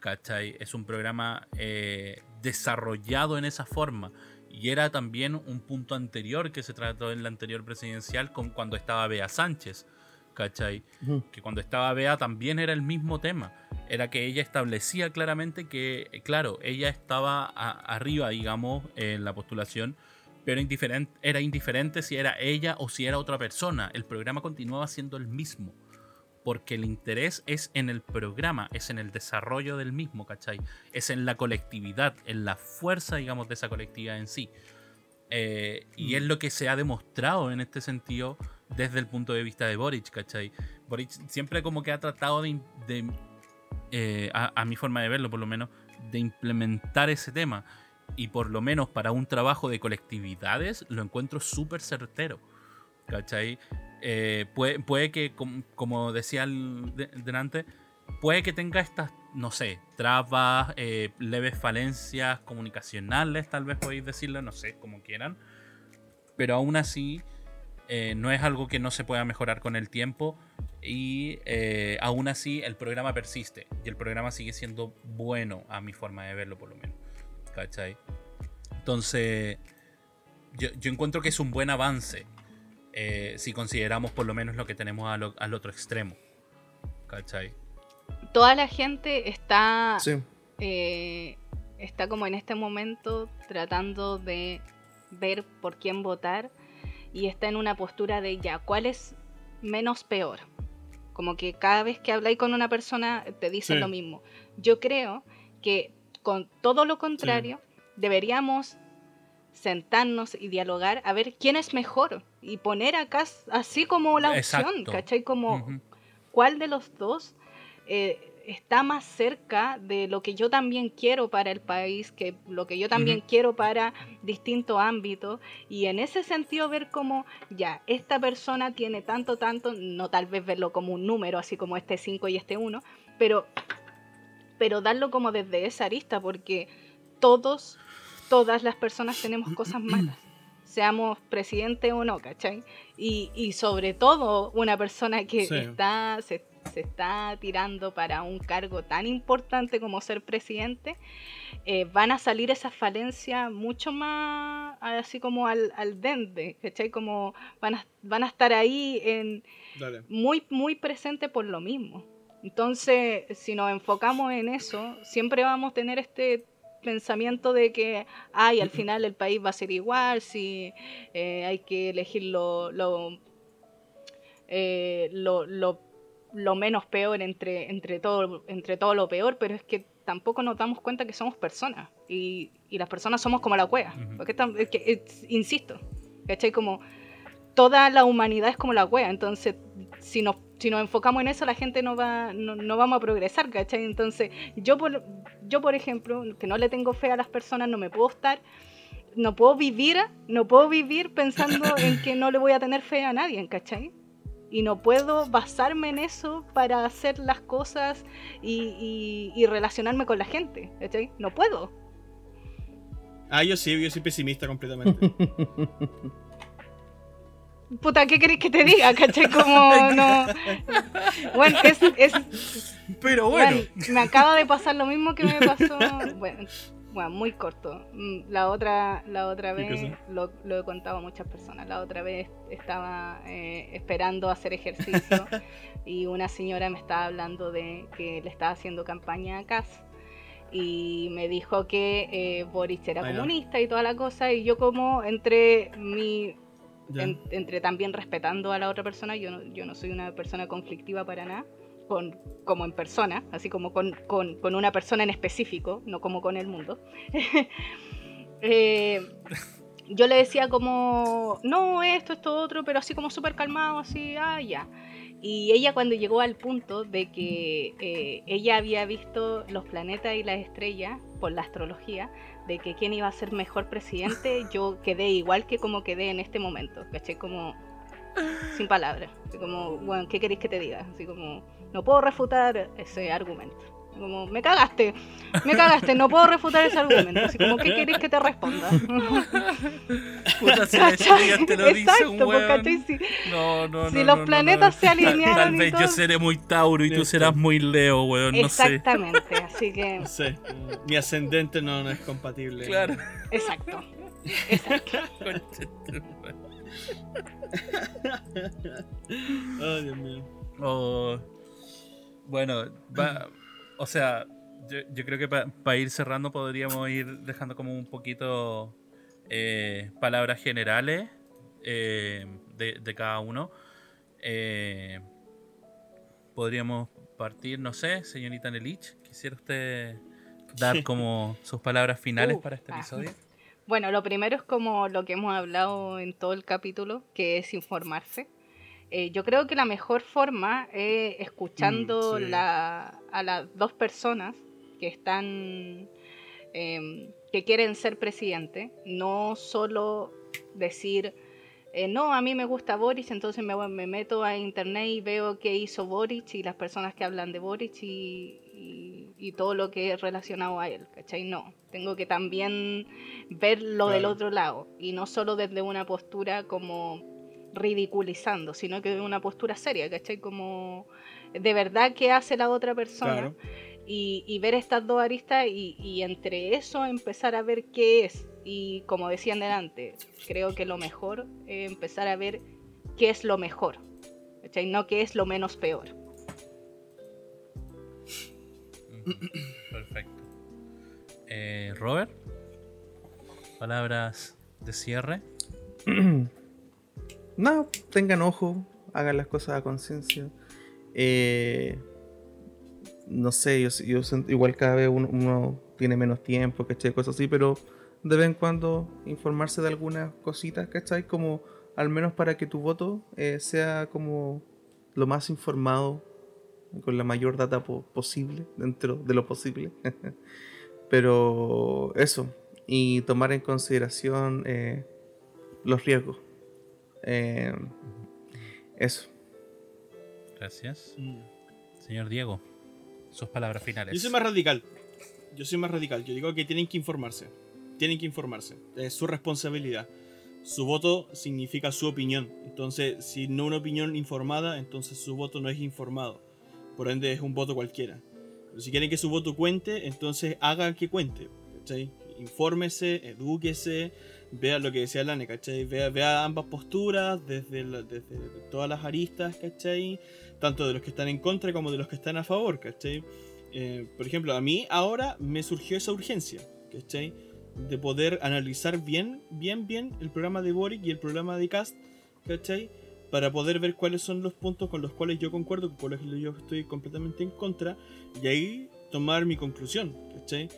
¿Cachai? Es un programa eh, desarrollado en esa forma. Y era también un punto anterior que se trató en la anterior presidencial con cuando estaba Bea Sánchez. ¿Cachai? Que cuando estaba Bea también era el mismo tema. Era que ella establecía claramente que, claro, ella estaba arriba, digamos, en la postulación, pero indiferente, era indiferente si era ella o si era otra persona. El programa continuaba siendo el mismo. Porque el interés es en el programa, es en el desarrollo del mismo, ¿cachai? Es en la colectividad, en la fuerza, digamos, de esa colectividad en sí. Eh, y es lo que se ha demostrado en este sentido desde el punto de vista de Boric, ¿cachai? Boric siempre como que ha tratado de, eh, a mi forma de verlo por lo menos, de implementar ese tema y por lo menos para un trabajo de colectividades lo encuentro súper certero. ¿Cachai? Eh, puede, que, como, decía delante, puede que tenga estas, no sé, trabas, eh, leves falencias comunicacionales, tal vez podéis decirlo, no sé, como quieran. Pero aún así, eh, no es algo que no se pueda mejorar con el tiempo. Y aún así, el programa persiste. Y el programa sigue siendo bueno, a mi forma de verlo, por lo menos. ¿Cachai? Entonces, yo, encuentro que es un buen avance eh, si consideramos por lo menos lo que tenemos al, otro extremo, ¿cachai? Toda la gente está, eh, está como en este momento tratando de ver por quién votar y está en una postura de ya, ¿cuál es menos peor? como que cada vez que habláis con una persona te dicen Sí. lo mismo. Yo creo que con todo lo contrario, deberíamos sentarnos y dialogar a ver quién es mejor y poner acá así como la opción, Exacto. ¿cachai? Como Ujú. cuál de los dos eh, está más cerca de lo que yo también quiero para el país, que lo que yo también quiero para distintos ámbitos, y en ese sentido ver como, ya, esta persona tiene tanto, tanto, no tal vez verlo como un número, así como este 5 y este 1, pero, pero darlo como desde esa arista, porque todos, todas las personas tenemos cosas malas. Seamos presidente o no, ¿cachai? Y, y sobre todo una persona que Sí. está, se, se está tirando para un cargo tan importante como ser presidente, eh, van a salir esas falencias mucho más así como al, al dente, ¿cachai? Como van a, van a estar ahí en, Dale. muy, muy presente por lo mismo. Entonces, si nos enfocamos en eso, siempre vamos a tener este pensamiento de que, ay, al final el país va a ser igual, si eh, hay que elegir lo, lo, eh, lo, lo- lo menos peor entre, entre, todo, entre todo lo peor, pero es que tampoco nos damos cuenta que somos personas y, y las personas somos como la cueva. Porque tam- es que, es- insisto, ¿cachai? Como toda la humanidad es como la wea, entonces si nos, si nos enfocamos en eso la gente no va no, no vamos a progresar, ¿cachai? Entonces yo por, yo por ejemplo, que no le tengo fe a las personas, no me puedo estar, no puedo vivir, no puedo vivir pensando en que no le voy a tener fe a nadie, ¿cachai? Y no puedo basarme en eso para hacer las cosas y, y- y relacionarme con la gente, ¿cachai? No puedo. Ah, yo sí, yo soy pesimista completamente. <laughs> Puta, ¿qué querés que te diga? ¿Cachai? Como <laughs> no. Bueno, es, es Pero bueno. Bueno, me acaba de pasar lo mismo que me pasó. Bueno, bueno, muy corto. Mm, La otra, la otra ¿Qué vez, lo, lo he contado a muchas personas. La otra vez estaba eh, esperando hacer ejercicio <laughs> y una señora me estaba hablando de que le estaba haciendo campaña a Cas y me dijo que eh, Boris era comunista y toda la cosa y yo como entre mi. En- entre también respetando a la otra persona, yo no, yo no soy una persona conflictiva para nada, con, como en persona, así como con, con- con una persona en específico, no como con el mundo. <laughs> Eh, yo le decía como, no, esto, esto, otro, pero así como súper calmado, así, ah, ya. Y ella cuando llegó al punto de que eh, ella había visto los planetas y las estrellas por la astrología, de que quién iba a ser mejor presidente, <laughs> yo quedé igual que como quedé en este momento, ¿cachai? Como sin palabras, así como, bueno, ¿qué queréis que te diga? Así como, no puedo refutar ese argumento. Como, me cagaste, me cagaste, no puedo refutar ese argumento. Así como, ¿qué queréis que te responda? <laughs> Puta, si la te lo dice Exacto, un weón. Si- No, no, Si no, los no, planetas no. se alinearon Tal, tal y vez todo. yo seré muy Tauro y tú serás muy Leo, weón. No sé. Exactamente, así que, No sé, mi ascendente no, no es compatible. Claro. exacto. Exacto. <laughs> Ay, Dios mío. Oh, bueno, va- o sea, yo, yo creo que para ir cerrando podríamos ir dejando como un poquito eh, palabras generales eh, de, de cada uno. Eh, podríamos partir, no sé, señorita Nelich, ¿quisiera usted dar como sus palabras finales Uh, para este ah. episodio? Bueno, lo primero es como lo que hemos hablado en todo el capítulo, que es informarse. Eh, yo creo que la mejor forma es escuchando Mm, sí. la- a las dos personas que están, em, que quieren ser presidente, no solo decir, eh, no, a mí me gusta Boris, entonces me, me meto a internet y veo qué hizo Boris y las personas que hablan de Boris y, y- y todo lo que es relacionado a él, ¿cachai? No, tengo que también ver lo del otro lado y no solo desde una postura como ridiculizando, sino que de una postura seria, ¿cachai? Como de verdad qué hace la otra persona Claro. y, y ver estas dos aristas y, y entre eso empezar a ver qué es. Y como decían delante, creo que lo mejor es empezar a ver qué es lo mejor, ¿cachai? No qué es lo menos peor. Ujú, Perfecto. Eh, Robert, palabras de cierre. <clears throat> No, tengan ojo, hagan las cosas a conciencia. Eh, no sé, yo, yo igual cada vez uno, tiene menos tiempo, ¿cachai? Cosas así, pero de vez en cuando informarse de algunas cositas, ¿cachai? Como al menos para que tu voto eh, sea como lo más informado, con la mayor data posible, dentro de lo posible. <laughs> pero eso, y tomar en consideración eh, los riesgos. Eh, eso. Gracias. Mm. Señor Diego, sus palabras finales. Yo soy más radical. Yo soy más radical. Yo digo que tienen que informarse. Tienen que informarse. Es su responsabilidad. Su voto significa su opinión. Entonces, si no una opinión informada, entonces su voto no es informado. Por ende, es un voto cualquiera. Pero si quieren que su voto cuente, entonces hagan que cuente. Infórmese, edúquese, vea lo que decía Lane, ¿cachai? Vea, vea ambas posturas desde, desde todas las aristas, ¿cachai? Tanto de los que están en contra como de los que están a favor, ¿cachai? Eh, por ejemplo, a mí ahora me surgió esa urgencia, ¿cachai? De poder analizar bien, bien, bien el programa de Boric y el programa de Cast, ¿cachai? Para poder ver cuáles son los puntos con los cuales yo concuerdo, con los que yo estoy completamente en contra, y ahí tomar mi conclusión, ¿cachai?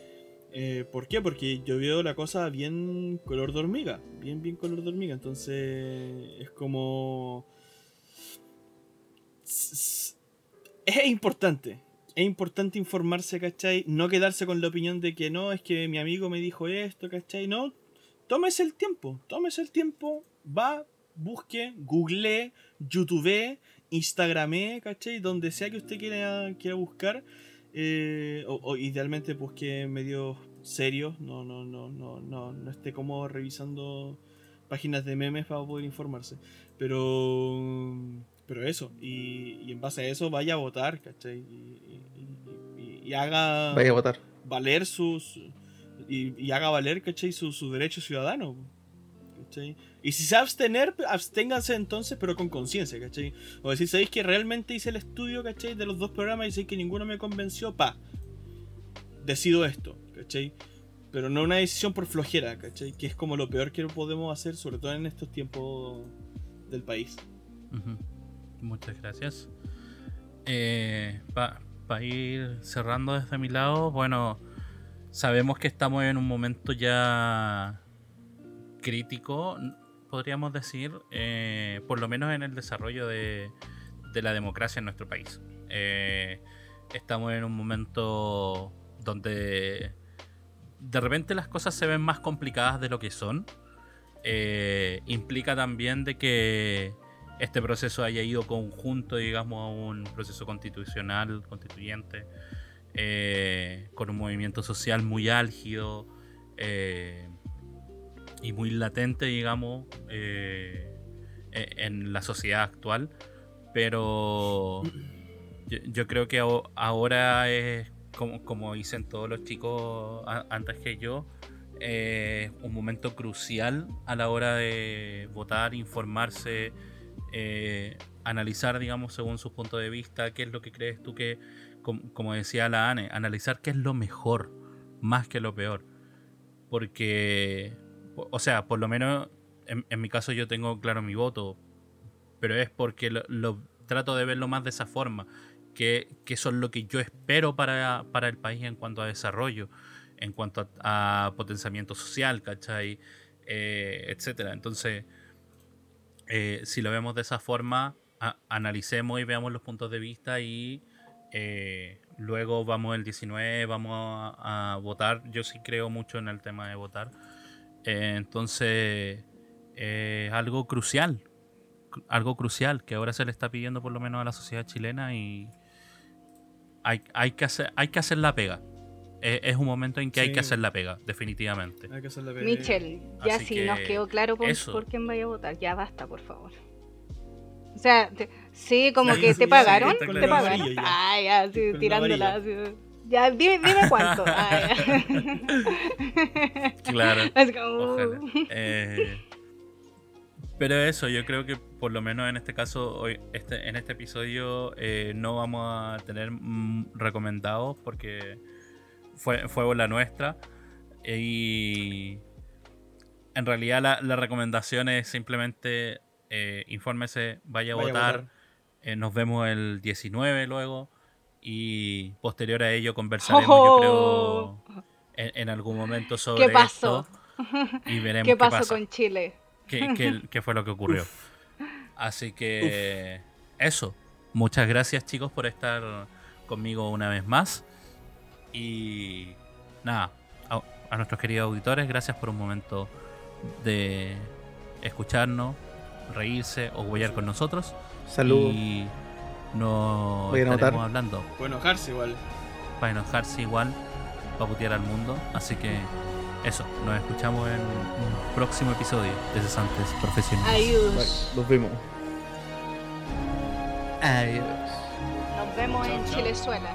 Eh, ¿Por qué? Porque yo veo la cosa bien color de hormiga. Bien, bien color de hormiga. Entonces es como... Es importante. Es importante informarse, ¿cachai? No quedarse con la opinión de que no, es que mi amigo me dijo esto, ¿cachai? No, tómese el tiempo. Tómese el tiempo. Va, busque, google, youtube, instagrame, ¿cachai? Donde sea que usted quiera, quiera buscar eh, o, idealmente busque medios serios, no, no, no, no, no, no esté como revisando páginas de memes para poder informarse. Pero, pero eso, y, en base a eso vaya a votar, ¿cachai? Y, haga vaya a votar. valer sus. Y, haga valer, ¿cachai? Su, su derecho ciudadano. Y si se abstener, absténganse entonces, pero con conciencia, ¿cachai? O decir, ¿sabéis que realmente hice el estudio, ¿cachai? De los dos programas y sé que ninguno me convenció, pa. Decido esto, ¿cachai? Pero no una decisión por flojera, ¿cachai? Que es como lo peor que podemos hacer, sobre todo en estos tiempos del país. Muchas gracias. Eh, Para ir cerrando desde mi lado, bueno, sabemos que estamos en un momento ya crítico, podríamos decir, eh, por lo menos en el desarrollo de, la democracia en nuestro país. Eh, estamos en un momento donde de repente las cosas se ven más complicadas de lo que son. Eh, implica también de que este proceso haya ido conjunto, digamos, a un proceso constitucional, constituyente, con un movimiento social muy álgido, y muy latente, digamos, eh, e-, en la sociedad actual. Pero yo, creo que ahora es, como, como, dicen todos los chicos antes que yo, eh, un momento crucial a la hora de votar, informarse, eh, analizar, digamos, según su punto de vista, qué es lo que crees tú que, como, como decía la ANE, analizar qué es lo mejor, más que lo peor. Porque o sea, por lo menos en, mi caso yo tengo claro mi voto, pero es porque lo, trato de verlo más de esa forma, que, que es lo que yo espero para, el país en cuanto a desarrollo, en cuanto a, potenciamiento social, ¿cachai? Eh, etcétera. Entonces, eh, si lo vemos de esa forma, analicemos y veamos los puntos de vista y eh, luego vamos el 19, vamos a, votar. Yo sí creo mucho en el tema de votar. Eh, entonces, es algo crucial, algo crucial que ahora se le está pidiendo por lo menos a la sociedad chilena y hay, hay, que, hacer, hay que hacer la pega. Es, un momento en que hay que hacer la pega, definitivamente. Hay Michel, ya si nos quedó claro por, por, quién vaya a votar, ya basta, por favor. O sea, sí, como que te pagaron, te pagaron. Ah, ya, sí, tirándola. Ya, dime, dime cuánto. <laughs> Claro. <laughs> Eh, pero eso, yo creo que por lo menos en este caso, hoy, este, en este episodio, eh, no vamos a tener mm, recomendados porque fue, fue la nuestra. Y en realidad la, recomendación es simplemente eh, infórmese, vaya, a votar. Eh, nos vemos el 19 luego. Y posterior a ello conversaremos, yo Oh. creo, en, en algún momento sobre ¿Qué pasó? esto. Y veremos ¿Qué qué, pasó pasa, con Chile? qué, qué- qué fue lo que ocurrió. <laughs> Así que eso. Muchas gracias chicos por estar conmigo una vez más. Y nada, a, a nuestros queridos auditores, gracias por un momento de escucharnos, reírse o huellar con nosotros. Saludos. Y nos Voy a anotar. estaremos hablando Puede enojarse igual. para enojarse igual, para putear al mundo. Así que eso, nos escuchamos en un próximo episodio de Cesantes Profesionales. Bye, Nos vemos. Adiós. Nos vemos en chao. Chilezuela.